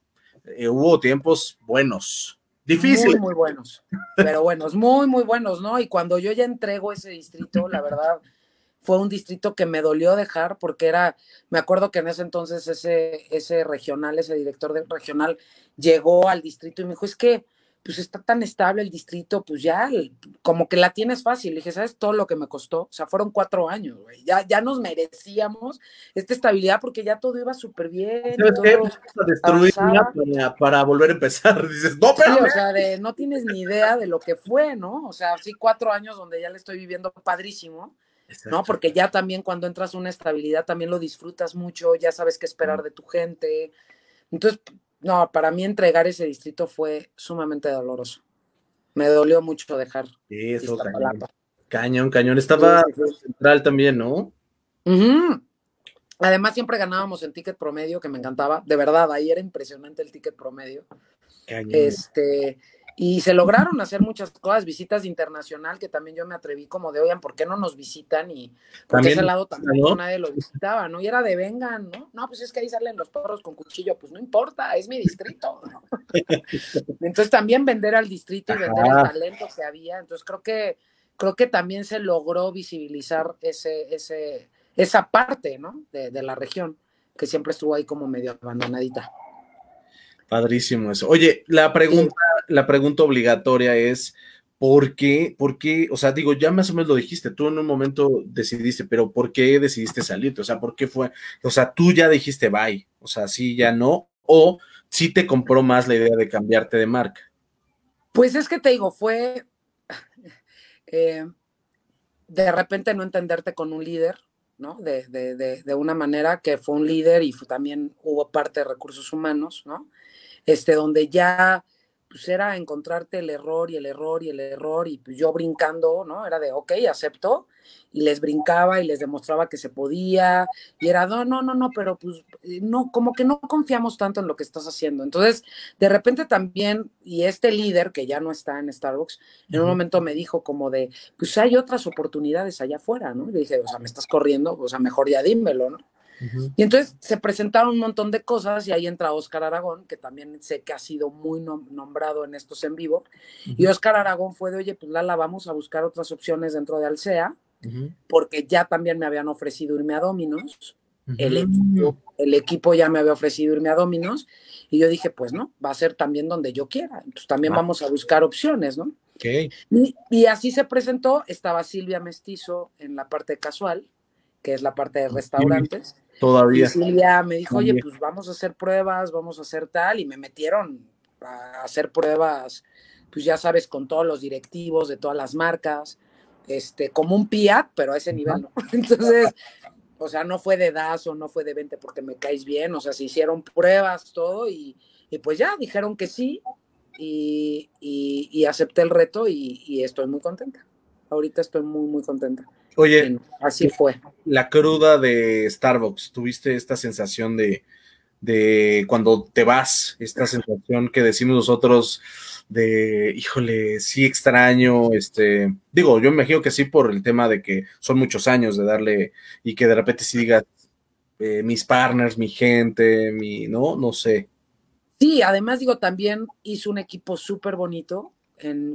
eh, hubo tiempos buenos. Difícil. Muy, muy buenos, pero buenos, muy, muy buenos, ¿no? Y cuando yo ya entrego ese distrito, la verdad, fue un distrito que me dolió dejar porque era, me acuerdo que en ese entonces ese, ese regional, ese director de regional llegó al distrito y me dijo, es que pues está tan estable el distrito, pues ya como que la tienes fácil. Le dije, ¿sabes todo lo que me costó? O sea, fueron cuatro años, güey. Ya, ya nos merecíamos esta estabilidad porque ya todo iba súper bien. ¿Sabes para, para, volver a empezar. Dices, no, pero. o sea, de, no tienes ni idea de lo que fue, ¿no? O sea, sí, cuatro años donde ya le estoy viviendo padrísimo. ¿No? Porque ya también cuando entras a una estabilidad también lo disfrutas mucho, ya sabes qué esperar de tu gente. Entonces, no, para mí entregar ese distrito fue sumamente doloroso. Me dolió mucho dejar. Sí, eso, cañón. cañón, cañón. Estaba central también, ¿no? Además, siempre ganábamos en ticket promedio, que me encantaba. De verdad, ahí era impresionante el ticket promedio. Cañón. Este, y se lograron hacer muchas cosas, visitas internacional, que también yo me atreví como de, oigan, ¿por qué no nos visitan? Y porque ese lado también nadie lo visitaba, ¿no? Y era de, vengan, ¿no? No, pues es que ahí salen los perros con cuchillo, pues no importa, es mi distrito, ¿no? entonces también vender al distrito y vender el talento que había, entonces creo que, creo que también se logró visibilizar ese, ese, esa parte, ¿no? De, de la región, que siempre estuvo ahí como medio abandonadita. Padrísimo eso. Oye, la pregunta, la pregunta obligatoria es, ¿por qué? ¿Por qué? O sea, digo, ya más o menos lo dijiste, tú en un momento decidiste, pero ¿por qué decidiste salirte? O sea, ¿por qué fue? O sea, tú ya dijiste bye, o sea, sí, ya no, o sí te compró más la idea de cambiarte de marca. Pues es que te digo, fue eh, de repente no entenderte con un líder, ¿no? De, de, de, de, una manera que fue un líder y también hubo parte de recursos humanos, ¿no? Este, donde ya pues era encontrarte el error y el error y el error y pues yo brincando, ¿no? Era de, ok, acepto y les brincaba y les demostraba que se podía y era, no, no, no, no, pero pues eh, no, como que no confiamos tanto en lo que estás haciendo. Entonces, de repente también, y este líder que ya no está en Starbucks, en un momento me dijo como de, pues hay otras oportunidades allá afuera, ¿no? Y le dije, o sea, me estás corriendo, o sea, mejor ya dímelo, ¿no? Y entonces se presentaron un montón de cosas y ahí entra Oscar Aragón, que también sé que ha sido muy nombrado en estos en vivo. Y Oscar Aragón fue de, oye, pues Lala, vamos a buscar otras opciones dentro de Alsea, porque ya también me habían ofrecido irme a Dominos. el, equipo, el equipo ya me había ofrecido irme a Dominos. Y yo dije, pues no, va a ser también donde yo quiera. Entonces también ah. vamos a buscar opciones, ¿no? Y, y, así se presentó, estaba Silvia Mestizo en la parte casual, que es la parte de restaurantes. Todavía. Y Silvia me dijo, oye, pues vamos a hacer pruebas, vamos a hacer tal, y me metieron a hacer pruebas, pues ya sabes, con todos los directivos de todas las marcas, este, como un PIAT, pero a ese nivel, ¿no? Entonces, o sea, no fue de DAS o no fue de 20 porque me caes bien, o sea, se hicieron pruebas, todo, y, pues ya dijeron que sí, y, y, acepté el reto y, y estoy muy contenta. Ahorita estoy muy, muy contenta. Oye, así fue. La cruda de Starbucks, ¿tuviste esta sensación de, de cuando te vas, esta sensación que decimos nosotros de, híjole, sí extraño, este, digo, yo me imagino que sí por el tema de que son muchos años de darle y que de repente sí digas, eh, mis partners, mi gente, mi, ¿no? No sé. Sí, además digo, también hizo un equipo súper bonito,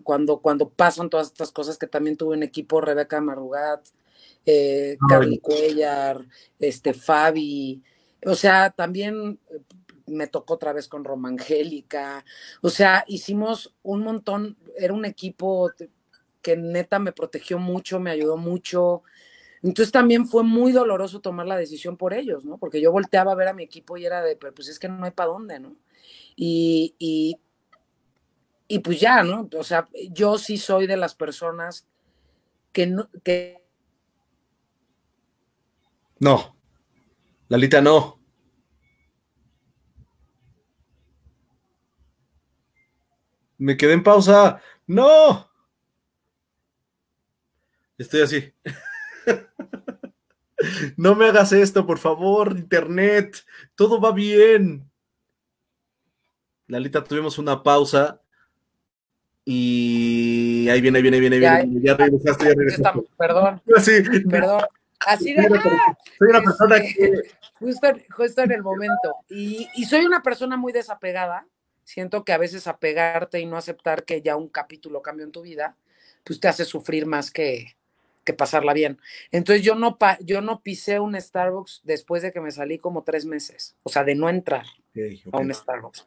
cuando, cuando pasan todas estas cosas, que también tuve un equipo, Rebeca Marugat, eh, Carly Cuellar, este, Fabi, o sea, también eh, me tocó otra vez con Romangélica, o sea, hicimos un montón, era un equipo que neta me protegió mucho, me ayudó mucho. Entonces también fue muy doloroso tomar la decisión por ellos, ¿no? Porque yo volteaba a ver a mi equipo y era de, pues es que no hay para dónde, ¿no? Y, y, y pues ya, ¿no? O sea, yo sí soy de las personas que no, que... No, Lalita no. Me quedé en pausa. No. Estoy así. no me hagas esto, por favor, internet. Todo va bien. Lalita, tuvimos una pausa y ahí viene, viene, viene, viene. Ya, regresaste, ya regresaste. perdón. Sí. Perdón. Así de. Soy una persona que. Justo, justo en el momento. Y, y, soy una persona muy desapegada. Siento que a veces apegarte y no aceptar que ya un capítulo cambió en tu vida, pues te hace sufrir más que, que pasarla bien. Entonces yo no, yo no pisé un Starbucks después de que me salí como tres meses, o sea, de no entrar a un Starbucks.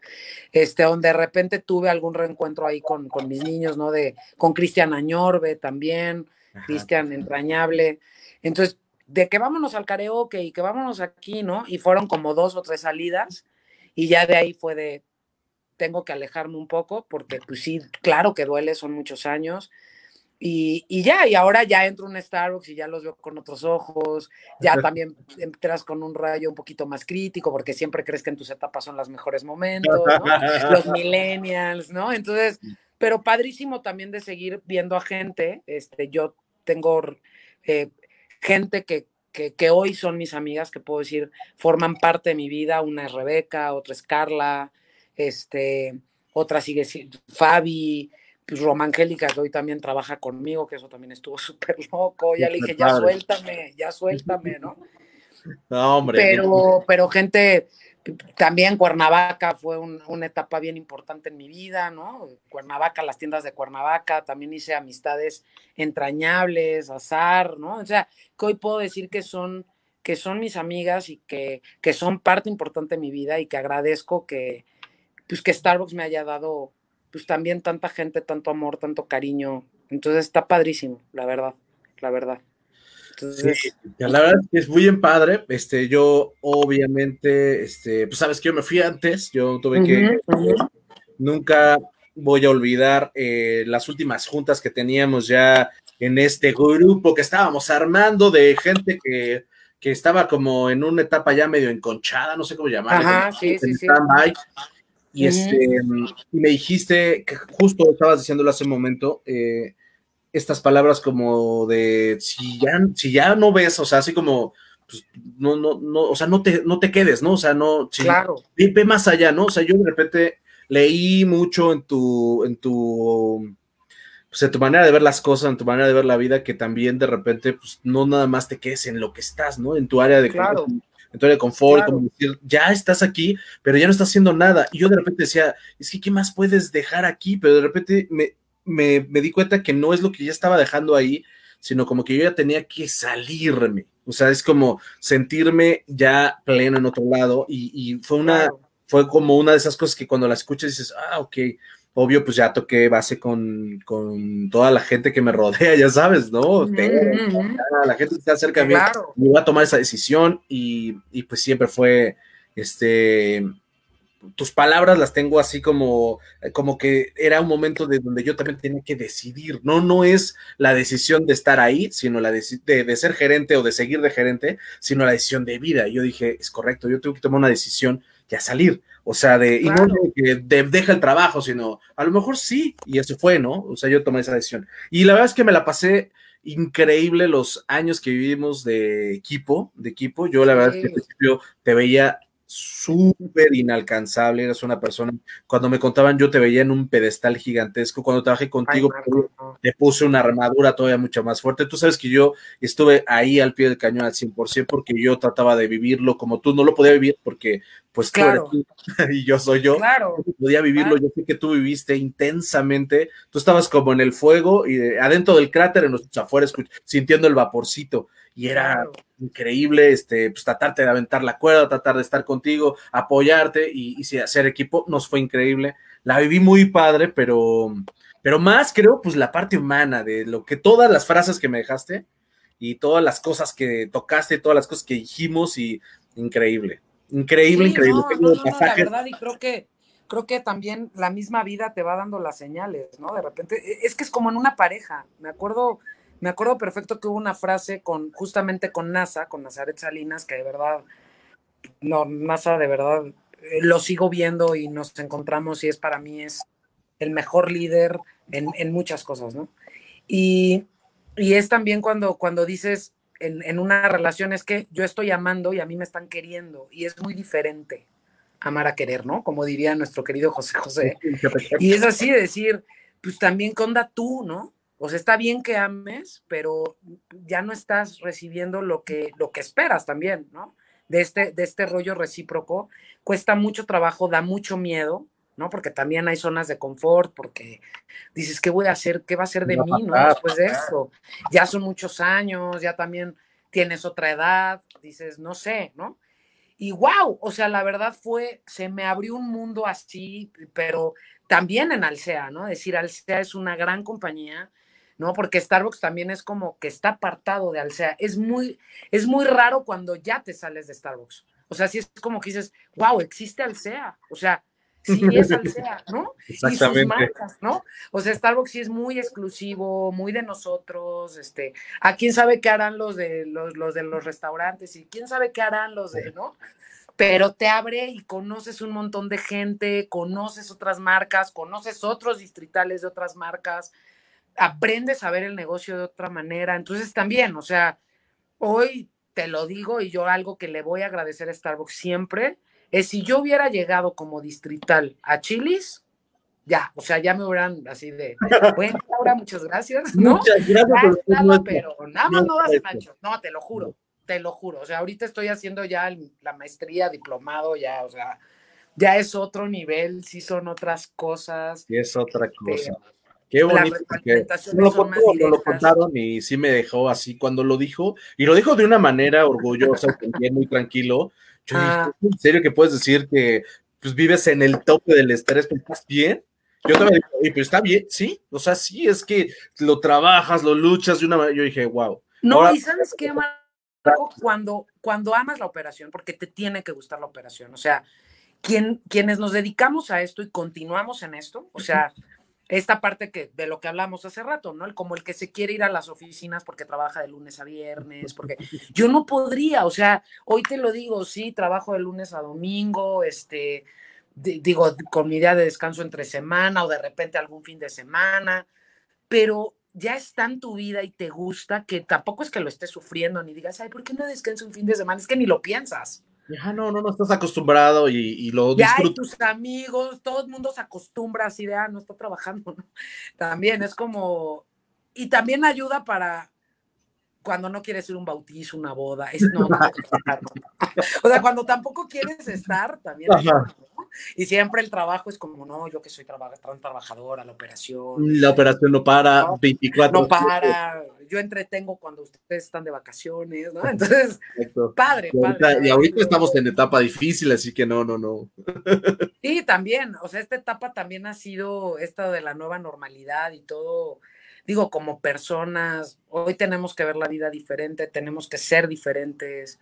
Este, donde de repente tuve algún reencuentro ahí con, con mis niños, ¿no? De, con Cristian Añorbe también, Cristian Entrañable. Entonces, de que vámonos al karaoke y que vámonos aquí, ¿no? Y fueron como dos o tres salidas y ya de ahí fue de, tengo que alejarme un poco porque pues sí, claro que duele, son muchos años. Y, y, ya, y ahora ya entro en un Starbucks y ya los veo con otros ojos, ya también entras con un rayo un poquito más crítico, porque siempre crees que en tus etapas son los mejores momentos, ¿no? los millennials, ¿no? Entonces, pero padrísimo también de seguir viendo a gente, este, yo tengo eh, gente que, que, que, hoy son mis amigas, que puedo decir, forman parte de mi vida, una es Rebeca, otra es Carla, este, otra sigue Fabi, Roma Angélica, que hoy también trabaja conmigo, que eso también estuvo súper loco, ya le dije, ya suéltame, ya suéltame, ¿no? No, hombre. Pero, pero gente, también Cuernavaca fue una etapa bien importante en mi vida, ¿no? Cuernavaca, las tiendas de Cuernavaca, también hice amistades entrañables, azar, ¿no? O sea, que hoy puedo decir que son, que son mis amigas y que, que son parte importante de mi vida y que agradezco que, pues que Starbucks me haya dado pues también tanta gente, tanto amor, tanto cariño. Entonces está padrísimo, la verdad, la verdad. Entonces... la verdad es muy en padre. Este, yo obviamente, este, pues sabes que yo me fui antes, yo tuve que, nunca voy a olvidar eh, las últimas juntas que teníamos ya en este grupo que estábamos armando de gente que, que estaba como en una etapa ya medio enconchada, no sé cómo llamarlo. Ajá, sí, sí, sí. Y, este, y me dijiste que justo estabas diciéndolo hace un momento, eh, estas palabras como de si ya, si ya no ves, o sea, así como, pues, no, no, no, o sea, no te, no te quedes, ¿no? O sea, no, claro. ve, más allá, ¿no? O sea, yo de repente leí mucho en tu, en tu, pues en tu manera de ver las cosas, en tu manera de ver la vida, que también de repente, pues no nada más te quedes en lo que estás, ¿no? En tu área de claro entonces de confort, como decir, ya estás aquí, pero ya no estás haciendo nada. Y yo de repente decía, es que, ¿qué más puedes dejar aquí? Pero de repente me, me, me di cuenta que no es lo que ya estaba dejando ahí, sino como que yo ya tenía que salirme. O sea, es como sentirme ya pleno en otro lado. Y, y fue una, fue como una de esas cosas que cuando la escuchas dices, ah, ok, obvio, pues ya toqué base con, con, toda la gente que me rodea, ya sabes, ¿no? La gente que está cerca de mí, me iba a tomar esa decisión y, y, pues siempre fue, este, tus palabras las tengo así como, como que era un momento de donde yo también tenía que decidir, no, no es la decisión de estar ahí, sino la de, de, ser gerente o de seguir de gerente, sino la decisión de vida. Y yo dije, es correcto, yo tengo que tomar una decisión ya salir. O sea, de, y no de que deja el trabajo, sino a lo mejor sí, y eso fue, ¿no? O sea, yo tomé esa decisión. Y la verdad es que me la pasé increíble los años que vivimos de equipo, de equipo. Yo la verdad es que al principio te veía súper inalcanzable, eras una persona, cuando me contaban yo te veía en un pedestal gigantesco, cuando trabajé contigo te puse una armadura todavía mucho más fuerte, tú sabes que yo estuve ahí al pie del cañón al 100% porque yo trataba de vivirlo como tú, no lo podía vivir porque pues tú eres tú y yo soy yo, claro. podía vivirlo, yo sé que tú viviste intensamente, tú estabas como en el fuego y adentro del cráter, en los afuera, sintiendo el vaporcito, y era increíble, este, pues tratarte de aventar la cuerda, tratar de estar contigo, apoyarte y, y hacer equipo, nos fue increíble. La viví muy padre, pero, pero más creo, pues la parte humana de lo que todas las frases que me dejaste y todas las cosas que tocaste, todas las cosas que dijimos y increíble, increíble, increíble. No, no, la verdad y creo que creo que también la misma vida te va dando las señales, ¿no? De repente, e, es que es como en una pareja. Me acuerdo me acuerdo perfecto que hubo una frase con, justamente con NASA, con Nazaret Salinas, que de verdad, no, NASA de verdad, eh, lo sigo viendo y nos encontramos y es para mí es el mejor líder en, muchas cosas, ¿no? Y, es también cuando, cuando dices en, en, una relación es que yo estoy amando y a mí me están queriendo y es muy diferente amar a querer, ¿no? Como diría nuestro querido José José. Y es así de decir, pues también conda tú, ¿no? O sea, está bien que ames, pero ya no estás recibiendo lo que, lo que esperas también, ¿no? De este, de este rollo recíproco. Cuesta mucho trabajo, da mucho miedo, ¿no? Porque también hay zonas de confort, porque dices, ¿qué voy a hacer? ¿Qué va a ser de mí, no? Después de esto. Ya son muchos años, ya también tienes otra edad, dices, no sé, ¿no? Y wow, o sea, la verdad fue, se me abrió un mundo así, pero también en Alsea, ¿no? Decir, Alsea es una gran compañía, ¿no? Porque Starbucks también es como que está apartado de Alsea. Es muy, es muy raro cuando ya te sales de Starbucks. O sea, si es como que dices, wow, existe Alsea. O sea, sí es Alsea, ¿no? Y sus marcas, ¿no? O sea, Starbucks sí es muy exclusivo, muy de nosotros, este, a quién sabe qué harán los de los, los de los restaurantes y quién sabe qué harán los de, ¿no? Pero te abre y conoces un montón de gente, conoces otras marcas, conoces otros distritales de otras marcas, aprendes a ver el negocio de otra manera. Entonces también, o sea, hoy te lo digo y yo algo que le voy a agradecer a Starbucks siempre es si yo hubiera llegado como distrital a Chilis, ya, o sea, ya me hubieran así de, bueno, Laura, muchas gracias, ¿no? Muchas gracias, Ya pero nada más no das es Nacho, no, te lo juro, te lo juro, o sea, ahorita estoy haciendo ya el- la maestría, diplomado, ya, o sea, ya es otro nivel, sí son otras cosas, Y es otra cosa. este, Qué bonito. no lo, contó, no contaron y sí me dejó así cuando lo dijo. Y lo dijo de una manera orgullosa, muy tranquilo. Yo Ah. dije, ¿en serio que puedes decir que pues, vives en el tope del estrés? pero ¿Estás bien? Yo también dije, pero está bien, sí. O sea, sí, es que lo trabajas, lo luchas de una manera. Yo dije, wow. No, Ahora- y sabes qué, Marco, cuando, cuando amas la operación, porque te tiene que gustar la operación, o sea, quien, quienes nos dedicamos a esto y continuamos en esto, o sea, esta parte que de lo que hablamos hace rato, ¿no? El, como el que se quiere ir a las oficinas porque trabaja de lunes a viernes, porque yo no podría, o sea, hoy te lo digo, sí, trabajo de lunes a domingo, este, di- digo, con mi idea de descanso entre semana o de repente algún fin de semana, pero ya está en tu vida y te gusta, que tampoco es que lo estés sufriendo ni digas, ay, ¿por qué no descanso un fin de semana? Es que ni lo piensas. Ah, no, no, no estás acostumbrado y, y lo Ya disfrutas. tus amigos, todo el mundo se acostumbra así de, ah, no está trabajando, ¿no? También es como, y también ayuda para cuando no quieres ir a un bautizo, una boda, es no, no estar, ¿no? o sea, cuando tampoco quieres estar, también ¿no? Y siempre el trabajo es como, no, yo que soy traba- tan trabajadora, la operación, La operación no para, No, 24 no para, yo entretengo cuando ustedes están de vacaciones, ¿no? Entonces, Exacto. padre, Y ahorita, padre. y ahorita estamos en etapa difícil, así que no, no, no. Sí, también, o sea, esta etapa también ha sido esta de la nueva normalidad y todo, digo, como personas, hoy tenemos que ver la vida diferente, tenemos que ser diferentes,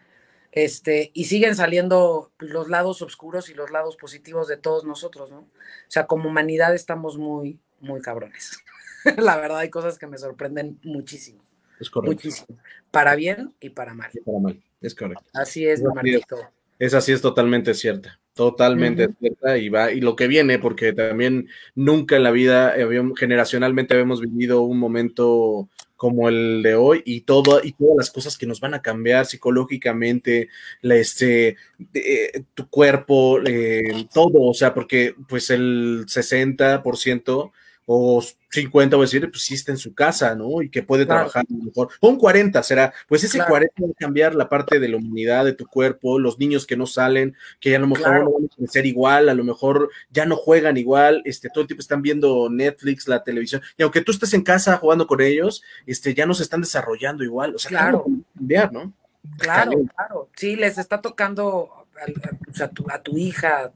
este, y siguen saliendo los lados oscuros y los lados positivos de todos nosotros, ¿no? O sea, como humanidad estamos muy, muy cabrones. La verdad, hay cosas que me sorprenden muchísimo, Es correcto. muchísimo, para bien y para mal. Y para mal. Es correcto. Así es. Marquito. Esa sí es totalmente cierta. Totalmente cierta. Y va, y lo que viene, porque también nunca en la vida generacionalmente habíamos vivido un momento como el de hoy y todo, y todas las cosas que nos van a cambiar psicológicamente, la, este, eh, tu cuerpo, eh, todo, o sea, porque pues el 60% o 50, voy a decir, pues sí está en su casa, ¿no? Y que puede Claro. trabajar a lo mejor. O un 40 será, pues ese Claro. 40 va a cambiar la parte de la humanidad de tu cuerpo, los niños que no salen, que a lo mejor Claro. no van a crecer igual, a lo mejor ya no juegan igual, este, todo el tiempo están viendo Netflix, la televisión, y aunque tú estés en casa jugando con ellos, este, ya no se están desarrollando igual, o sea, Claro. ¿cómo va a cambiar, ¿no? Claro, claro. Sí, les está tocando a, sea, a tu, a tu hija,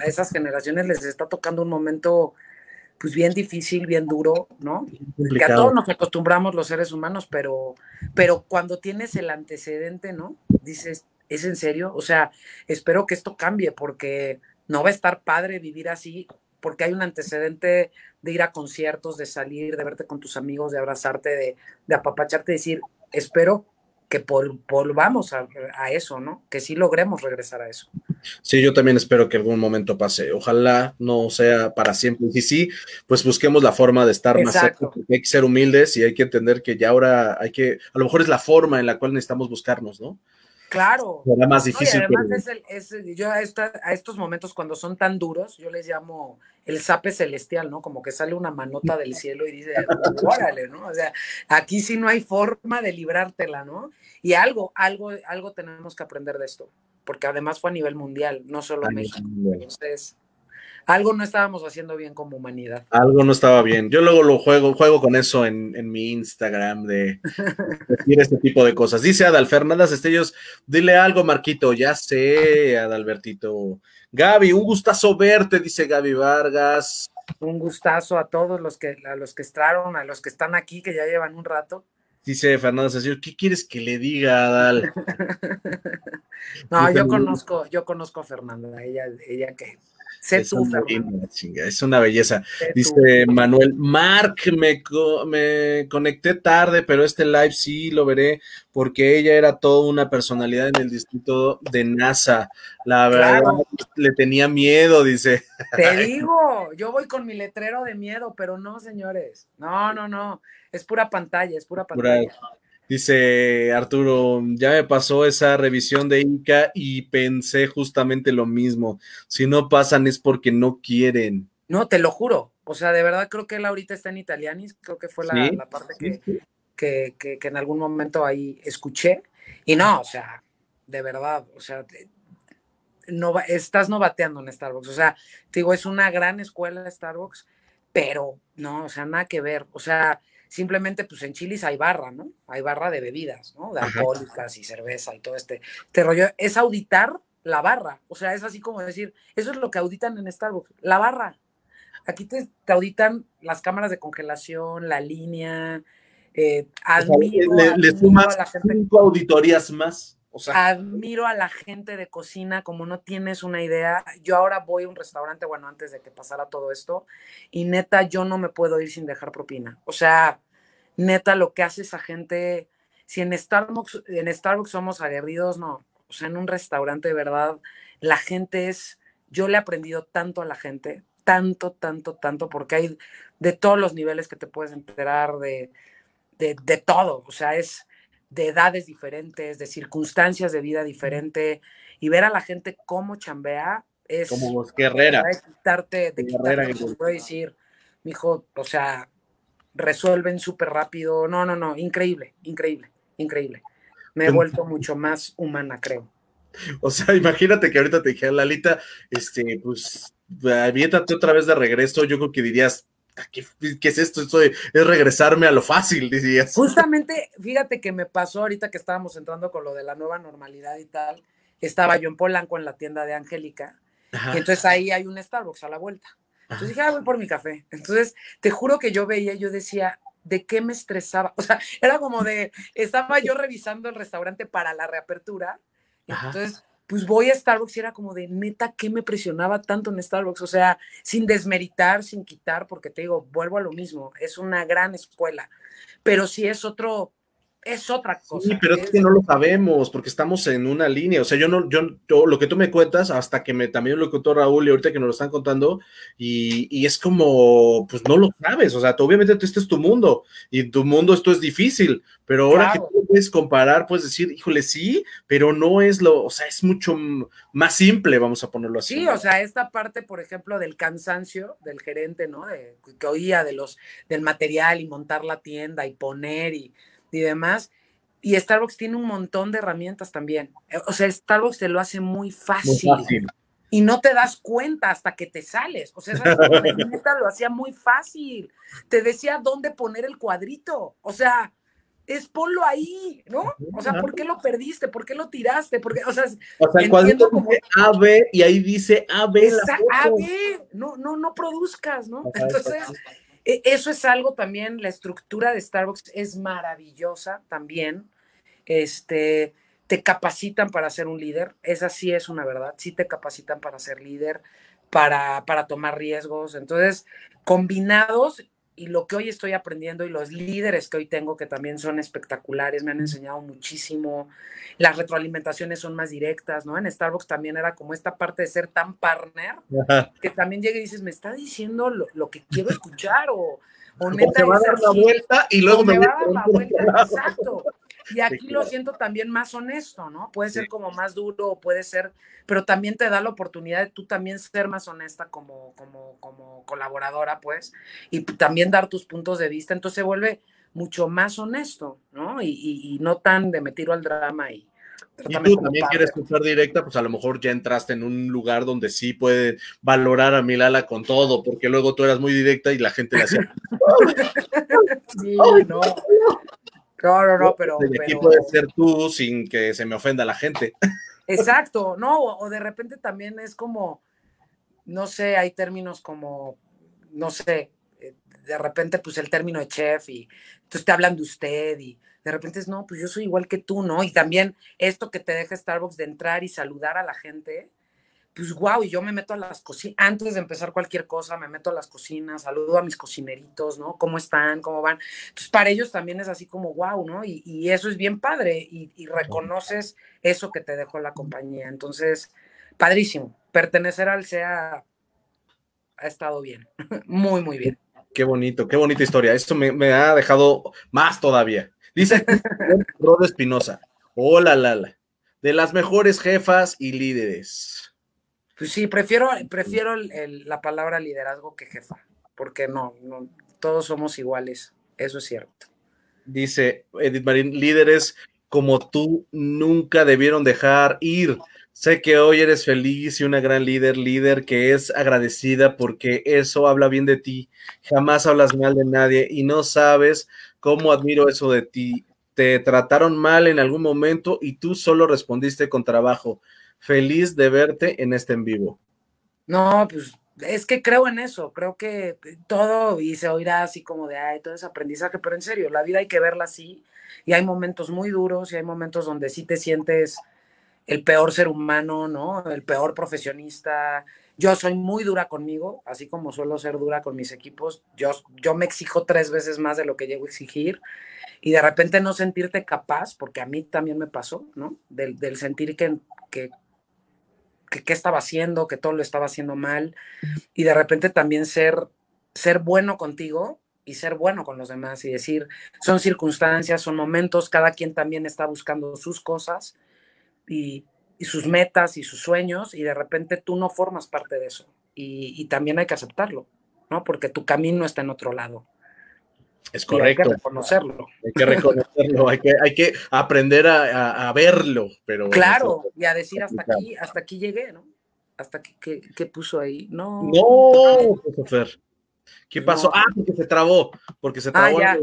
a esas generaciones les está tocando un momento pues bien difícil, bien duro, ¿no? Que a todos nos acostumbramos los seres humanos, pero, pero cuando tienes el antecedente, ¿no? Dices, ¿es en serio? O sea, espero que esto cambie porque no va a estar padre vivir así, porque hay un antecedente de ir a conciertos, de salir, de verte con tus amigos, de abrazarte, de, de apapacharte, de decir, espero que vol- volvamos a, a eso, ¿no? Que sí logremos regresar a eso. Sí, yo también espero que algún momento pase. Ojalá no sea para siempre. Y sí, pues busquemos la forma de estar más cerca, porque hay que ser humildes y hay que entender que ya ahora hay que, a lo mejor es la forma en la cual necesitamos buscarnos, ¿no? Claro. Será más No, y difícil. además es el- es- yo a, esta- a estos momentos cuando son tan duros, yo les llamo el sape celestial, ¿no? Como que sale una manota del cielo y dice, órale, ¿no? O sea, aquí sí no hay forma de librártela, ¿no? Y algo, algo, algo tenemos que aprender de esto, porque además fue a nivel mundial, no solo a México. mundial. Entonces, algo no estábamos haciendo bien como humanidad. Algo no estaba bien. Yo luego lo juego, juego con eso en, mi Instagram de, decir este tipo de cosas. Dice Adal Fernández Estellos, dile algo, Marquito. Ya sé, Adalbertito. Gaby, un gustazo verte, dice Gaby Vargas. Un gustazo a todos los que, a los que entraron, a los que están aquí, que ya llevan un rato. Dice Fernando Cecilio, ¿qué quieres que le diga, Adal? no, yo conozco, yo conozco a Fernanda, ella, ella que es, una es una belleza. Dice Manuel, Mark, me, me conecté tarde, pero este live sí lo veré porque ella era toda una personalidad en el distrito de NASA. La verdad, le tenía miedo, dice. Te digo, yo voy con mi letrero de miedo, pero no, señores. No, no, no. Es pura pantalla, es pura pantalla. Dice Arturo, ya me pasó esa revisión de Inca y pensé justamente lo mismo. Si no pasan es porque no quieren. No, te lo juro. O sea, de verdad creo que él ahorita está en Italianis. Creo que fue la, parte que, que, en algún momento ahí escuché. Y no, o sea, de verdad, o sea, no, estás no bateando en Starbucks. O sea, te digo, es una gran escuela Starbucks, pero no, o sea, nada que ver. O sea, simplemente pues en Chilis hay barra, ¿no? Hay barra de bebidas, ¿no? De alcohólicas y cerveza y todo este, este, rollo. Es auditar la barra, o sea, es así como decir, eso es lo que auditan en Starbucks, la barra. Aquí te, auditan las cámaras de congelación, la línea, eh, admiro, le, sumas cinco auditorías más. Admiro a la gente de cocina, como no tienes una idea. Yo ahora voy a un restaurante, bueno, antes de que pasara todo esto, y neta, yo no me puedo ir sin dejar propina. O sea, neta, lo que hace esa gente, si en Starbucks, en Starbucks somos aguerridos, no. O sea, en un restaurante, de verdad, la gente es, yo le he aprendido tanto a la gente, tanto, tanto, tanto, porque hay de todos los niveles que te puedes enterar, de, de, de todo. O sea, es de edades diferentes, de circunstancias de vida diferente, y ver a la gente cómo chambea es como guerrera. De quitarte, de quitarte, puedo decir, mi hijo, o sea, resuelven súper rápido. No, no, no, increíble, increíble, increíble. Me he vuelto mucho más humana, creo. O sea, imagínate que ahorita te dije, Lalita, este, pues, aviéntate otra vez de regreso, yo creo que dirías, ¿Qué, es esto? es regresarme a lo fácil, decías. Justamente, fíjate que me pasó ahorita que estábamos entrando con lo de la nueva normalidad y tal. Estaba yo en Polanco en la tienda de Angélica. Y entonces ahí hay un Starbucks a la vuelta. Entonces dije, ah, voy por mi café. Entonces, te juro que yo veía, yo decía, ¿de qué me estresaba? O sea, era como de, estaba yo revisando el restaurante para la reapertura. Entonces, pues voy a Starbucks y era como de neta, ¿qué me presionaba tanto en Starbucks? O sea, sin desmeritar, sin quitar, porque te digo, vuelvo a lo mismo, es una gran escuela, pero si es otro, es otra cosa. Sí, pero es, que no lo sabemos, porque estamos en una línea. O sea, yo no, yo, lo que tú me cuentas, hasta que me también lo contó Raúl y ahorita que nos lo están contando, y, y es como, pues no lo sabes. O sea, tú, obviamente este es tu mundo, y en tu mundo esto es difícil, pero ahora que tú puedes comparar, puedes decir, híjole, sí, pero no es lo, o sea, es mucho más simple, vamos a ponerlo así. Sí, o sea, esta parte, por ejemplo, del cansancio del gerente, ¿no? De, que oía de los, del material y montar la tienda y poner y y demás. Y Starbucks tiene un montón de herramientas también. Eh, o sea, Starbucks te lo hace muy fácil. Y no te das cuenta hasta que te sales. O sea, neta lo hacía muy fácil. Te decía dónde poner el cuadrito. O sea, es ponlo ahí, ¿no? O sea, ¿por qué lo perdiste? ¿Por qué lo tiraste? Porque, o sea, o sea el cuadrito como... AB y ahí dice AB. AB, no, no, no produzcas, ¿no? Entonces, eso es algo también, la estructura de Starbucks es maravillosa también. Este, te capacitan para ser un líder, esa sí es una verdad, sí te capacitan para ser líder, para, para tomar riesgos. Entonces, combinados y lo que hoy estoy aprendiendo y los líderes que hoy tengo que también son espectaculares, me han enseñado muchísimo. Las retroalimentaciones son más directas, ¿no? En Starbucks también era como esta parte de ser tan partner que también llega y dices, me está diciendo lo, que quiero escuchar o, o neta va a dar la vuelta y luego me, va a dar la vuelta, exacto. Y aquí lo siento también más honesto, ¿no? Puede ser como más duro, puede ser, pero también te da la oportunidad de tú también ser más honesta como, como, como colaboradora, pues, y también dar tus puntos de vista. Entonces se vuelve mucho más honesto, ¿no? Y, y, no tan de me tiro al drama y, y tú también quieres escuchar directa, pues a lo mejor ya entraste en un lugar donde sí puede valorar a Milala con todo, porque luego tú eras muy directa y la gente le hacía. sí, no. No, no, no, pero. Aquí puedes ser tú sin que se me ofenda la gente. Exacto, no, o de repente también es como, no sé, hay términos como, no sé, eh, de repente pues el término de chef y entonces te hablan de usted y de repente es, no, pues yo soy igual que tú, ¿no? Y también esto que te deja Starbucks de entrar y saludar a la gente, pues wow, y yo me meto a las cocinas, antes de empezar cualquier cosa, me meto a las cocinas, saludo a mis cocineritos, ¿no? ¿Cómo están? ¿Cómo van? Entonces, para ellos también es así como wow, ¿no? Y, eso es bien padre y, y, reconoces eso que te dejó la compañía. Entonces, padrísimo. Pertenecer al SEA ha estado bien, muy, muy bien. Qué bonito, qué bonita historia. Esto me, me ha dejado más todavía. Dice Rod Espinosa. Hola, Lala. De las mejores jefas y líderes. Pues sí, prefiero, prefiero la palabra liderazgo que jefa, porque no, no, todos somos iguales, eso es cierto. Dice Edith Marín, líderes como tú nunca debieron dejar ir. Sé que hoy eres feliz y una gran líder, líder que es agradecida porque eso habla bien de ti. Jamás hablas mal de nadie y no sabes cómo admiro eso de ti. Te trataron mal en algún momento y tú solo respondiste con trabajo. Feliz de verte en este en vivo. No, pues es que creo en eso, creo que todo y se oirá así como de, ay, todo es aprendizaje, pero en serio, la vida hay que verla así y hay momentos muy duros y hay momentos donde sí te sientes el peor ser humano, ¿no? El peor profesionista, yo soy muy dura conmigo, así como suelo ser dura con mis equipos. Yo, yo me exijo tres veces más de lo que llego a exigir y de repente no sentirte capaz, porque a mí también me pasó, ¿no? Del, sentir que, que, que, estaba haciendo, que todo lo estaba haciendo mal y de repente también ser, ser bueno contigo y ser bueno con los demás y decir, son circunstancias, son momentos, cada quien también está buscando sus cosas y y sus metas y sus sueños y de repente tú no formas parte de eso. Y, también hay que aceptarlo, ¿no? Porque tu camino está en otro lado. Es correcto. hay que reconocerlo. Hay que reconocerlo, hay que, hay que aprender a, verlo, pero... Claro, y a decir hasta aquí, hasta aquí llegué, ¿no? Hasta que, que, puso ahí. No. No, Fer. ¿Qué pasó? Ah, porque se trabó, porque se trabó. Ah, ya,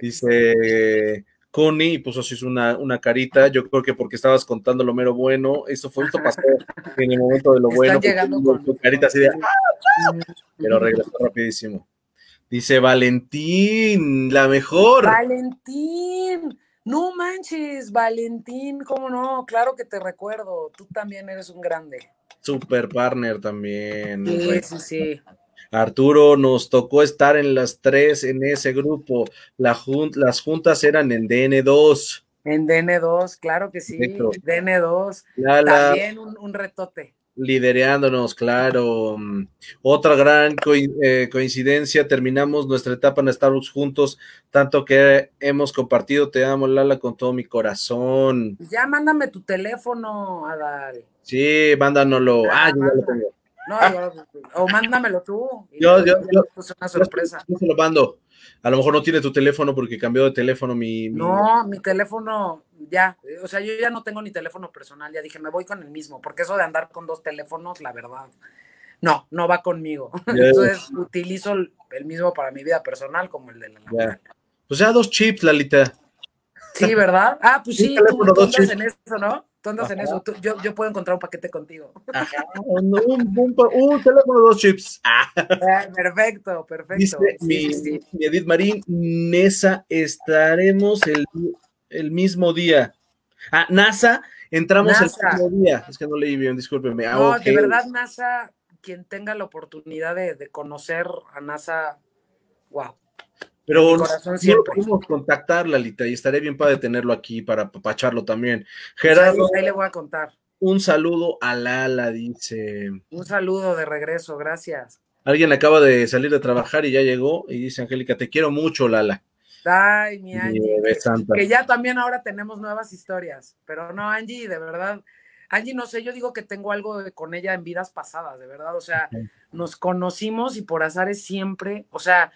Dice, Connie y puso así una, una carita. Yo creo que porque estabas contando lo mero bueno. Eso fue esto pasó en el momento de lo bueno. Llegando con tu carita así de. ¡Ah! Pero regresó rapidísimo. Dice Valentín, la mejor. Valentín, no manches, Valentín, ¿cómo no? Claro que te recuerdo. Tú también eres un grande. Super partner también. Sí, sí, sí. Arturo, nos tocó estar en las tres en ese grupo. las juntas eran en DN2. En DN2, claro que sí. DN2. También un, retote. Lidereándonos, claro. Otra gran eh, coincidencia, terminamos nuestra etapa en Starbucks juntos, tanto que hemos compartido, te amo, Lala, con todo mi corazón. Ya mándame tu teléfono, Adal. Sí, mándanoslo. Ah, yo ya lo tengo. No, o mándamelo tú. yo, yo, yo, una sorpresa. Yo, se lo mando. A lo mejor no tiene tu teléfono porque cambió de teléfono mi, No, mi teléfono ya. O sea, yo ya no tengo ni teléfono personal. Ya dije, me voy con el mismo. Porque eso de andar con dos teléfonos, la verdad, no, no va conmigo. Entonces utilizo el mismo para mi vida personal como el de la ya. Pues ya dos chips, Lalita. Sí, ¿verdad? Ah, pues sí, tú, tú en eso, ¿no? Tú andas en eso. yo, yo, puedo encontrar un paquete contigo. un, un, teléfono, dos chips. Ah. Ah, perfecto, perfecto. Dice mi, Edith Marín, Nesa, estaremos el, el, mismo día. Ah, NASA, entramos el mismo día. Es que no leí bien, discúlpeme. Ah, no, de verdad, NASA, quien tenga la oportunidad de, de conocer a NASA, wow. Pero no podemos contactar, Lalita, y estaré bien para tenerlo aquí para papacharlo también. Gerardo. Ahí le voy a contar. Un saludo a Lala, dice. Un saludo de regreso, gracias. Alguien acaba de salir de trabajar y ya llegó y dice, Angélica, te quiero mucho, Lala. Ay, mi Angie. Que, ya también ahora tenemos nuevas historias. Pero no, Angie, de verdad. Angie, no sé, yo digo que tengo algo con ella en vidas pasadas, de verdad. O sea, nos conocimos y por azares siempre, o sea,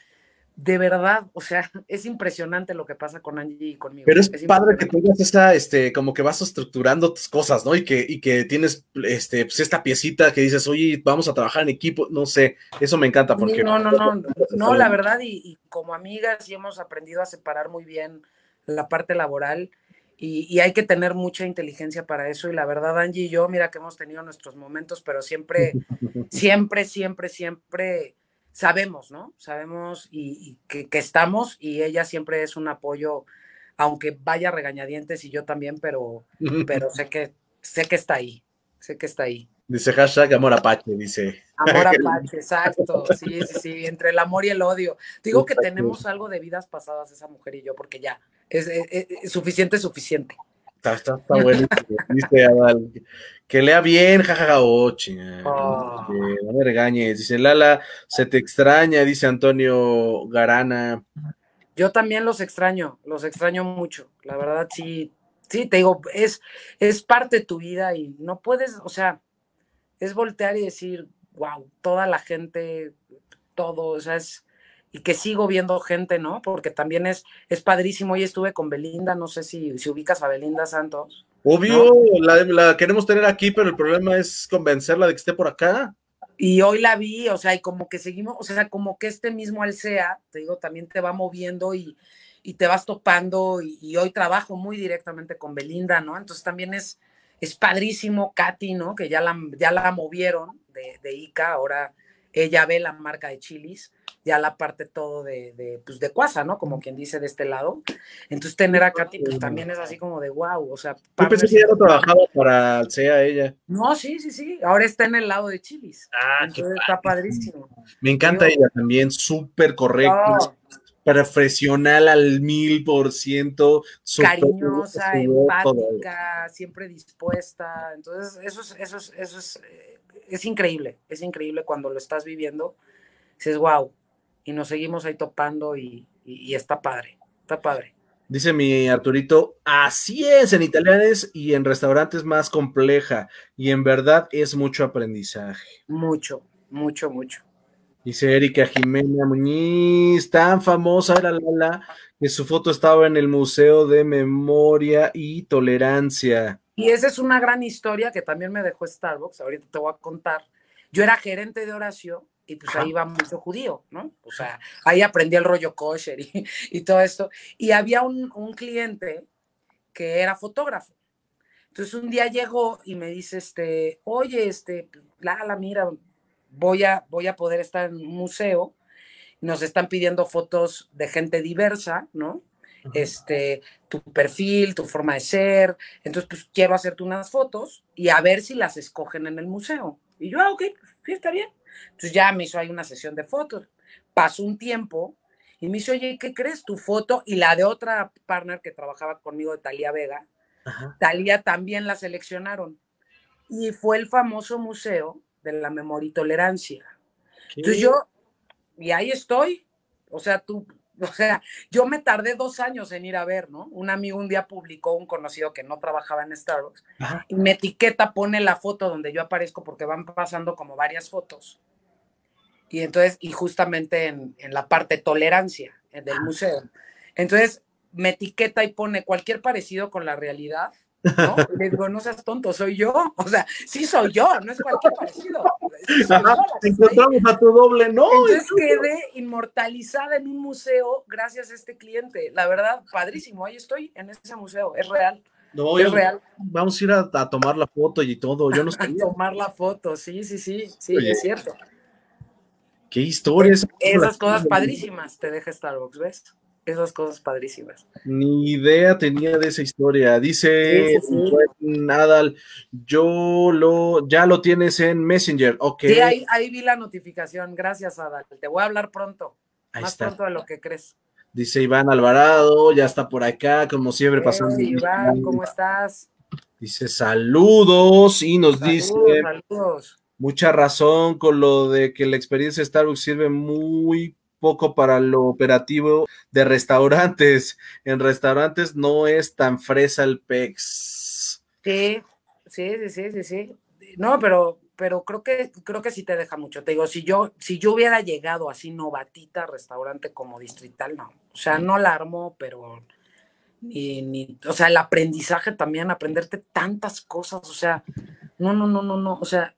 de verdad, o sea, es impresionante lo que pasa con Angie y conmigo. Pero es, padre que tengas esa, este, como que vas estructurando tus cosas, ¿no? Y que, y que tienes, este, pues esta piecita que dices, oye, vamos a trabajar en equipo, no sé, eso me encanta porque... No, no, no, no, la verdad, y, y, como amigas sí hemos aprendido a separar muy bien la parte laboral y, y, hay que tener mucha inteligencia para eso. Y la verdad, Angie y yo, mira que hemos tenido nuestros momentos, pero siempre, siempre, siempre, siempre sabemos, ¿no? Sabemos y, que, estamos y ella siempre es un apoyo, aunque vaya regañadientes y yo también, pero, pero sé que sé que está ahí, sé que está ahí. Dice hashtag amor apache, dice. Amor apache, exacto. Sí, sí, sí, entre el amor y el odio. Digo que tenemos algo de vidas pasadas esa mujer y yo, porque ya, es, suficiente, suficiente. Está, está, está dice Adal, que lea bien, jajaja, oh, no me regañes. Dice Lala, se te extraña, dice Antonio Garana. Yo también los extraño, los extraño mucho. La verdad, sí, sí, te digo, es, es parte de tu vida y no puedes, o sea, es voltear y decir, wow, toda la gente, todo, o sea, es, y que sigo viendo gente, ¿no? Porque también es, es padrísimo. Hoy estuve con Belinda, no sé si, si ubicas a Belinda Santos. Obvio, la, queremos tener aquí, pero el problema es convencerla de que esté por acá. Y hoy la vi, o sea, y como que seguimos, o sea, como que este mismo Alsea, te digo, también te va moviendo y, te vas topando, y, hoy trabajo muy directamente con Belinda, ¿no? Entonces también es, es padrísimo Katy, ¿no? Que ya la, ya la movieron de, de ICA, ahora ella ve la marca de chilis ya la parte todo de, de, pues de cuasa, ¿no? Como quien dice de este lado. Entonces tener a Katy pues también es así como de wow, o sea. Yo pensé que ya no trabajaba para SEA ella. No, sí, sí, sí, ahora está en el lado de Chilis. Ah, Entonces está padrísimo. Me encanta ella también, súper correcta. profesional al mil por ciento, cariñosa, empática, siempre dispuesta. Entonces, eso es, eso es, eso es, eh, es increíble, es increíble cuando lo estás viviendo. Dices, wow, y nos seguimos ahí topando y, está padre, está padre. Dice mi Arturito, así es, en italianes y en restaurantes más compleja y en verdad es mucho aprendizaje. Mucho, mucho, mucho. Dice Erika Jimena Muñiz, tan famosa era Lala, que su foto estaba en el Museo de Memoria y Tolerancia. Y esa es una gran historia que también me dejó Starbucks, ahorita te voy a contar. Yo era gerente de oración y pues ahí va mucho judío, ¿no? O sea, ahí aprendí el rollo kosher y, todo esto. Y había un, cliente que era fotógrafo. Entonces un día llegó y me dice, este, oye, este, Lala, mira, voy a, voy a poder estar en un museo, nos están pidiendo fotos de gente diversa, ¿no? Este, tu perfil, tu forma de ser, entonces pues quiero hacerte unas fotos y a ver si las escogen en el museo. Y yo, ah, ok, sí, está bien. Entonces ya me hizo ahí una sesión de fotos. Pasó un tiempo y me dice, oye, ¿qué crees? Tu foto y la de otra partner que trabajaba conmigo, de Talía Vega, Talía también la seleccionaron. Y fue el famoso museo de la memoria y tolerancia. Entonces yo, y ahí estoy. O sea, tú, o sea, yo me tardé dos años en ir a ver, ¿no? Un amigo un día publicó, un conocido que no trabajaba en Starbucks, y me etiqueta, pone la foto donde yo aparezco porque van pasando como varias fotos. Y entonces, y justamente en, en la parte tolerancia eh, del museo. Entonces, me etiqueta y pone cualquier parecido con la realidad ¿no? Le digo, no seas tonto, soy yo. O sea, sí soy yo, no es cualquier parecido. encontramos a tu doble, ¿no? Entonces quedé inmortalizada en un museo gracias a este cliente. La verdad, padrísimo. Ahí estoy en ese museo, es real. No, es real. Vamos a ir a, tomar la foto y todo. Yo no sé. Tomar la foto, sí, sí, sí, sí, es cierto. Qué historias. Esas cosas padrísimas te deja Starbucks, ¿ves? Esas cosas padrísimas. Ni idea tenía de esa historia. Dice Nadal, yo lo, ya lo tienes en Messenger, ok. Sí, ahí, vi la notificación, gracias Adal. Te voy a hablar pronto, más pronto de lo que crees. Dice Iván Alvarado, ya está por acá, como siempre pasando. Iván, ¿cómo estás? Dice saludos y nos dice saludos. mucha razón con lo de que la experiencia de Starbucks sirve muy poco para lo operativo de restaurantes. En restaurantes no es tan fresa el PEX. Sí, sí, sí, sí, sí. No, pero pero creo que, creo que sí te deja mucho. Te digo, si yo, si yo hubiera llegado así novatita a restaurante como distrital, no. O sea, no la armo, pero ni, ni, o sea, el aprendizaje también, aprenderte tantas cosas, o sea, no, no, no, no, no, o sea,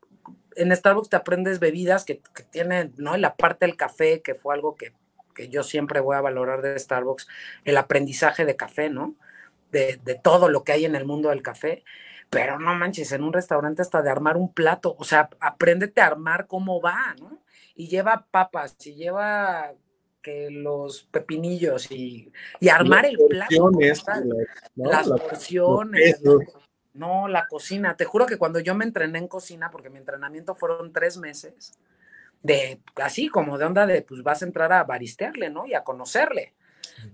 en Starbucks te aprendes bebidas que, que tienen, ¿no? la parte del café, que fue algo que, que, yo siempre voy a valorar de Starbucks, el aprendizaje de café, ¿no? De, de todo lo que hay en el mundo del café pero no manches, en un restaurante hasta de armar un plato, o sea, apréndete a armar cómo va, ¿no? Y lleva papas, y lleva que los pepinillos y, y armar el plato. ¿no? Las porciones. No, la cocina. Te juro que cuando yo me entrené en cocina, porque mi entrenamiento fueron tres meses, de así como de onda de, pues vas a entrar a baristearle, ¿no? Y a conocerle.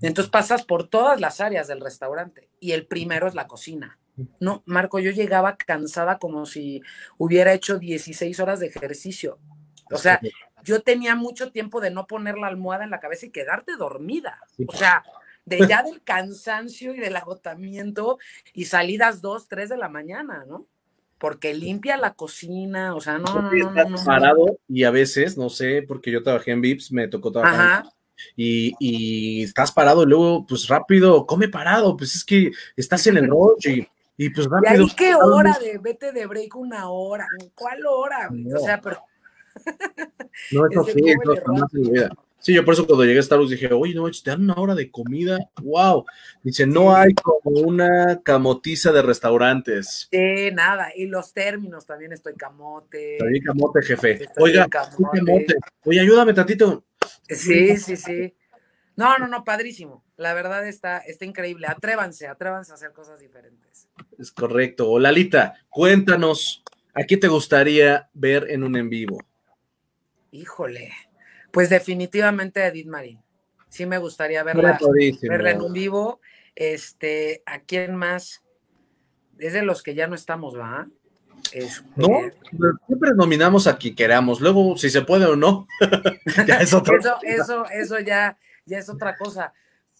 Entonces pasas por todas las áreas del restaurante y el primero es la cocina. No, Marco, yo llegaba cansada como si hubiera hecho 16 horas de ejercicio. O sea, yo tenía mucho tiempo de no poner la almohada en la cabeza y quedarte dormida. O sea, de ya del cansancio y del agotamiento y salidas 2, 3 de la mañana, ¿no? Porque limpia la cocina, o sea, no, no, no, no, parado y a veces, no sé, porque yo trabajé en VIPS, me tocó trabajar. Y, y, estás parado y luego, pues rápido, come parado, pues es que estás en el rush y y pues rápido. ¿Y ahí qué hora de vete de break una hora? ¿Cuál hora? O sea, pero. no, eso sí, eso Sí, yo por eso cuando llegué a Starbucks dije, oye, no, te dan una hora de comida, wow. Dice, no hay como una camotiza de restaurantes. Sí, nada, y los términos también estoy camote. También camote, jefe. Oiga, camote. Oye, ayúdame tantito. Sí, sí, sí. No, no, no, padrísimo. La verdad está, está increíble. Atrévanse, atrévanse a hacer cosas diferentes. Es correcto. Lalita, cuéntanos, ¿a qué te gustaría ver en un en vivo? Híjole, pues definitivamente Edith Marín. Sí me gustaría verla, verla en un vivo. Este, ¿a quién más? Es de los que ya no estamos, ¿va? Este, no, siempre nominamos a quien queramos. Luego, si se puede o no, ya es otro. eso, eso, eso ya, ya es otra cosa.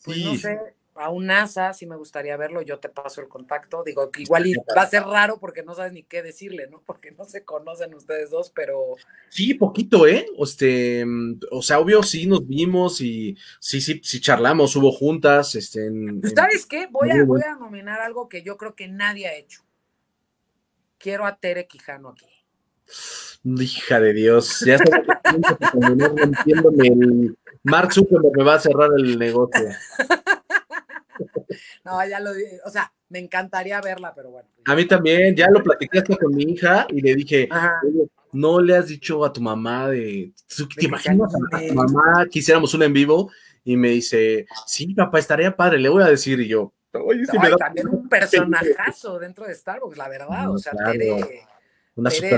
Pues no sé, a un NASA sí me gustaría verlo, yo te paso el contacto. Digo, que igual va a ser raro porque no sabes ni qué decirle, ¿no? Porque no se conocen ustedes dos, pero. Sí, poquito, ¿eh? Este, o sea, obvio, sí nos vimos y sí, sí, sí charlamos, hubo juntas. Este, ¿Sabes qué? Voy a, voy a nominar algo que yo creo que nadie ha hecho. Quiero a Tere Quijano aquí. Hija de Dios, ya está entiéndome el Mark Zuckerberg me va a cerrar el negocio. No, ya lo o sea, me encantaría verla, pero bueno. A mí también, ya lo platiqué hasta con mi hija y le dije, no le has dicho a tu mamá de, ¿te imaginas a tu mamá que hiciéramos un en vivo? Y me dice, sí, papá, estaría padre, le voy a decir, y yo, Oye, también un personajazo dentro de Starbucks, la verdad, o sea,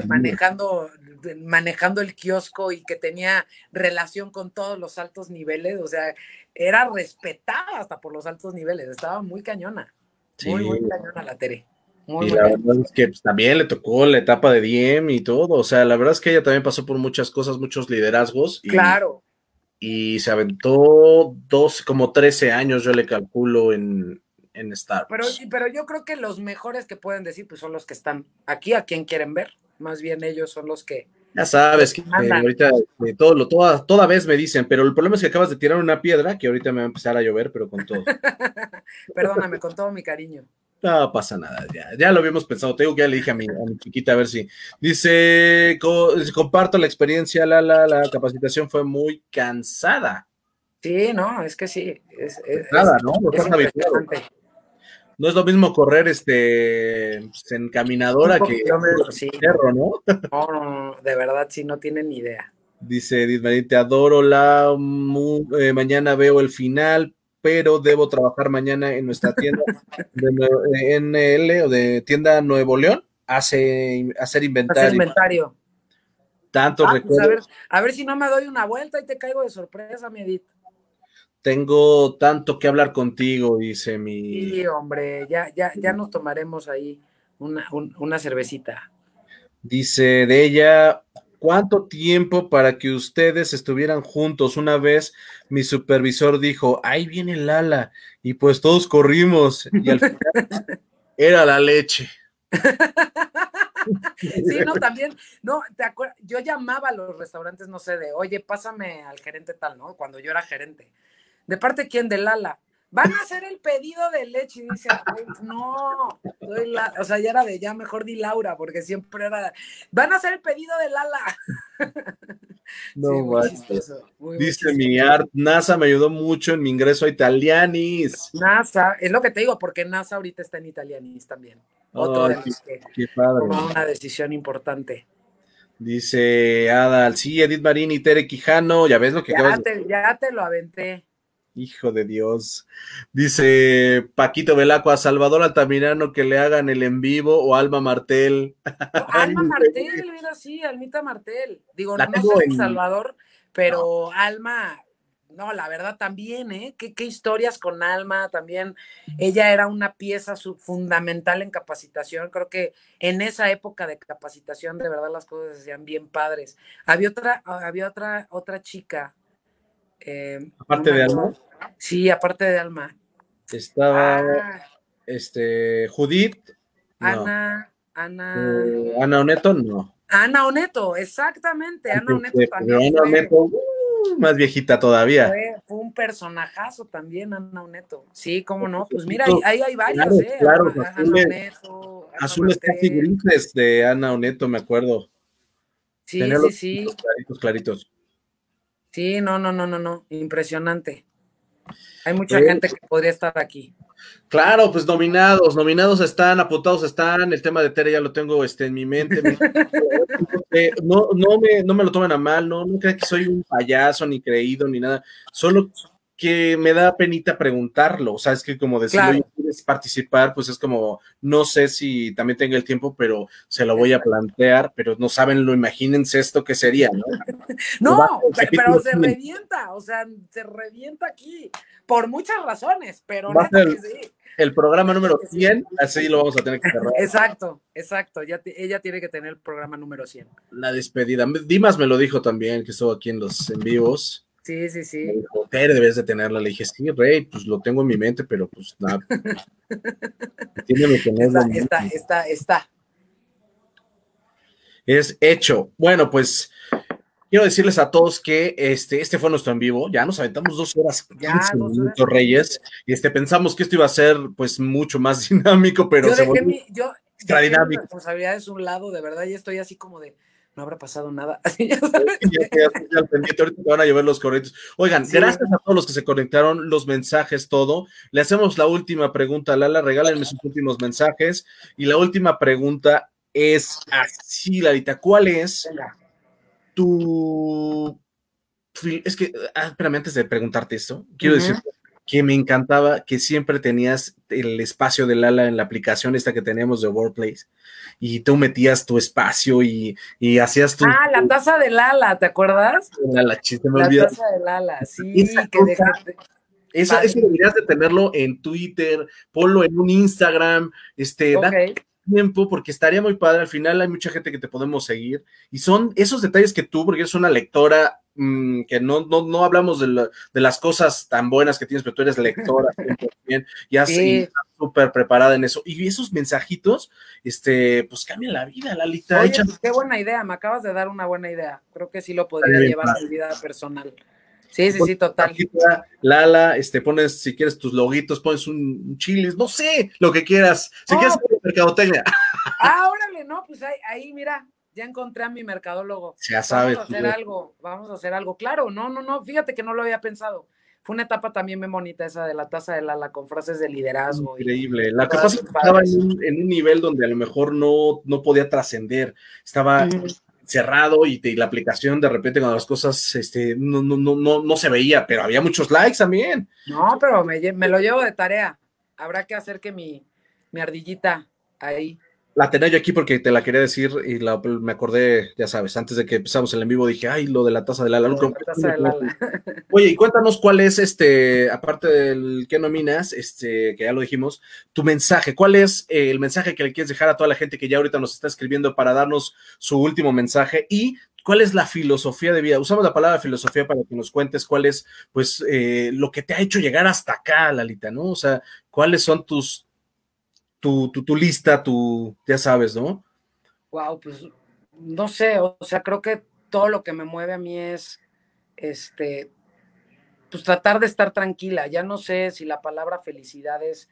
manejando, manejando el kiosco y que tenía relación con todos los altos niveles, o sea, era respetada hasta por los altos niveles, estaba muy cañona, muy, muy cañona la Tere. y la verdad es que pues, también le tocó la etapa de DM y todo, o sea, la verdad es que ella también pasó por muchas cosas, muchos liderazgos. claro. Y se aventó dos, como 13 años, yo le calculo, en, en Star Pero, pero yo creo que los mejores que pueden decir pues son los que están aquí, a quien quieren ver. Más bien ellos son los que. Ya sabes que ahorita de todo lo, toda, toda vez me dicen, pero el problema es que acabas de tirar una piedra que ahorita me va a empezar a llover, pero con todo. Perdóname, con todo mi cariño. No pasa nada, ya, ya lo habíamos pensado. Te digo que ya le dije a mi, a mi chiquita a ver si. Dice, comparto la experiencia, la, la, la capacitación fue muy cansada. Sí, no, es que sí. Es, nada, ¿no? No es lo mismo correr este pues, en caminadora que perro, ¿no? ¿no? No, de verdad sí no tienen ni idea. Dice Edith te adoro la eh, mañana veo el final, pero debo trabajar mañana en nuestra tienda de NL o de tienda Nuevo León, hace hacer inventario. Hacer inventario. Tanto ah, pues, a, ver, a ver si no me doy una vuelta y te caigo de sorpresa, mi Edith. Tengo tanto que hablar contigo, dice mi. Sí, hombre, ya, ya, ya nos tomaremos ahí una, una cervecita. Dice de ella, ¿cuánto tiempo para que ustedes estuvieran juntos? Una vez mi supervisor dijo, ahí viene Lala, y pues todos corrimos, y al final era la leche. sí, no, también, no, te acuerdas, yo llamaba a los restaurantes, no sé, de, oye, pásame al gerente tal, ¿no? Cuando yo era gerente. ¿De parte quién? De Lala. Van a hacer el pedido de leche. Y dice, no, o sea, ya era de ya mejor di Laura, porque siempre era, van a hacer el pedido de Lala. No, Dice mi art, NASA me ayudó mucho en mi ingreso a Italianis. NASA, es lo que te digo, porque NASA ahorita está en Italianis también. Otro de qué, padre. una decisión importante. Dice Adal, sí, Edith Marín y Tere Quijano, ya ves lo que ya te, Ya te lo aventé. Hijo de Dios. Dice Paquito Velacqua, a Salvador Altamirano que le hagan el en vivo o Alma Martel. Alma Martel, mira, sí, Almita Martel. Digo, no sé Salvador, pero Alma, no, la verdad también, ¿eh? ¿Qué, ¿Qué, historias con Alma también. Ella era una pieza fundamental en capacitación. Creo que en esa época de capacitación, de verdad las cosas se hacían bien padres. Había otra, había otra, otra chica. Eh, Aparte de Alma. Sí, aparte de Alma. Estaba ah. este Judith. Ana, Ana. Eh, Ana Oneto, no. Ana Oneto, exactamente. Ana Oneto también. Ana Oneto, uh, más viejita todavía. Fue, un personajazo también, Ana Oneto. Sí, cómo no. Pues mira, ahí hay varias, ¿eh? Claro, Ana, Oneto. Azules casi grises de Ana Oneto, me acuerdo. Sí, sí, sí. Claritos, claritos. Sí, no, no, no, no, no. Impresionante. Hay mucha gente que podría estar aquí. Claro, pues nominados, nominados están, apuntados están, el tema de Tere ya lo tengo este, en mi mente. no, no, me, no me lo tomen a mal, no, no crean que soy un payaso, ni creído, ni nada. Solo que me da penita preguntarlo, o sea, es que como decirlo, quieres participar, pues es como, no sé si también tenga el tiempo, pero se lo voy a plantear, pero no saben, lo imagínense esto que sería, ¿no? no, pero, se revienta, o sea, se revienta aquí, por muchas razones, pero neta el, sí. el programa número 100, así lo vamos a tener que cerrar. Exacto, exacto, ya ella tiene que tener el programa número 100. La despedida, Dimas me lo dijo también, que estuvo aquí en los en vivos, Sí, sí, sí. debes de tenerla. Le dije, sí, Rey, pues lo tengo en mi mente, pero pues nada. Tiene que está, está, está, está. Es hecho. Bueno, pues quiero decirles a todos que este, este fue nuestro en vivo. Ya nos aventamos dos horas, ya, minutos, Reyes. Y este, pensamos que esto iba a ser pues mucho más dinámico, pero yo se volvió mi, yo, extra dinámico. es un lado, de verdad, y estoy así como de no habrá pasado nada. Ahorita van a llevar los correctos. Oigan, gracias a todos los que se conectaron, los mensajes, todo. Le hacemos la última pregunta, Lala, regálenme sus últimos mensajes. Y la última pregunta es así, Lalita, ¿cuál es tu... Es que, ah, espérame, antes de preguntarte esto, quiero decir que me encantaba que siempre tenías el espacio del ala en la aplicación esta que teníamos de Workplace y tú metías tu espacio y, y hacías tu... Ah, la taza del ala, ¿te acuerdas? La, chiste, me la taza del ala, sí, que. Eso, eso, deberías de tenerlo en Twitter, ponlo en un Instagram, este, okay tiempo porque estaría muy padre. Al final hay mucha gente que te podemos seguir y son esos detalles que tú, porque eres una lectora mm, que no, no, no hablamos de, de, las cosas tan buenas que tienes, pero tú eres lectora y así súper preparada en eso. Y esos mensajitos, este, pues cambian la vida, Lalita. Oye, pues, qué buena idea, me acabas de dar una buena idea. Creo que sí lo podría llevar a mi vida personal. Sí, sí, sí, total. Lala, este, pones, si quieres tus loguitos, pones un, chilis, no sé, lo que quieras. Si oh. quieres mercadotecnia. Ah, órale, no, pues ahí, ahí, mira, ya encontré a mi mercadólogo. Ya sabes. Vamos a hacer algo, vamos a hacer algo. Claro, no, no, no, fíjate que no lo había pensado. Fue una etapa también muy bonita esa de la taza de Lala con frases de liderazgo. Increíble. La pasa estaba en un, en un, nivel donde a lo mejor no, no podía trascender. Estaba cerrado y, la aplicación de repente cuando las cosas este, no, no, no, no, se veía, pero había muchos likes también. No, pero me, me lo llevo de tarea. Habrá que hacer que mi, mi ardillita ahí la tenía yo aquí porque te la quería decir y me acordé, ya sabes, antes de que empezamos el en vivo dije, ay, lo de la taza de Lala. Oye, y cuéntanos cuál es este, aparte del que nominas, este, que ya lo dijimos, tu mensaje. ¿Cuál es eh, el mensaje que le quieres dejar a toda la gente que ya ahorita nos está escribiendo para darnos su último mensaje? Y ¿Cuál es la filosofía de vida? Usamos la palabra filosofía para que nos cuentes cuál es, pues, eh, lo que te ha hecho llegar hasta acá, Lalita, ¿no? O sea, cuáles son tus, tu, tu, lista, tu, ya sabes, ¿no? Wow, pues no sé, o sea, creo que todo lo que me mueve a mí es, este, pues tratar de estar tranquila. Ya no sé si la palabra felicidad es,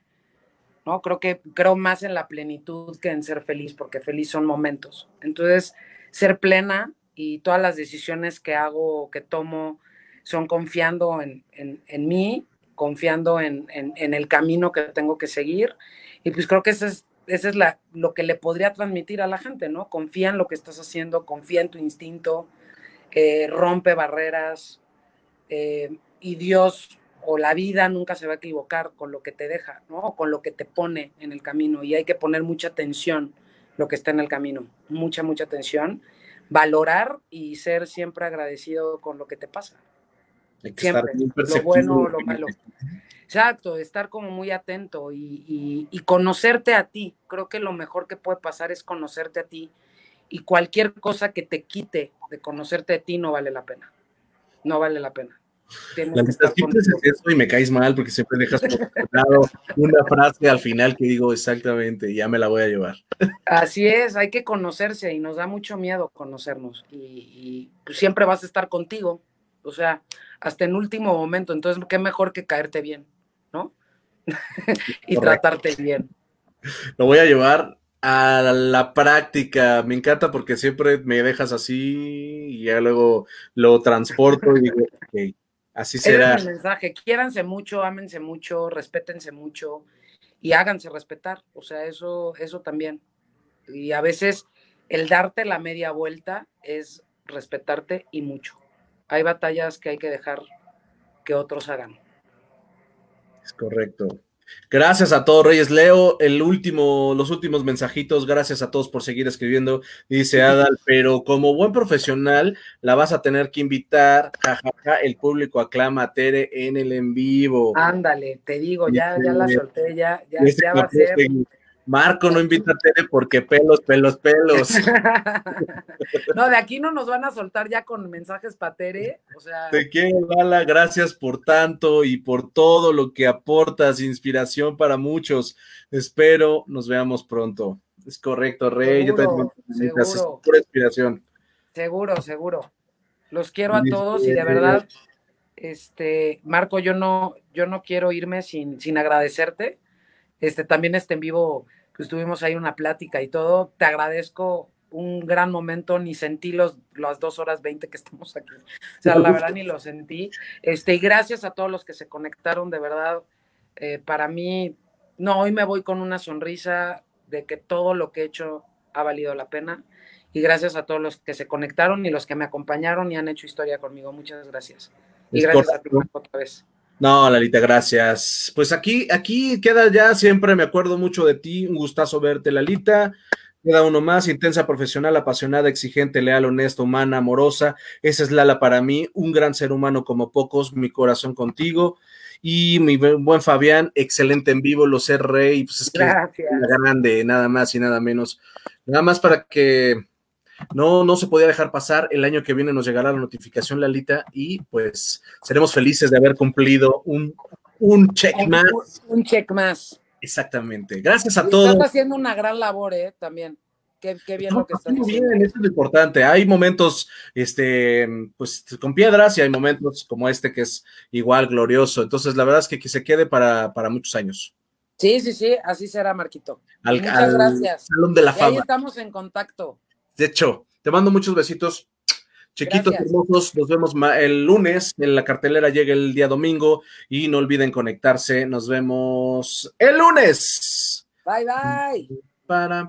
¿no? Creo que creo más en la plenitud que en ser feliz, porque feliz son momentos. Entonces, ser plena y todas las decisiones que hago, que tomo, son confiando en, en, mí, confiando en, en, el camino que tengo que seguir. Y pues creo que eso es ese es la, lo que le podría transmitir a la gente, ¿no? Confía en lo que estás haciendo, confía en tu instinto, eh, rompe barreras eh, y Dios o la vida nunca se va a equivocar con lo que te deja, ¿no? O con lo que te pone en el camino y hay que poner mucha atención lo que está en el camino, mucha, mucha atención, valorar y ser siempre agradecido con lo que te pasa. Siempre, lo bueno o lo malo. Exacto, estar como muy atento y, conocerte a ti. Creo que lo mejor que puede pasar es conocerte a ti y cualquier cosa que te quite de conocerte a ti no vale la pena. No vale la pena. la que es eso y me caes mal porque siempre dejas por una frase al final que digo exactamente, ya me la voy a llevar. Así es, hay que conocerse y nos da mucho miedo conocernos y, y pues siempre vas a estar contigo, o sea, hasta en último momento, entonces qué mejor que caerte bien. ¿No? y tratarte bien. Lo voy a llevar a la práctica. Me encanta porque siempre me dejas así y ya luego lo transporto y digo, ok, así será. el mensaje, quiéranse mucho, ámense mucho, respétense mucho y háganse respetar. O sea, eso, eso también. Y a veces el darte la media vuelta es respetarte y mucho. Hay batallas que hay que dejar que otros hagan. Es correcto. Gracias a todos, Reyes. Leo el último, los últimos mensajitos. Gracias a todos por seguir escribiendo. Dice Adal, pero como buen profesional, la vas a tener que invitar. Jajaja, el público aclama a Tere en el en vivo. Ándale, te digo, ya, ya la solté, ya, ya, ya va a ser. Marco, no invita a Tere porque pelos, pelos, pelos. no, de aquí no nos van a soltar ya con mensajes para Tere. O sea. Te quiero, Lala, gracias por tanto y por todo lo que aportas, inspiración para muchos. Espero nos veamos pronto. Es correcto, Rey. Yo también seguro. Pura inspiración. Seguro, seguro. Los quiero a todos y de verdad, este, Marco, yo no, yo no quiero irme sin, sin agradecerte este, también este en vivo que estuvimos ahí una plática y todo, te agradezco un gran momento, ni sentí los, las dos horas veinte que estamos aquí. O sea, la verdad ni lo sentí. Este, y gracias a todos los que se conectaron, de verdad, eh, para mí, no, hoy me voy con una sonrisa de que todo lo que he hecho ha valido la pena. Y gracias a todos los que se conectaron y los que me acompañaron y han hecho historia conmigo. Muchas gracias. Y gracias a ti otra vez. No, Lalita, gracias. Pues aquí, aquí queda ya, siempre me acuerdo mucho de ti, un gustazo verte, Lalita. Queda uno más, intensa, profesional, apasionada, exigente, leal, honesta, humana, amorosa. Esa es Lala para mí, un gran ser humano como pocos, mi corazón contigo. Y mi buen Fabián, excelente en vivo, lo sé, Rey, pues es que grande, nada más y nada menos. Nada más para que no, no se podía dejar pasar. El año que viene nos llegará la notificación, Lalita, y pues seremos felices de haber cumplido un, un check más. Un check más. Exactamente. Gracias a todos. Estás haciendo una gran labor, ¿eh? También. Qué, bien lo que estás haciendo. Bien, eso es lo importante. Hay momentos, este, pues, con piedras y hay momentos como este que es igual glorioso. Entonces, la verdad es que, que se quede para, para muchos años. Sí, sí, sí, así será, Marquito. Muchas gracias. Salón de la fama. ahí estamos en contacto. De hecho, te mando muchos besitos. Chiquitos hermosos, nos vemos el lunes. En la cartelera llega el día domingo y no olviden conectarse. Nos vemos el lunes. Bye, bye. Para,